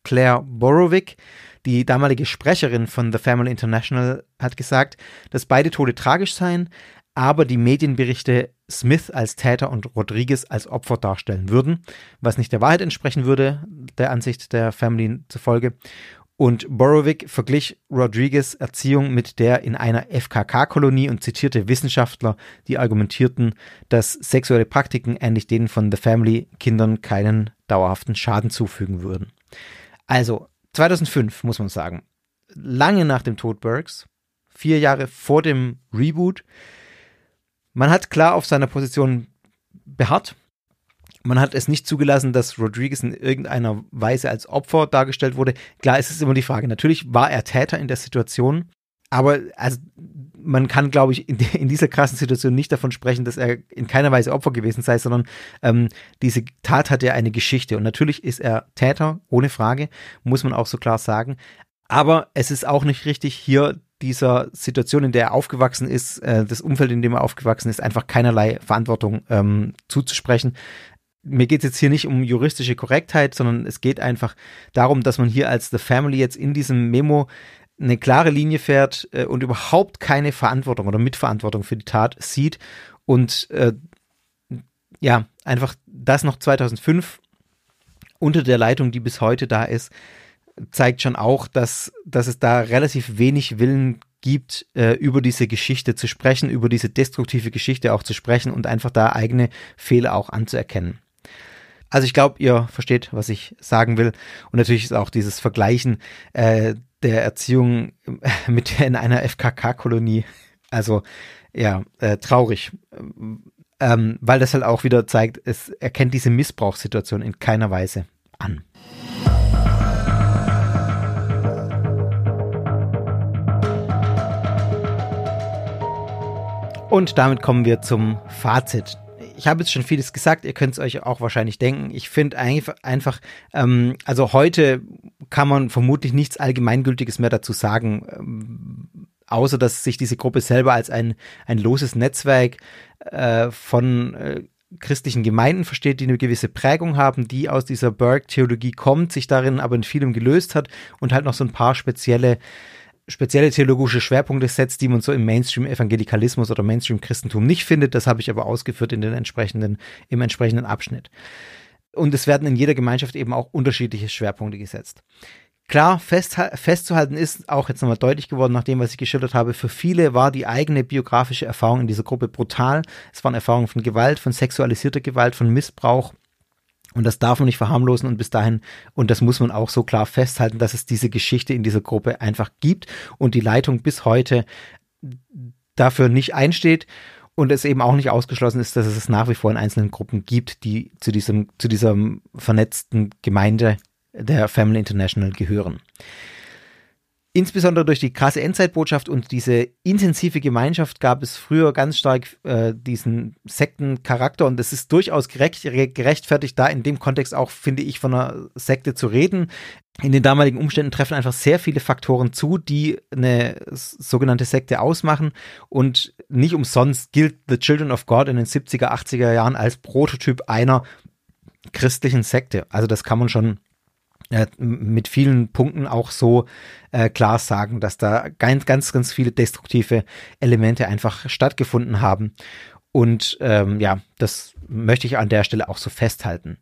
Claire Borowick, die damalige Sprecherin von The Family International, hat gesagt, dass beide Tode tragisch seien, aber die Medienberichte Smith als Täter und Rodriguez als Opfer darstellen würden, was nicht der Wahrheit entsprechen würde, der Ansicht der Family zufolge. Und Borowick verglich Rodriguez Erziehung mit der in einer FKK-Kolonie und zitierte Wissenschaftler, die argumentierten, dass sexuelle Praktiken ähnlich denen von The Family Kindern keinen dauerhaften Schaden zufügen würden. Also 2005 muss man sagen, lange nach dem Tod Burks, vier Jahre vor dem Reboot, man hat klar auf seiner Position beharrt. Man hat es nicht zugelassen, dass Rodriguez in irgendeiner Weise als Opfer dargestellt wurde. Klar, es ist immer die Frage. Natürlich war er Täter in der Situation, aber also man kann, glaube ich, in, in, dieser krassen Situation nicht davon sprechen, dass er in keiner Weise Opfer gewesen sei, sondern ähm, diese Tat hat ja eine Geschichte. Und natürlich ist er Täter, ohne Frage, muss man auch so klar sagen. Aber es ist auch nicht richtig, hier dieser Situation, in der er aufgewachsen ist, äh, das Umfeld, in dem er aufgewachsen ist, einfach keinerlei Verantwortung ähm, zuzusprechen. Mir geht es jetzt hier nicht um juristische Korrektheit, sondern es geht einfach darum, dass man hier als The Family jetzt in diesem Memo eine klare Linie fährt äh, und überhaupt keine Verantwortung oder Mitverantwortung für die Tat sieht und äh, ja, einfach das noch 2005 unter der Leitung, die bis heute da ist, zeigt schon auch, dass, dass es da relativ wenig Willen gibt, äh, über diese Geschichte zu sprechen, über diese destruktive Geschichte auch zu sprechen und einfach da eigene Fehler auch anzuerkennen. Also ich glaube, ihr versteht, was ich sagen will. Und natürlich ist auch dieses Vergleichen äh, der Erziehung *laughs* mit in einer FKK-Kolonie, also ja, äh, traurig. Ähm, weil das halt auch wieder zeigt, es erkennt diese Missbrauchssituation in keiner Weise an. Und damit kommen wir zum Fazit. Ich habe jetzt schon vieles gesagt, ihr könnt es euch auch wahrscheinlich denken. Ich finde einfach, ähm, also heute kann man vermutlich nichts Allgemeingültiges mehr dazu sagen, ähm, außer dass sich diese Gruppe selber als ein, ein loses Netzwerk äh, von äh, christlichen Gemeinden versteht, die eine gewisse Prägung haben, die aus dieser Berg-Theologie kommt, sich darin aber in vielem gelöst hat und halt noch so ein paar spezielle spezielle theologische Schwerpunkte setzt, die man so im Mainstream-Evangelikalismus oder Mainstream-Christentum nicht findet. Das habe ich aber ausgeführt in den entsprechenden, im entsprechenden Abschnitt. Und es werden in jeder Gemeinschaft eben auch unterschiedliche Schwerpunkte gesetzt. Klar, fest, festzuhalten ist auch jetzt nochmal deutlich geworden, nach dem, was ich geschildert habe, für viele war die eigene biografische Erfahrung in dieser Gruppe brutal. Es waren Erfahrungen von Gewalt, von sexualisierter Gewalt, von Missbrauch, und das darf man nicht verharmlosen und bis dahin, und das muss man auch so klar festhalten, dass es diese Geschichte in dieser Gruppe einfach gibt und die Leitung bis heute dafür nicht einsteht und es eben auch nicht ausgeschlossen ist, dass es nach wie vor in einzelnen Gruppen gibt, die zu diesem, zu dieser vernetzten Gemeinde der Family International gehören. Insbesondere durch die krasse Endzeitbotschaft und diese intensive Gemeinschaft gab es früher ganz stark äh, diesen Sektencharakter und es ist durchaus gerecht, gerechtfertigt, da in dem Kontext auch, finde ich, von einer Sekte zu reden. In den damaligen Umständen treffen einfach sehr viele Faktoren zu, die eine sogenannte Sekte ausmachen und nicht umsonst gilt The Children of God in den 70er, 80er Jahren als Prototyp einer christlichen Sekte. Also das kann man schon mit vielen Punkten auch so äh, klar sagen, dass da ganz, ganz, ganz viele destruktive Elemente einfach stattgefunden haben. Und ähm, ja, das möchte ich an der Stelle auch so festhalten.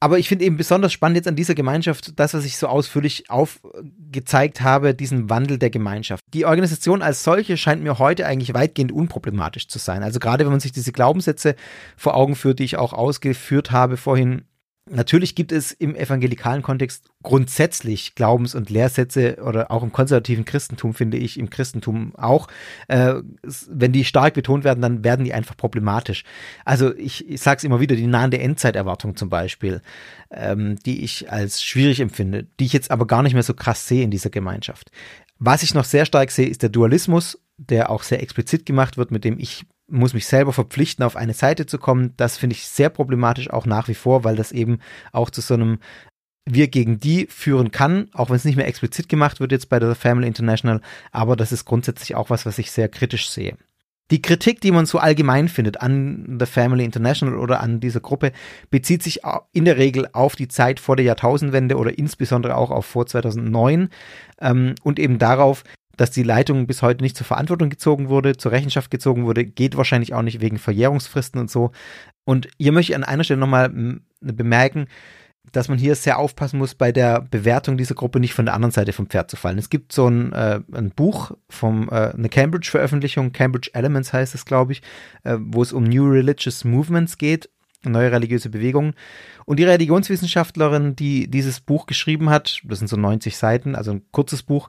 Aber ich finde eben besonders spannend jetzt an dieser Gemeinschaft, das, was ich so ausführlich aufgezeigt habe, diesen Wandel der Gemeinschaft. Die Organisation als solche scheint mir heute eigentlich weitgehend unproblematisch zu sein. Also gerade wenn man sich diese Glaubenssätze vor Augen führt, die ich auch ausgeführt habe vorhin, Natürlich gibt es im evangelikalen Kontext grundsätzlich Glaubens- und Lehrsätze oder auch im konservativen Christentum, finde ich, im Christentum auch. Äh, wenn die stark betont werden, dann werden die einfach problematisch. Also ich, ich sage es immer wieder, die nahende Endzeiterwartung zum Beispiel, ähm, die ich als schwierig empfinde, die ich jetzt aber gar nicht mehr so krass sehe in dieser Gemeinschaft. Was ich noch sehr stark sehe, ist der Dualismus, der auch sehr explizit gemacht wird, mit dem ich muss mich selber verpflichten, auf eine Seite zu kommen. Das finde ich sehr problematisch auch nach wie vor, weil das eben auch zu so einem wir gegen die führen kann, auch wenn es nicht mehr explizit gemacht wird jetzt bei der Family International, aber das ist grundsätzlich auch was, was ich sehr kritisch sehe. Die Kritik, die man so allgemein findet an The Family International oder an dieser Gruppe, bezieht sich in der Regel auf die Zeit vor der Jahrtausendwende oder insbesondere auch auf vor 2009 ähm, und eben darauf, dass die Leitung bis heute nicht zur Verantwortung gezogen wurde, zur Rechenschaft gezogen wurde, geht wahrscheinlich auch nicht wegen Verjährungsfristen und so. Und hier möchte ich an einer Stelle nochmal bemerken, dass man hier sehr aufpassen muss, bei der Bewertung dieser Gruppe nicht von der anderen Seite vom Pferd zu fallen. Es gibt so ein, äh, ein Buch vom äh, eine Cambridge-Veröffentlichung, Cambridge Elements heißt es, glaube ich, äh, wo es um New Religious Movements geht, neue religiöse Bewegungen. Und die Religionswissenschaftlerin, die dieses Buch geschrieben hat, das sind so 90 Seiten, also ein kurzes Buch,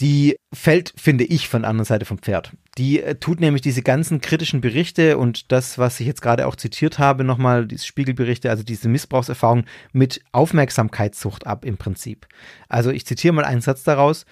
die fällt, finde ich, von der anderen Seite vom Pferd. Die äh, tut nämlich diese ganzen kritischen Berichte und das, was ich jetzt gerade auch zitiert habe, nochmal, diese Spiegelberichte, also diese Missbrauchserfahrung mit Aufmerksamkeitssucht ab im Prinzip. Also ich zitiere mal einen Satz daraus.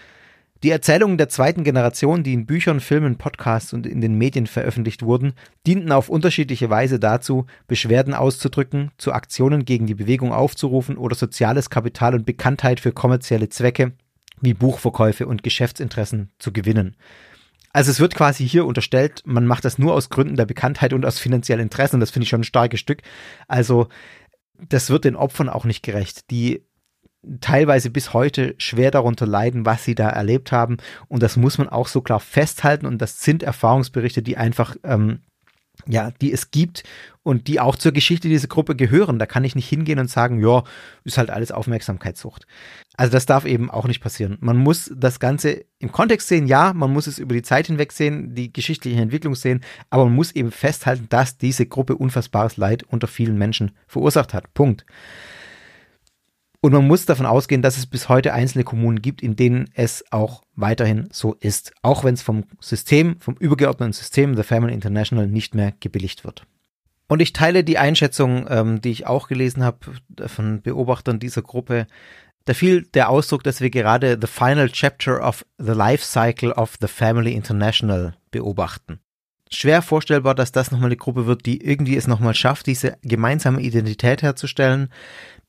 Die Erzählungen der zweiten Generation, die in Büchern, Filmen, Podcasts und in den Medien veröffentlicht wurden, dienten auf unterschiedliche Weise dazu, Beschwerden auszudrücken, zu Aktionen gegen die Bewegung aufzurufen oder soziales Kapital und Bekanntheit für kommerzielle Zwecke wie Buchverkäufe und Geschäftsinteressen zu gewinnen. Also es wird quasi hier unterstellt, man macht das nur aus Gründen der Bekanntheit und aus finanziellen Interessen. Das finde ich schon ein starkes Stück. Also das wird den Opfern auch nicht gerecht, die teilweise bis heute schwer darunter leiden, was sie da erlebt haben. Und das muss man auch so klar festhalten. Und das sind Erfahrungsberichte, die einfach ähm, ja, die es gibt und die auch zur Geschichte dieser Gruppe gehören. Da kann ich nicht hingehen und sagen, ja, ist halt alles Aufmerksamkeitssucht. Also das darf eben auch nicht passieren. Man muss das Ganze im Kontext sehen, ja, man muss es über die Zeit hinweg sehen, die geschichtliche Entwicklung sehen, aber man muss eben festhalten, dass diese Gruppe unfassbares Leid unter vielen Menschen verursacht hat. Punkt. Und man muss davon ausgehen, dass es bis heute einzelne Kommunen gibt, in denen es auch weiterhin so ist. Auch wenn es vom System, vom übergeordneten System, The Family International, nicht mehr gebilligt wird. Und ich teile die Einschätzung, ähm, die ich auch gelesen habe von Beobachtern dieser Gruppe. Da fiel der Ausdruck, dass wir gerade the final chapter of the life cycle of the Family International beobachten. Schwer vorstellbar, dass das nochmal eine Gruppe wird, die irgendwie es nochmal schafft, diese gemeinsame Identität herzustellen,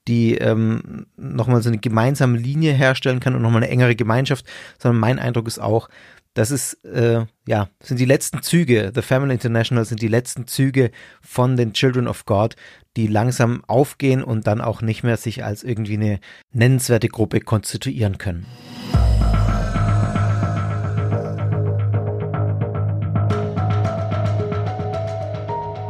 die ähm, nochmal so eine gemeinsame Linie herstellen kann und nochmal eine engere Gemeinschaft, sondern mein Eindruck ist auch, das ist, äh, ja, sind die letzten Züge, The Family International sind die letzten Züge von den Children of God, die langsam aufgehen und dann auch nicht mehr sich als irgendwie eine nennenswerte Gruppe konstituieren können.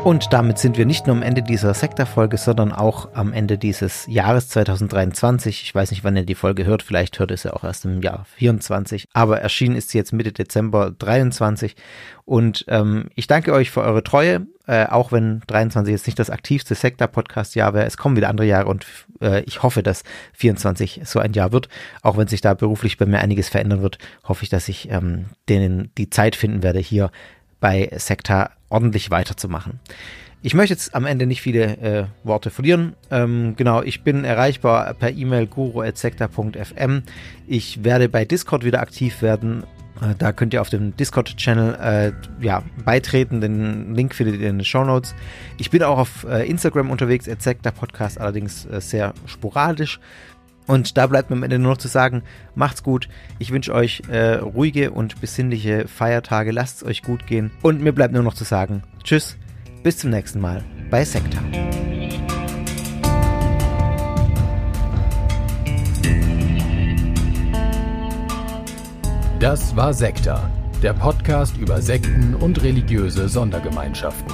Und damit sind wir nicht nur am Ende dieser Sektorfolge, sondern auch am Ende dieses Jahres 2023. Ich weiß nicht, wann ihr die Folge hört. Vielleicht hört ihr sie auch erst im Jahr 24. Aber erschienen ist sie jetzt Mitte Dezember 23. Und ähm, ich danke euch für eure Treue. Äh, auch wenn 23 jetzt nicht das aktivste Sektor-Podcast-Jahr wäre. Es kommen wieder andere Jahre und äh, ich hoffe, dass 24 so ein Jahr wird. Auch wenn sich da beruflich bei mir einiges verändern wird, hoffe ich, dass ich ähm, denen die Zeit finden werde, hier bei Sekta ordentlich weiterzumachen. Ich möchte jetzt am Ende nicht viele äh, Worte verlieren. Ähm, genau, ich bin erreichbar per E-Mail guru.sekta.fm. Ich werde bei Discord wieder aktiv werden. Äh, da könnt ihr auf dem Discord-Channel äh, ja, beitreten. Den Link findet ihr in den Show Notes. Ich bin auch auf äh, Instagram unterwegs, Sekta Podcast, allerdings äh, sehr sporadisch. Und da bleibt mir am Ende nur noch zu sagen, macht's gut. Ich wünsche euch äh, ruhige und besinnliche Feiertage. Lasst es euch gut gehen. Und mir bleibt nur noch zu sagen, tschüss, bis zum nächsten Mal bei Sekta. Das war Sekta, der Podcast über Sekten und religiöse Sondergemeinschaften.